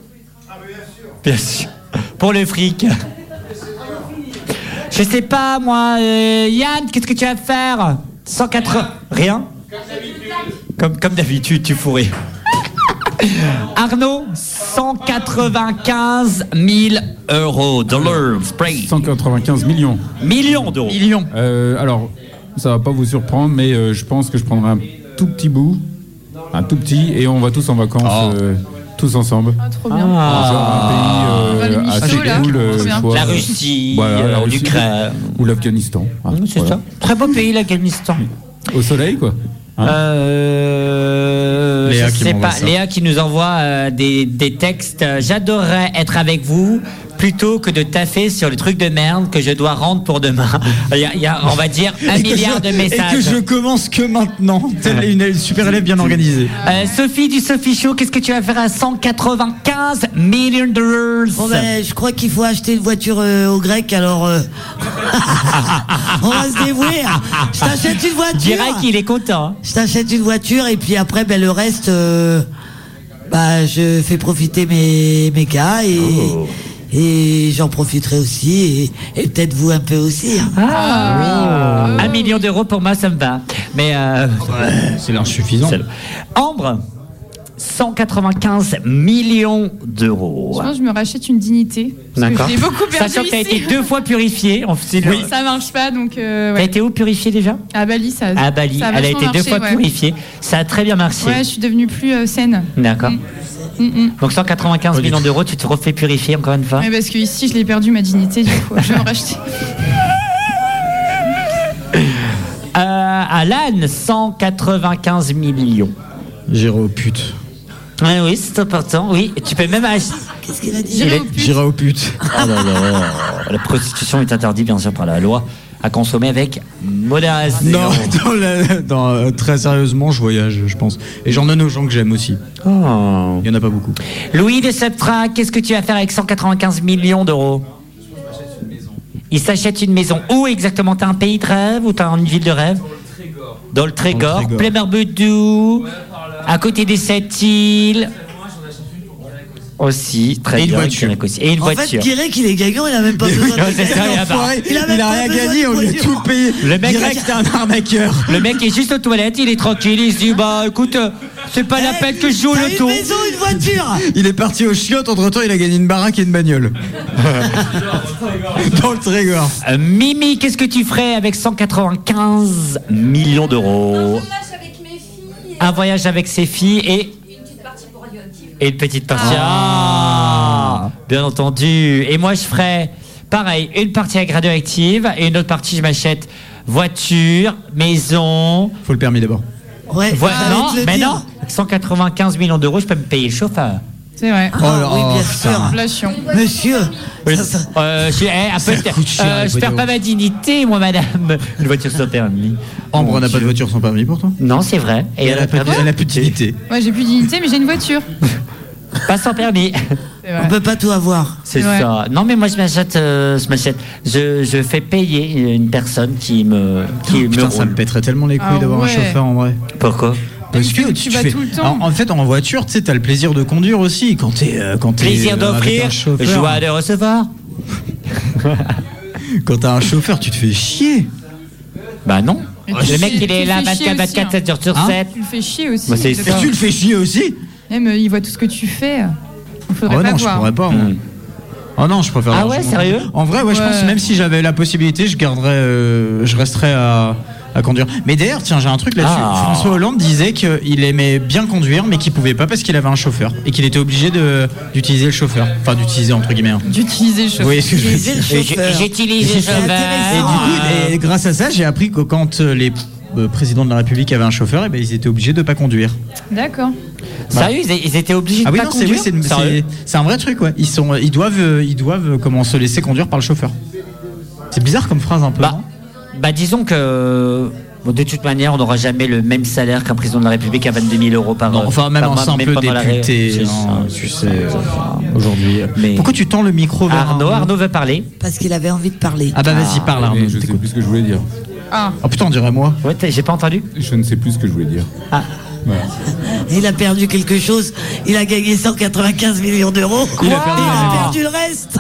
Bien sûr. Pour le fric. Je sais pas, moi. euh, Yann, qu'est-ce que tu vas faire? 180. Rien Comme, comme d'habitude, tu fous rire. Arnaud, 195 000 euros. Dollars. Spray. 195 millions. Millions d'euros. Millions. Euh, alors, ça va pas vous surprendre, mais euh, je pense que je prendrai un tout petit bout, un tout petit, et on va tous en vacances, euh, tous ensemble. trop bien. Ah. Un pays euh, assez là. cool, euh, soit- La Russie, Voilà, la euh, Russie, l'Ukraine. ou l'Afghanistan. Ah, C'est voilà. ça. Très beau pays, l'Afghanistan. Au soleil, quoi. Hein Euh, Léa je qui sais pas. Léa qui nous envoie euh, des, des textes. J'adorerais être avec vous plutôt que de taffer sur le truc de merde que je dois rendre pour demain. Il y a, il y a, on va dire, un milliard je- de messages. Et que je commence que maintenant. Telle une, une super élève bien organisée. Euh, Sophie du Sophie Show, qu'est-ce que tu vas faire à 195 millions de dollars? Bon ben, je crois qu'il faut acheter une voiture euh, au grec, alors euh, on va se dévouer. Je t'achète une voiture. Dirais qu'il est content. Je t'achète une voiture et puis après, ben, le reste, euh, bah, je fais profiter mes, mes gars et, Oh. Et j'en profiterai aussi et, et peut-être vous un peu aussi. hein. Ah, Un million d'euros pour moi, ça me va. Mais euh, c'est l'insuffisant. Ambre, 195 millions d'euros. Je pense que je me rachète une dignité. D'accord. je l'ai beaucoup perdu Sachant que tu as été deux fois purifié. On le- Ça marche pas, donc. Euh, T'as ouais. été où purifié déjà? À Bali, ça. À Bali. ça Elle a été deux fois ouais. purifiée. Ça a très bien marché. Ouais, je suis devenue plus euh, saine. D'accord. Mm, mm. Donc 195 millions d'euros, tu te refais purifier encore une fois? Ouais, parce que ici, je l'ai perdu ma dignité, du coup, je vais me racheter. Euh, Alan, 195 millions. J'irai aux putes. Ouais, oui, c'est important. Oui, tu peux même acheter. Qu'est-ce qu'il a dit J'irai aux putes. Oh là là, la prostitution est interdite bien sûr par la loi à consommer avec modération. Non, dans la- dans, euh, très sérieusement, je voyage, je pense. Et j'en donne aux gens que j'aime aussi. Oh. Il y en a pas beaucoup. Louis de Septra, qu'est-ce que tu vas faire avec 195 millions d'euros? Il s'achète une maison. Où exactement? T'as un pays de rêve ou t'as une ville de rêve? Dans le Trégor. Trégor. Plémerbedou, à côté des sept îles. Aussi, très Et une bien. voiture. Québec aussi. Et une en voiture. fait, Guirec, il est gagnant, il a même pas Oui, besoin de c'est ça, il a pas- Il a il rien gagné, on lui a voiture. tout payé. Le mec, Direct, c'est un arnaqueur. Le mec est juste aux toilettes, il est tranquille, il se dit bah écoute, c'est pas la peine que je joue T'as loto. une maison, une voiture Il est parti au chiottes, entre temps il a gagné une baraque et une bagnole. Dans le Trégor. Euh, Mimi, qu'est-ce que tu ferais avec 195 millions d'euros? Un voyage avec ses filles et. Et une petite partie. Ah, Bien entendu. Et moi, je ferais pareil, une partie avec radioactive et une autre partie, je m'achète voiture, maison. Faut le permis d'abord. Ouais, ah, non, mais non, 195 millions d'euros, je peux me payer le chauffeur. C'est vrai. Ah, Oh là, oui, bien oh, sûr. Inflation. Monsieur, Oui. ça, ça- Euh, je, eh, cher, euh, je perds pas ma dignité, moi, madame. Une voiture sans permis. Ambre Mon n'a pas de voiture sans permis pour toi Non, c'est vrai. Et elle a perdu pas- elle a plus de dignité. Ouais, j'ai plus de dignité, mais j'ai une voiture. Pas sans permis. On peut pas tout avoir. C'est ça. Non, mais moi, je m'achète. euh, je m'achète. Je, je fais payer une personne qui me. Qui me Putain, ça me pèterait tellement les couilles Ah d'avoir ouais. un chauffeur en vrai. Pourquoi? Parce que que tu tu vas fais. tout le temps. En, en fait, en voiture, tu sais, t'as le plaisir de conduire aussi quand t'es. euh, quand t'es, Plaisir euh, d'offrir, un chauffeur. joie de recevoir. Quand t'as un chauffeur, tu te fais chier. Bah non. Le mec, il est là fais chier 24, aussi, 24, hein. 7 jours sur Hein 7. Tu le fais chier aussi. Bah. Et tu le fais chier aussi Même, euh, il voit tout ce que tu fais. Il faudrait Ah ouais, pas non, je voir. pourrais pas. moi. Oh non, je préfère. Ah ouais, sérieux? En vrai, ouais, je pense même si j'avais la possibilité, je garderais, euh, je resterais à, à conduire. Mais d'ailleurs, tiens, j'ai un truc là-dessus. Ah. François Hollande disait qu'il aimait bien conduire, mais qu'il pouvait pas parce qu'il avait un chauffeur et qu'il était obligé de d'utiliser le chauffeur, enfin d'utiliser entre guillemets. hein. D'utiliser le chauffeur. Utiliser dire le chauffeur. J'utilise. Et du coup, et grâce à ça, j'ai appris que quand euh, les euh, présidents de la République avaient un chauffeur, et ben, ils étaient obligés de pas conduire. D'accord. Sérieux, ils, ils étaient obligés Ah de oui, pas non, c'est oui, conduire c'est un vrai truc, ouais. Ils sont, ils doivent, euh, ils doivent comment se laisser conduire par le chauffeur. C'est bizarre comme phrase un peu. Bah, non? Bah disons que Bon, de toute manière, on n'aura jamais le même salaire qu'un président de la République à 22 000 euros par Non, enfin, même mois, simple député, hein, tu sais, euh, aujourd'hui. Pourquoi tu tends le micro vers Arnaud, Arnaud veut parler. Parce qu'il avait envie de parler. Ah bah vas-y, parle Arnaud. Je sais plus ce que je voulais dire. Ah. Oh putain, on dirait moi. Ouais, j'ai pas entendu. Je ne sais plus ce que je voulais dire. Ah. Voilà. Il a perdu quelque chose. Il a gagné 195 millions d'euros. Il a perdu Il la a mémoire. perdu le reste.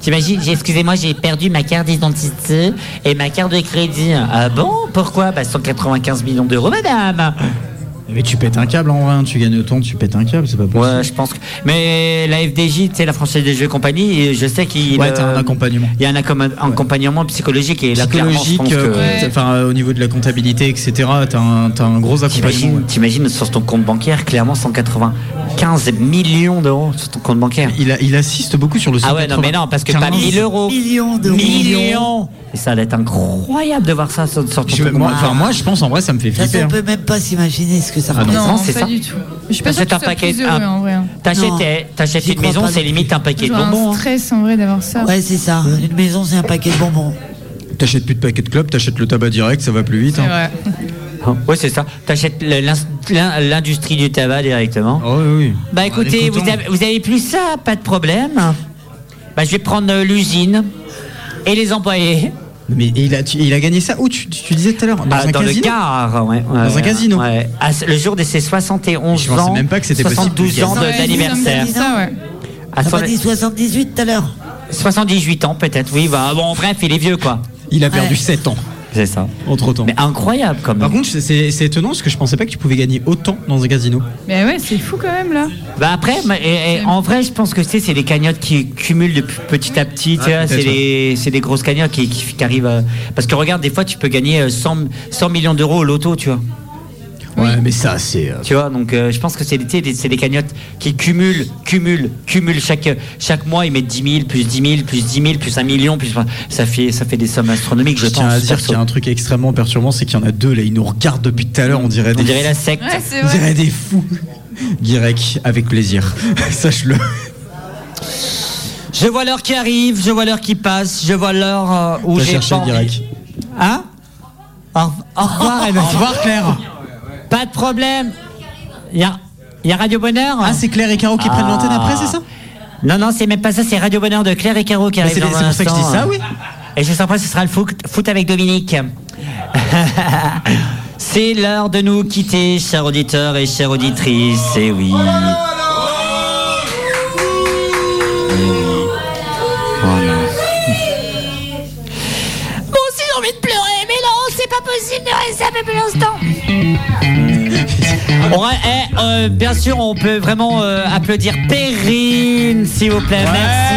T'imagines, j'ai- excusez-moi, j'ai perdu ma carte d'identité et ma carte de crédit. Ah bon? Pourquoi? Bah 195 millions d'euros, madame. Mais tu pètes un câble en vrai, hein, tu gagnes autant, tu pètes un câble, c'est pas possible. Ouais, je pense que. Mais la FDJ, tu sais, la Française des Jeux et compagnie, et je sais qu'il. Ouais, t'as un accompagnement. Il y a un accom- accompagnement psychologique et là, clairement, je Psychologique, pense euh, que. enfin euh, au niveau de la comptabilité, etc. T'as un, un gros accompagnement. T'imagines, sur ton compte bancaire, clairement 195 millions d'euros sur ton compte bancaire. Il, a- il assiste beaucoup sur le Ah ouais, non, mais non, parce que pas 1000 euros. Millions d'euros. Millions Et ça allait être incroyable de voir ça sur, sur ton Je- moi, enfin, moi, je pense en vrai, ça me fait Ça, flipper. on hein. peut même pas s'imaginer ce que ça Ah non, représente. non, c'est pas ça. du tout. Je suis pas sûre T'achètes que un paquet, hein. T'achètes, une maison, c'est limite un paquet de bonbons. un hein. stress en vrai d'avoir ça. Ouais, c'est ça. Une maison, c'est un paquet de bonbons. T'achètes plus de paquets de clopes, t'achètes le tabac direct, ça va plus vite. Hein. vrai. Ouais, c'est ça. T'achètes l'industrie du tabac directement. Oh oui, oui. Bah écoutez, vous avez, vous avez plus ça, pas de problème. Bah je vais prendre euh, l'usine et les employés. Mais il a, tu- il a gagné ça où tu, tu disais tout à l'heure? Dans Ah, un dans le car, ouais, ouais, Dans un casino ouais. Ah, le jour de ses 71 Je pensais ans, même pas que c'était possible. 72 ans d'anniversaire. On son- m'a dit 78 tout à l'heure. 78 ans peut-être, oui. Bah, bon, bref, il est vieux quoi. Il a perdu Ouais. 7 ans, C'est ça. entre temps. Mais incroyable quand même. Par contre, c'est c'est étonnant parce que je pensais pas que tu pouvais gagner autant dans un casino. Mais ouais, c'est fou quand même là. Bah après, ma- et- et en vrai, je pense que tu sais, c'est des cagnottes qui cumulent de p- petit à petit. tu Ah, vois, c'est des, c'est des grosses cagnottes qui, qui, qui arrivent. à- Parce que regarde, des fois, tu peux gagner euh, 100, 100 millions d'euros au loto, tu vois. Ouais, mais ça, c'est. euh, Tu vois, donc euh, je pense que c'est des, cagnottes qui cumulent, cumulent, cumulent. Chaque, chaque mois, ils mettent 10 000, plus 10 000, plus 10 000, plus 1 million. Plus, ça, fait, ça fait des sommes astronomiques, je, Je tiens pense. à dire qu'il y a un truc extrêmement perturbant, c'est qu'il y en a deux là, ils nous regardent depuis tout à l'heure, on dirait des, On dirait la secte. Ouais, on dirait des fous. Guirec, avec plaisir, sache-le. Je vois l'heure qui arrive, je vois l'heure qui passe, je vois l'heure euh, où j'ai envie- Guirec. Hein? Au, revoir, Au revoir Claire. Pas de problème. Il y a, il y a Radio Bonheur. Ah, c'est Claire et Caro qui prennent l'antenne après, c'est ça? Non, non, c'est même pas ça, c'est Radio Bonheur de Claire et Caro qui Mais arrive c'est- dans c'est un pour ça que je dis instant. ça, oui. Et juste après, ce sera le foot, foot avec Dominique. c'est l'heure de nous quitter, chers auditeurs et chères auditrices. Et oui. Eh oui. Voilà. Moi aussi j'ai envie de pleurer, mais non, c'est pas possible de rester un peu plus longtemps. On eh, euh, bien sûr, on peut vraiment euh, applaudir Perrine, s'il vous plaît. Merci.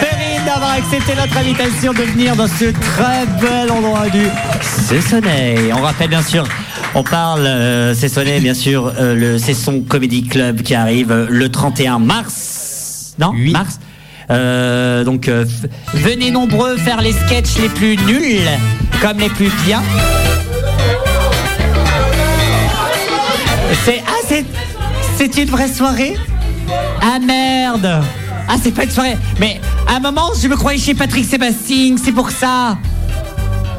Perrine d'avoir accepté notre invitation de venir dans ce très bel endroit du Cessonnet. On rappelle bien sûr, on parle euh, Cessonnet, bien sûr, euh, le Cesson Comedy Club qui arrive le 31 mars. Non Mars Euh, donc euh, venez nombreux faire les sketchs les plus nuls comme les plus bien. C'est ah c'est c'est une vraie soirée? Ah merde. Ah c'est pas une soirée. Mais à un moment je me croyais chez Patrick Sébastien, c'est pour ça.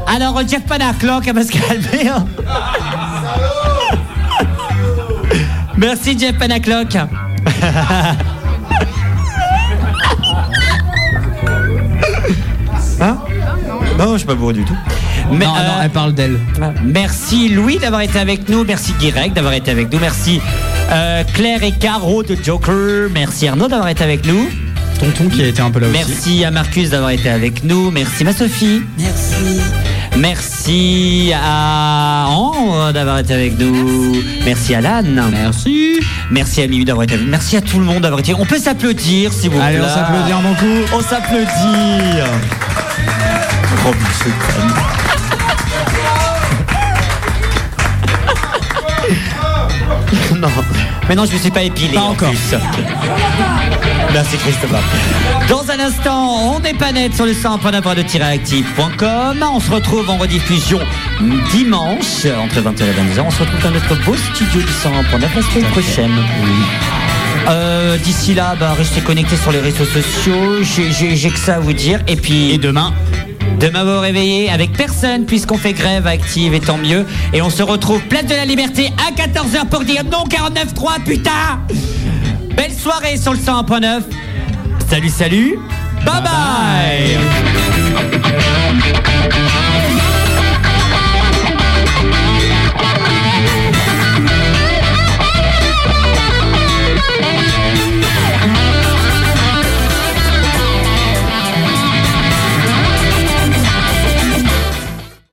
Alors Jeff Panaclock se calmer hein. Merci Jeff Panaclock Hein? Non, je suis pas bourré du tout. Mais, non, non, euh, elle parle d'elle. Merci Louis d'avoir été avec nous. Merci Guirec d'avoir été avec nous. Merci euh, Claire et Caro de Joker. Merci Arnaud d'avoir été avec nous. Tonton qui a été un peu là aussi. Merci à Marcus d'avoir été avec nous. Merci ma Sophie. Merci. Merci à Ambre d'avoir été avec nous. Merci à Lan. Merci. Merci à Miu d'avoir été avec nous. Merci à tout le monde d'avoir été. On peut s'applaudir s'il vous plaît. Allez, on s'applaudit un bon coup. On s'applaudit. Non, mais non, je me suis pas épilé. Pas en encore. plus. Merci Christophe. Dans un instant, on n'est pas net sur le de active.com. On se retrouve en rediffusion dimanche entre 20h et 22h. On se retrouve dans notre beau studio du 100.9 la semaine prochaine. Euh, D'ici là, bah, restez connectés sur les réseaux sociaux. J'ai que ça à vous dire. Et puis. Et demain de m'avoir réveillé avec personne puisqu'on fait grève active et tant mieux. Et on se retrouve place de la liberté à 14h pour dire non 49.3 putain Belle soirée sur le 101.9. Salut salut. bye. bye.